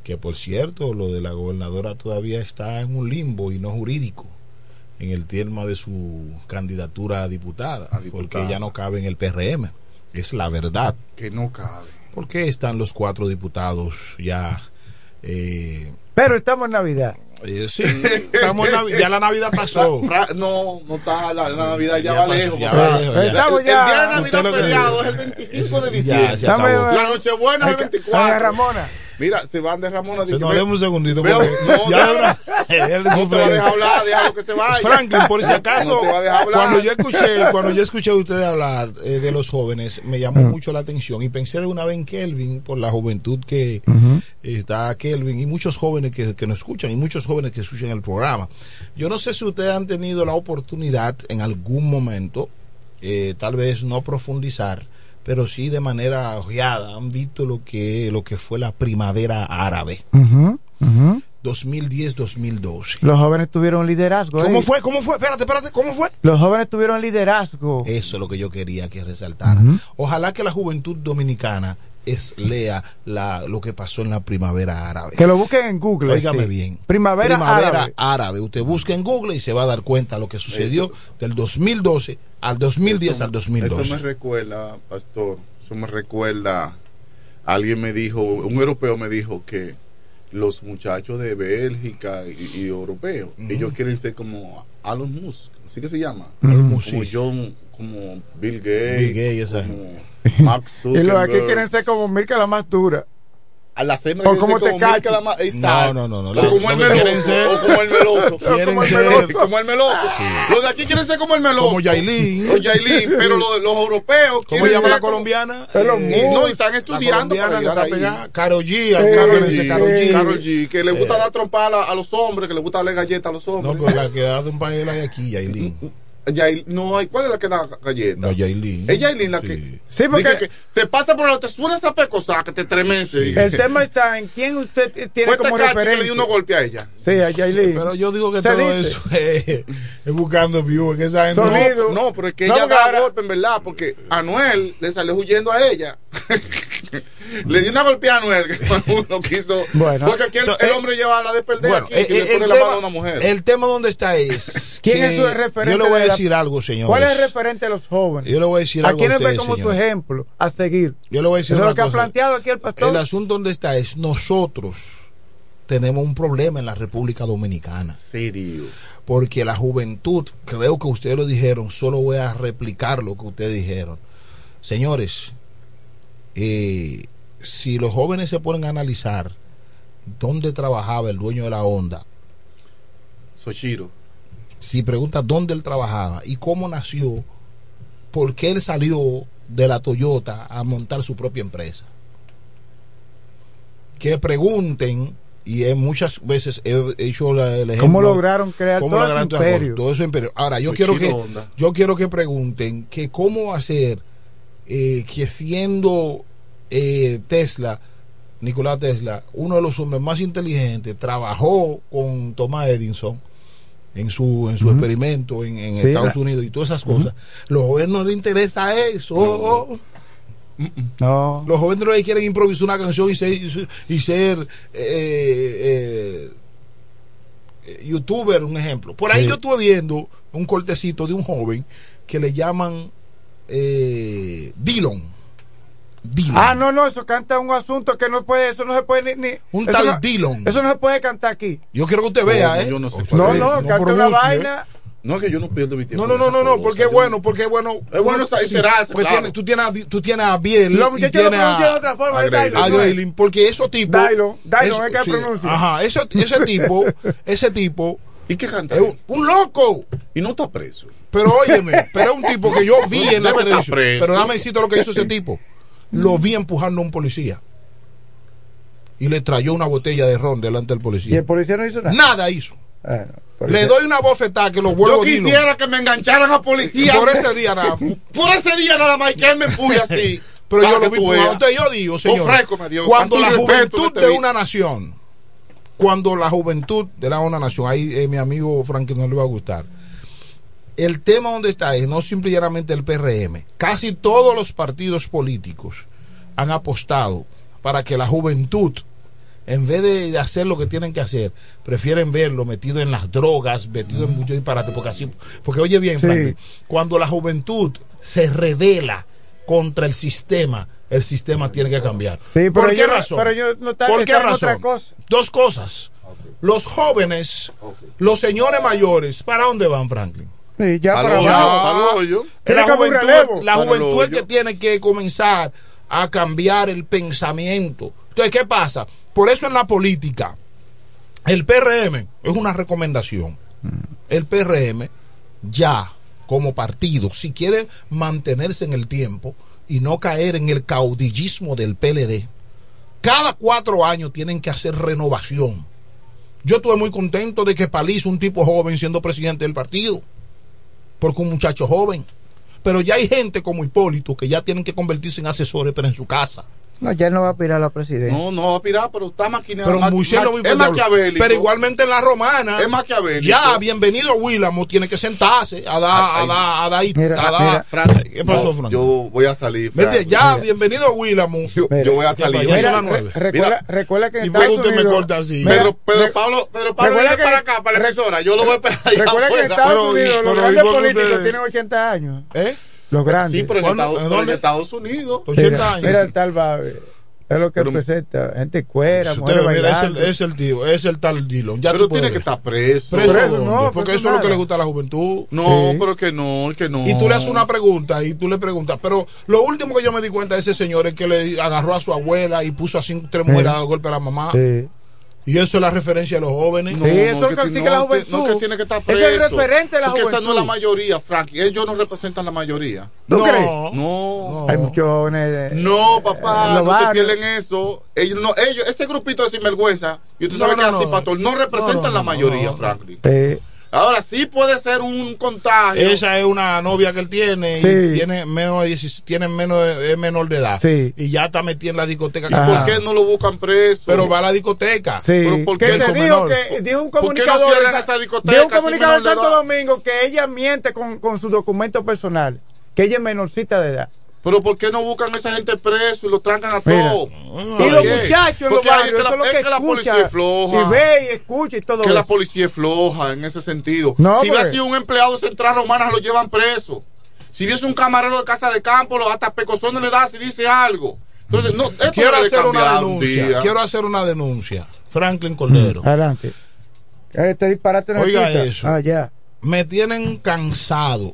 Que por cierto, lo de la gobernadora todavía está en un limbo y no jurídico en el tema de su candidatura a diputada, A diputada. porque ella no cabe en el PRM. Es la verdad. Que no cabe. ¿Por qué están los cuatro diputados ya? Eh, Pero estamos en Navidad. Sí, estamos ya la Navidad pasó. Fra- no, no está la, la Navidad, ya, Ya va pasó, lejos. ya papá. va lejos, ya. Estamos el, ya- el día de Navidad feriado es el 25 de diciembre. La Nochebuena es el Ay, 24. Ramona. Mira, se van de Ramona. Se nos un segundito. veo- porque no, ya no, una- [laughs] él no te va a dejar hablar, déjalo que se vaya. Franklin, por si acaso, [laughs] No te va a dejar hablar. cuando yo escuché, cuando yo escuché a ustedes hablar eh, de los jóvenes, me llamó mucho la atención y pensé de una vez en Kelvin por la juventud que está Kelvin y muchos jóvenes que, que nos escuchan y muchos jóvenes que escuchan el programa. Yo no sé si ustedes han tenido la oportunidad en algún momento, eh, tal vez no profundizar, pero sí de manera ojeada, han visto lo que lo que fue la primavera árabe. Ujú, ujú. 2010-2012. Los jóvenes tuvieron liderazgo. ¿Cómo ¿eh? fue? ¿Cómo fue? Espérate, espérate, ¿cómo fue? Los jóvenes tuvieron liderazgo. Eso es lo que yo quería que resaltara. Ojalá que la juventud dominicana es lea la, lo que pasó en la primavera árabe. Que lo busquen en Google. Óigame sí. bien. Primavera, árabe. árabe. Usted busca en Google y se va a dar cuenta lo que sucedió del 2012 al 2010 Eso- al 2012. Eso me recuerda, pastor, eso me recuerda, alguien me dijo, un europeo me dijo que los muchachos de Bélgica y, y europeos, ellos quieren ser como Elon Musk, así que se llama, Elon como sí. John, como Bill Gates, Bill Gates, como Mark [laughs] Y los aquí Zuckerberg. quieren ser como Mirka la más dura. A la hembras O como Tecachi. Mirka la ma-. No, no, no, no. O La- como el meloso. ser- O como el meloso. Quieren [laughs] como el ser- meloso. Como el meloso. Los de aquí quieren ser como el meloso. Como Yailin. O Yailin. Pero los, los europeos. ¿Cómo llama la colombiana? Eh. No, y están La estudiando colombiana para que llegar está. Karol G, Karol G, Karol G. Karol G, que le gusta Eh, dar trompada a, los hombres, que le gusta darle galletas a los hombres. No, pero la que da de un país la de aquí, Yailin. Yail- no, hay- ¿cuál es la que da galletas? No, Yailin. Es Yailin la que. Sí, porque- que te pasa por lo te suena esa pecosa que te estremece. El tema está en quién usted tiene Fue como Tecachi que le dio unos golpes a ella. Sí, a Yailin. Pero yo digo que todo dice. eso [laughs] es, es buscando views, que esa gente Sonido. No, pero es que No, ella porque da ahora- golpe, en verdad, porque Anuel le salió huyendo a ella. [laughs] le dio una golpeada a Anuel que uno quiso. Bueno. porque aquí el, el hombre lleva la de perder Bueno, aquí, eh, que le eh, pone el, la tema, mano a una mujer. el tema donde está es. ¿Quién es su referente? Yo le voy a de la- decir algo, señores. ¿Cuál es el referente de los jóvenes? Yo le voy a decir ¿A algo a quiénes ve como su ejemplo a seguir? Yo le voy a decir Eso es lo que ha planteado aquí el pastor. El asunto donde está es nosotros tenemos un problema en la República Dominicana. Serio. Porque la juventud, creo que ustedes lo dijeron, solo voy a replicar lo que ustedes dijeron. Señores, eh, si los jóvenes se ponen a analizar dónde trabajaba el dueño de la Honda, Sochiro. si pregunta dónde él trabajaba y cómo nació, por qué él salió de la Toyota a montar su propia empresa. Que pregunten, y he muchas veces he hecho la- el ejemplo. ¿Cómo lograron crear cómo todo ese lograron imperio? todo. Ahora, yo quiero que yo quiero que pregunten que cómo hacer eh, que siendo eh, Tesla, Nicolás Tesla, uno de los hombres más inteligentes, trabajó con Thomas Edison en su en su experimento en, en Sí, Estados la- Unidos y todas esas cosas. Los jóvenes no les interesa eso. No. Los jóvenes lo que quieren improvisar una canción y ser, y ser eh, eh, eh, youtuber, un ejemplo. Por ahí Sí. yo estuve viendo un cortecito de un joven que le llaman eh, Dillon. Dillon. Ah, no, no, eso canta un asunto que no puede, eso no se puede ni. ni- Un tal no- Dillon. Eso no se puede cantar aquí. Yo quiero que usted vea, No, ¿eh? yo no sé No, no, canta una busque, vaina. No, que yo no pierdo mi tiempo. No, no, no, no, porque bueno, porque es bueno. Es bueno enterarse, porque claro. tiene- tú, tienes, a- tú tienes a Biel Los muchachos lo tienes pronuncian de a, otra forma. a. Dylan, a porque esos tipos. Dylon, Dylon, eso- es que sí, pronuncia. Ajá, ese, ese tipo, [laughs] ese tipo ¿Y qué canta? es un, un loco. Y no está preso. Pero óyeme, pero es un tipo que yo vi en la televisión. Pero dame decirte lo que hizo ese tipo. Lo vi empujando a un policía. Y le trayó una botella de ron delante del Y policía. el policía no hizo nada. Nada hizo. Bueno, Le doy una bofetada que lo Yo vuelvo Dillon. quisiera que me engancharan a policía. Por ese día nada. Por ese día nada más y que él me empuje así. [laughs] Pero yo lo vi. Entonces yo digo, señor, cuando la juventud de una nación, cuando la juventud de la una nación, ahí eh, mi amigo Frank no le va a gustar. El tema donde está es no simplemente el PRM. Casi todos los partidos políticos han apostado para que la juventud, en vez de hacer lo que tienen que hacer, prefieren verlo metido en las drogas, metido en mucho disparate. Porque así, porque oye bien, Sí. Franklin, cuando la juventud se revela contra el sistema, el sistema tiene que cambiar. Sí, pero ¿Por qué yo razón? pero yo no ¿Por qué otra razón? cosa. Dos cosas. Los jóvenes, los señores mayores, ¿para dónde van, Franklin? Sí, ya para La que haber un juventud, relevo. la Para juventud el es que tiene que comenzar a cambiar el pensamiento. Entonces, ¿qué pasa? Por eso en la política, el PRM es una recomendación. El PRM ya como partido, si quiere mantenerse en el tiempo y no caer en el caudillismo del PLD, cada cuatro años tienen que hacer renovación. Yo estuve muy contento de que Palizo, un tipo joven, siendo presidente del partido, porque un muchacho joven. Pero ya hay gente como Hipólito que ya tienen que convertirse en asesores, pero en su casa. No, ya no va a aspirar a la presidencia. No, no va a aspirar, pero está maquinado. Pero Ma- Moisés ma- no es maquiavélico. Pero igualmente en la romana. Es maquiavélico. Ya, bienvenido Willamo, tiene que sentarse a dar, a dar, a dar, a dar- Frank, ¿Qué pasó, no, Frank? Yo voy a salir. Vete, Frank. ya, bienvenido Willamo. Yo, yo voy a salir. Mira, recuerda, recuerda que en Y Estados luego usted me corta así. Mira, Pedro, Pedro Pablo, Pedro Pablo recuerda viene que- para acá, para la emisora. Yo lo voy a esperar allá Recuerda que en. Estados Unidos los ¿y grandes políticos tienen 80 años. ¿Eh? Los grandes. Sí, pero en. Estados, ¿En pero en dónde? Estados Unidos. 80 Mira, años. mira el tal Babe. Es lo que presenta. Gente cuera, ve, mira, es el, es el tío, es el tal Dillon. Ya Pero tiene que estar preso. Preso, Preso, no, porque preso eso es lo que nada. le gusta a la juventud. No, Sí. pero que no, que no. Y tú le haces una pregunta y tú le preguntas. Pero lo último que yo me di cuenta de ese señor es que le agarró a su abuela y puso así tres mujeres a golpe a la mamá. Sí. Y eso es la referencia de los jóvenes. No, Sí, eso no, es lo que ti- sigue la no, juventud. No, que tiene que estar Es preso. el referente de la Porque esa no es la mayoría, Frankie. Ellos no representan la mayoría. ¿Tú No, crees? No. Hay muchos jóvenes. de- No, papá, no te pierden eso. Ellos, no, ellos, ese grupito de sinvergüenza, y tú No, sabes no, que no. así, pastor, no representan No, no, la no, mayoría, no. Franklin. Eh, Ahora sí puede ser un contagio. Esa es una novia que él tiene Sí. y tiene menos de 16 tiene menos es menor de edad. Sí. Y ya está metida en la discoteca. Ajá. ¿Por qué no lo buscan preso? Pero va a la discoteca. Sí, Pero ¿por que qué se dijo menor? que dijo un ¿Por qué no comunicador cierran esa discoteca dijo un comunicador de Santo? Domingo que ella miente con, con su documento personal, que ella es menorcita de edad. Pero ¿por qué no buscan a esa gente preso y lo trancan a todos? Y los muchachos en los barrios, es que la, eso es lo es que que la policía es floja. y ve y escucha y todo que la policía es floja en ese sentido. No, si hubiera pues. sido un empleado de Central Romana, lo llevan preso. Si hubiese un camarero de casa de campo, lo hasta pecosones le da si dice algo. Entonces, no, esto Quiero hacer una un denuncia. Quiero hacer una denuncia. Franklin Cordero. Adelante. Este disparate no Oiga eso. Ah, ya. Me tienen cansado.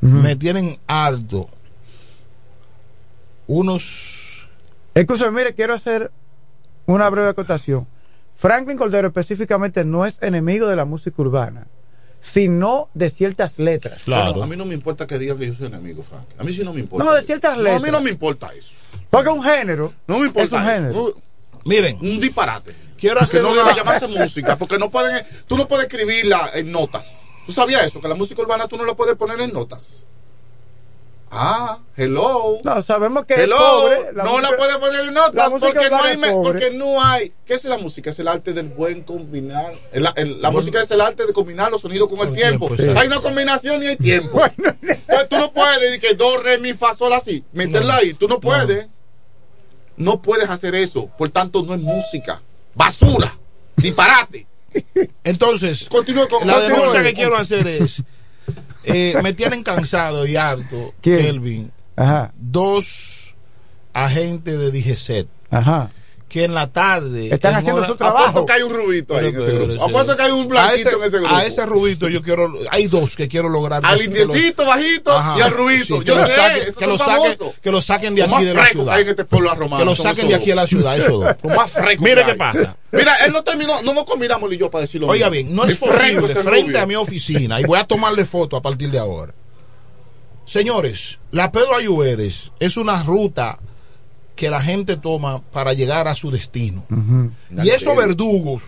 Me tienen harto. Unos. Escúchame, mire, quiero hacer una breve acotación. Franklin Cordero específicamente no es enemigo de la música urbana, sino de ciertas letras. Bueno, a mí no me importa que digan que yo soy enemigo, Frank. A mí sí no me importa. No, de eso. ciertas No, a letras. mí no me importa eso. Porque un género No me importa es un eso. género. No, Miren, un disparate. quiero Que hacer no una. debe llamarse música, porque no pueden, tú no puedes escribirla en notas. ¿Tú sabías eso? Que la música urbana tú no la puedes poner en notas. Ah, hello. No, sabemos que Hello, es pobre. no música- la puede poner en notas porque no hay porque no hay. ¿qué es la música? es el arte del buen combinar. El- el- la música es el arte de combinar los sonidos con el tiempo, hay una combinación y hay tiempo. [laughs] Pues [laughs] tú no puedes decir que do re mi fa sol así. Meterla ahí. Tú no puedes. No. puedes hacer eso. Por tanto no es música. Basura. Disparate. [laughs] Entonces, continúe con la denuncia que quiero hacer es. Eh, me tienen cansado y harto, ¿Quién? Kelvin, Ajá, dos agentes de DGCET ajá. Que en la tarde. Están en haciendo hora- su trabajo. apuesto que hay un rubito ahí en Pero, ese grupo apuesto que hay un a blanquito ese, en ese grupo a ese rubito yo quiero. Hay dos que quiero lograr. al que lo- indiecito bajito Ajá. y al rubito Sí, que yo lo sé saquen- que lo saquen, famosos. que lo saquen de Lo aquí de la ciudad. que hay en este pueblo romano Que lo saquen de aquí a la ciudad, esos dos. [laughs] Lo más fresco. Mire que qué pasa. Mira, él no terminó, no nos combinamos ni yo para decirlo. Oiga bien, no es posible frente rubio. a mi oficina, y voy a tomarle foto a partir de ahora. Señores, la Pedro Ayuberes es una ruta que la gente toma para llegar a su destino. Y esos verdugos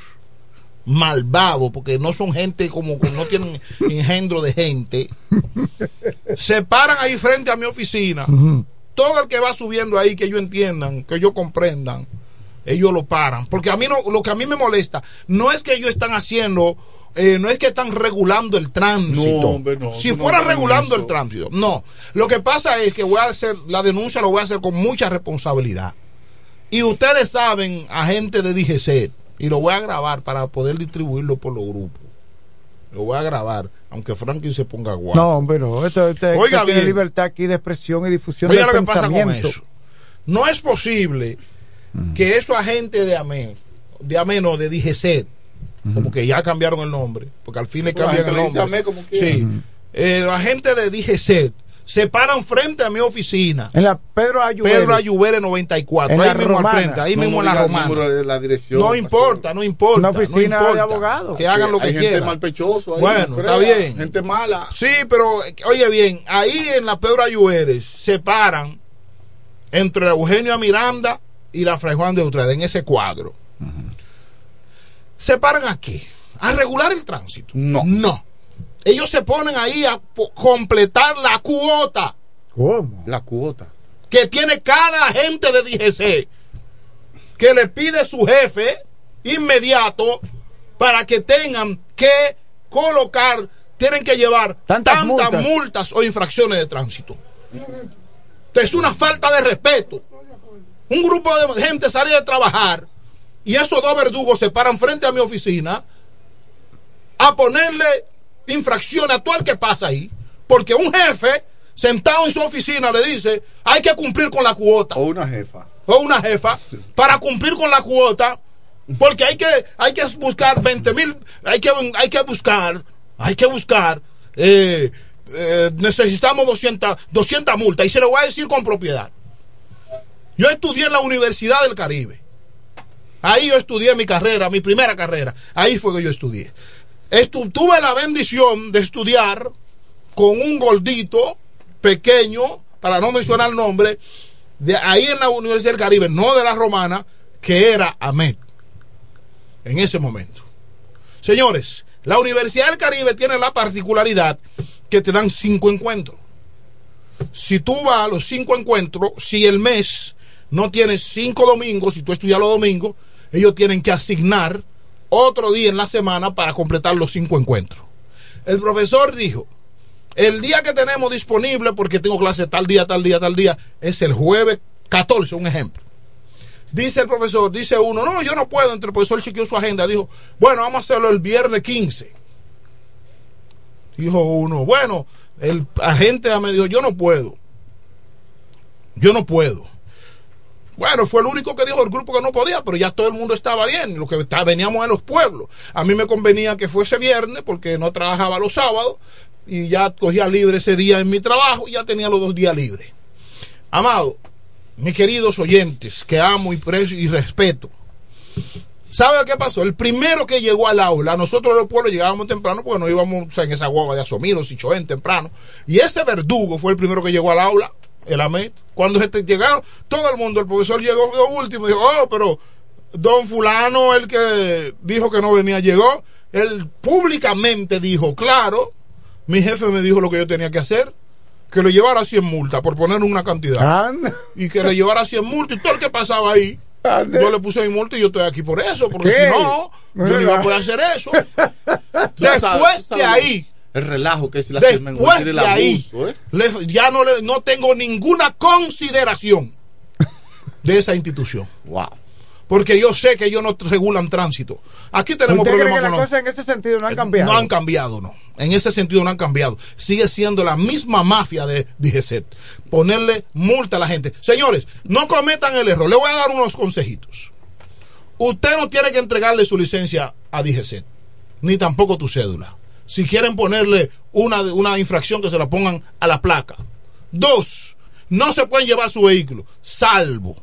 malvados, porque no son gente como que no tienen [laughs] engendro de gente, se paran ahí frente a mi oficina. Todo el que va subiendo ahí, que ellos entiendan, que ellos comprendan, ellos lo paran. Porque a mí no, lo que a mí me molesta no es que ellos están haciendo, eh, no es que están regulando el tránsito. No, hombre, no, si no fuera regulando eso. el tránsito, no. Lo que pasa es que voy a hacer, la denuncia lo voy a hacer con mucha responsabilidad. Y ustedes saben, agente de DGC, y lo voy a grabar para poder distribuirlo por los grupos. Lo voy a grabar, aunque Franklin se ponga guapo. No, hombre, no. Esto, esto- esto Oiga tiene libertad aquí de expresión y difusión Oiga de lo que pasa con eso. No es posible que esos agentes de AME, de AME no, de DGC, como que ya cambiaron el nombre, porque al fin le la cambian el gente nombre. Como. Sí. Eh, los agentes de DGC se paran frente a mi oficina. En la Pedro Ayuberes. Pedro Ayubere 94, En ahí la mismo Romana. al frente, ahí No, mismo no en la romana. número de la dirección, No importa, no importa. Una no oficina importa. de abogados. Que hagan lo hay que gente quieran. mal pechoso ahí, Bueno, no está bien. Gente mala. Sí, pero oye bien, ahí en la Pedro Ayuberes se paran entre Eugenio Miranda y la Fray Juan de Utrera, en ese cuadro. ¿Se paran a qué? A regular el tránsito. No. No. Ellos se ponen ahí a completar la cuota. ¿Cómo? La cuota. que tiene cada agente de DGC que le pide su jefe inmediato para que tengan que colocar, tienen que llevar tantas, multas. multas. o infracciones de tránsito. Es una falta de respeto. Un grupo de gente sale de trabajar y esos dos verdugos se paran frente a mi oficina a ponerle infracciones a todo el que pasa ahí. Porque un jefe sentado en su oficina le dice, hay que cumplir con la cuota. O una jefa. O una jefa, para cumplir con la cuota, porque hay que, hay que buscar 20 mil, hay que, hay que buscar, hay que buscar, eh, eh, necesitamos 200, 200 multas, y se lo voy a decir con propiedad. Yo estudié en la Universidad del Caribe. Ahí yo estudié mi carrera, mi primera carrera. Ahí fue que yo estudié. Estu tuve la bendición de estudiar con un gordito pequeño, para no mencionar el nombre, de ahí en la Universidad del Caribe, no de la Romana, que era Ahmed. En ese momento. Señores, la Universidad del Caribe tiene la particularidad que te dan cinco encuentros. Si tú vas a los cinco encuentros, si el mes no tienes cinco domingos, si tú estudias los domingos, ellos tienen que asignar otro día en la semana para completar los cinco encuentros. El profesor dijo, el día que tenemos disponible, porque tengo clase tal día, tal día, tal día, es el jueves 14, un ejemplo. Dice el profesor, dice uno, no, yo no puedo. Entre el profesor chequeó su agenda, dijo, bueno, vamos a hacerlo el viernes 15. Dijo uno, bueno, el agente me dijo, yo no puedo. Yo no puedo. Bueno, fue el único que dijo el grupo que no podía, pero ya todo el mundo estaba bien. Lo que está, veníamos en los pueblos. A mí me convenía que fuese viernes porque no trabajaba los sábados y ya cogía libre ese día en mi trabajo y ya tenía los dos días libres. Amado, mis queridos oyentes, que amo y precio y respeto. ¿Sabe qué pasó? El primero que llegó al aula, nosotros los pueblos llegábamos temprano porque no íbamos en esa guagua de Asomiros y Choén temprano. Y ese verdugo fue el primero que llegó al aula, el AMET. Cuando se llegaron, todo el mundo, el profesor llegó de último y dijo, oh, pero don fulano, el que dijo que no venía, llegó. Él públicamente dijo, claro, mi jefe me dijo lo que yo tenía que hacer que le llevara 100 multas por poner una cantidad y que le llevara 100 multas y todo el que pasaba ahí yo le puse mi multa y yo estoy aquí por eso porque ¿Qué? si no yo no iba a poder hacer eso [laughs] después de ahí El relajo que es la después el de ahí abuso, ¿eh? le- ya no, le- no tengo ninguna consideración [laughs] de esa institución wow porque yo sé que ellos no regulan tránsito aquí tenemos ¿Usted cree problemas que con las cosas en ese sentido no han cambiado? no han cambiado, no. En ese sentido no han cambiado. Sigue siendo la misma mafia de DGCET. Ponerle multa a la gente. Señores, no cometan el error. Le voy a dar unos consejitos. Usted no tiene que entregarle su licencia a DGCET, ni tampoco tu cédula. Si quieren ponerle una, una infracción, que se la pongan a la placa. Dos, no se pueden llevar su vehículo, salvo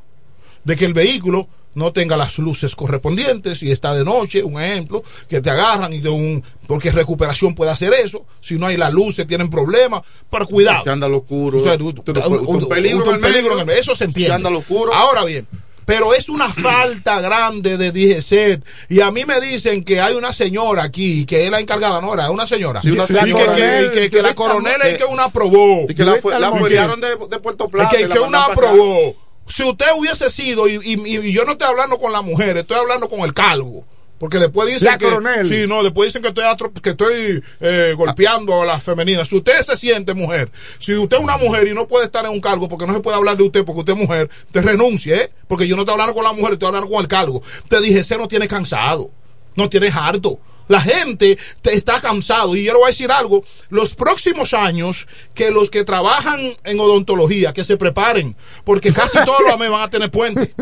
de que el vehículo no tenga las luces correspondientes y está de noche, un ejemplo, que te agarran y de un porque recuperación puede hacer eso, si no hay las luces tienen problemas, pero cuidado. Al oscuro, Usted- usted- un- un peligro un peligro en el medio, eso se entiende. Oscuro. Ahora bien, pero es una falta grande de DGCET. Y a mí me dicen que hay una señora aquí, que es la encargada, no era una señora. Sí, una y que, señora. que- que- que la coronel es que una aprobó. Y que la, fue, la Y de, de Puerto y Plata. que, y que una aprobó. Si usted hubiese sido, y, y- y yo no estoy hablando con la mujer, estoy hablando con el cargo. Porque después dicen La que. coronel. Sí, no, después dicen que estoy, atro- que estoy eh, golpeando a las femeninas. Si usted se siente mujer, si usted es una mujer y no puede estar en un cargo porque no se puede hablar de usted porque usted es mujer, te renuncie, ¿eh? Porque yo no estoy hablando con la mujer, estoy hablando con el cargo. Te dije, ese no tiene cansado, no tienes harto. La gente te está cansado. Y yo le voy a decir algo. Los próximos años, que los que trabajan en odontología, que se preparen. Porque casi todos los [laughs] AME van a tener puente.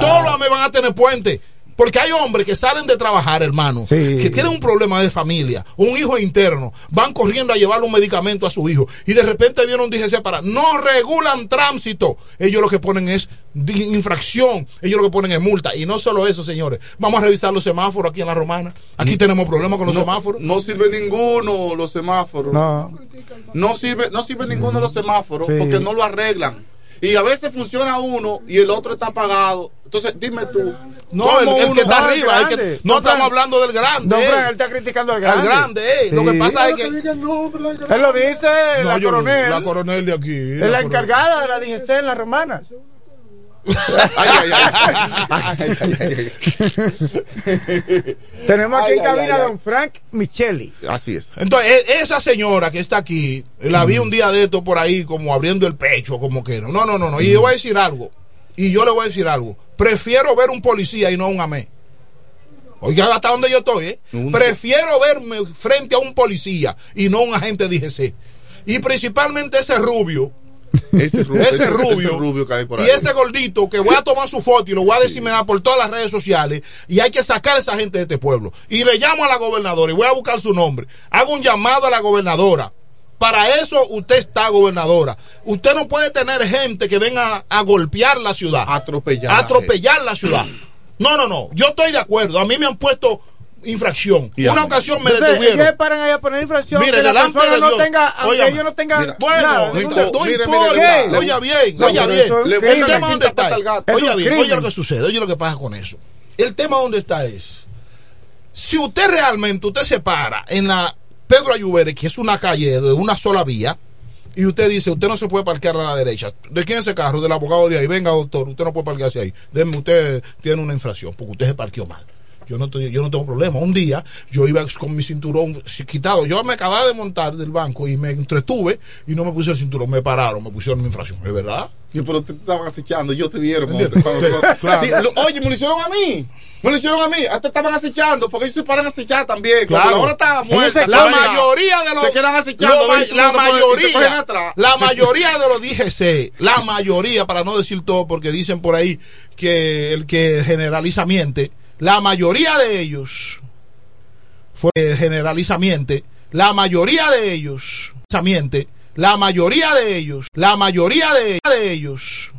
Todos los AME van a tener puente. Porque hay hombres que salen de trabajar, hermano, que tienen un problema de familia, un hijo interno, van corriendo a llevarle un medicamento a su hijo y de repente un DGC para, no regulan tránsito. Ellos lo que ponen es infracción, ellos lo que ponen es multa. Y no solo eso, señores, vamos a revisar los semáforos aquí en la Romana. Aquí tenemos problemas con los no, semáforos. No sirve ninguno los semáforos. No. No sirve, no sirve ninguno de los semáforos Sí. porque no lo arreglan. Y a veces funciona uno y el otro está apagado. Entonces, dime tú, No, el, ¿Cómo el que está No, arriba, el que- grande. no estamos hablando del grande. Don eh. Él está criticando al grande. Al grande, eh. Lo que pasa es que. Él lo dice, No, la no- coronel. la coronel de aquí. es la encargada de la DGC en la romana. Ay, ay, ay. Ay, ay, ay, Tenemos aquí Ay, en cabina a don Frank Micheli. Así es. Entonces, e- esa señora que está aquí, la vi un día de esto por ahí, como abriendo el pecho, como que no. No, no, no, no. Y yo voy a decir algo. Y yo le voy a decir algo. Prefiero ver un policía y no un amé. Oiga, hasta donde yo estoy, ¿eh? Un- Prefiero verme frente a un policía y no un agente DGC. Y principalmente ese rubio. Ese rubio, ese rubio, ese rubio que hay por ahí. y ese gordito que voy a tomar su foto y lo voy a diseminar por todas las redes sociales y hay que sacar a esa gente de este pueblo. Y le llamo a la gobernadora y voy a buscar su nombre. Hago un llamado a la gobernadora. Para eso usted está gobernadora. Usted no puede tener gente que venga a golpear la ciudad. Atropellar. atropellar la ciudad. No no no. Yo estoy de acuerdo. A mí me han puesto infracción Y a una ocasión me Entonces, detuvieron se paran ahí a poner infracción. Mire, que la delante persona de no Dios. tenga, aunque ellos no tengan Mira, Bueno, nada, no, ningún- no mire, mire, importa. oiga bien, No, oiga bien. El tema dónde está. Oiga bien, oiga lo que sucede, oye lo que pasa con eso. El tema dónde está es, si usted realmente, usted se para en la Pedro Ayubere, que es una calle de una sola vía, y usted dice, usted no se puede parquear a la derecha. ¿De quién es ese carro? Del abogado de ahí. Venga, doctor, usted no puede parquearse ahí. Deme, usted tiene una infracción, porque usted se parqueó mal. Yo no, estoy- yo no tengo problema. Un día yo iba con mi cinturón quitado. Yo me acababa de montar del banco y me entretuve y no me puse el cinturón. Me pararon, me pusieron mi infracción. ¿Es verdad? Yo, pero te estaban acechando, yo te vieron. [laughs] claro. Sí, lo- oye, me lo hicieron a mí. Me lo hicieron a mí. Hasta estaban acechando, porque ellos se paran a acechar también. Claro. la hora estaba Ellos muerta. la mayoría de los Se quedan acechando. ma- la te te mayoría la mayoría de los DGC la mayoría para no decir todo porque dicen por ahí que el que generaliza miente la mayoría de ellos fue generaliza miente la mayoría de ellos la mayoría de ellos la mayoría de, de ellos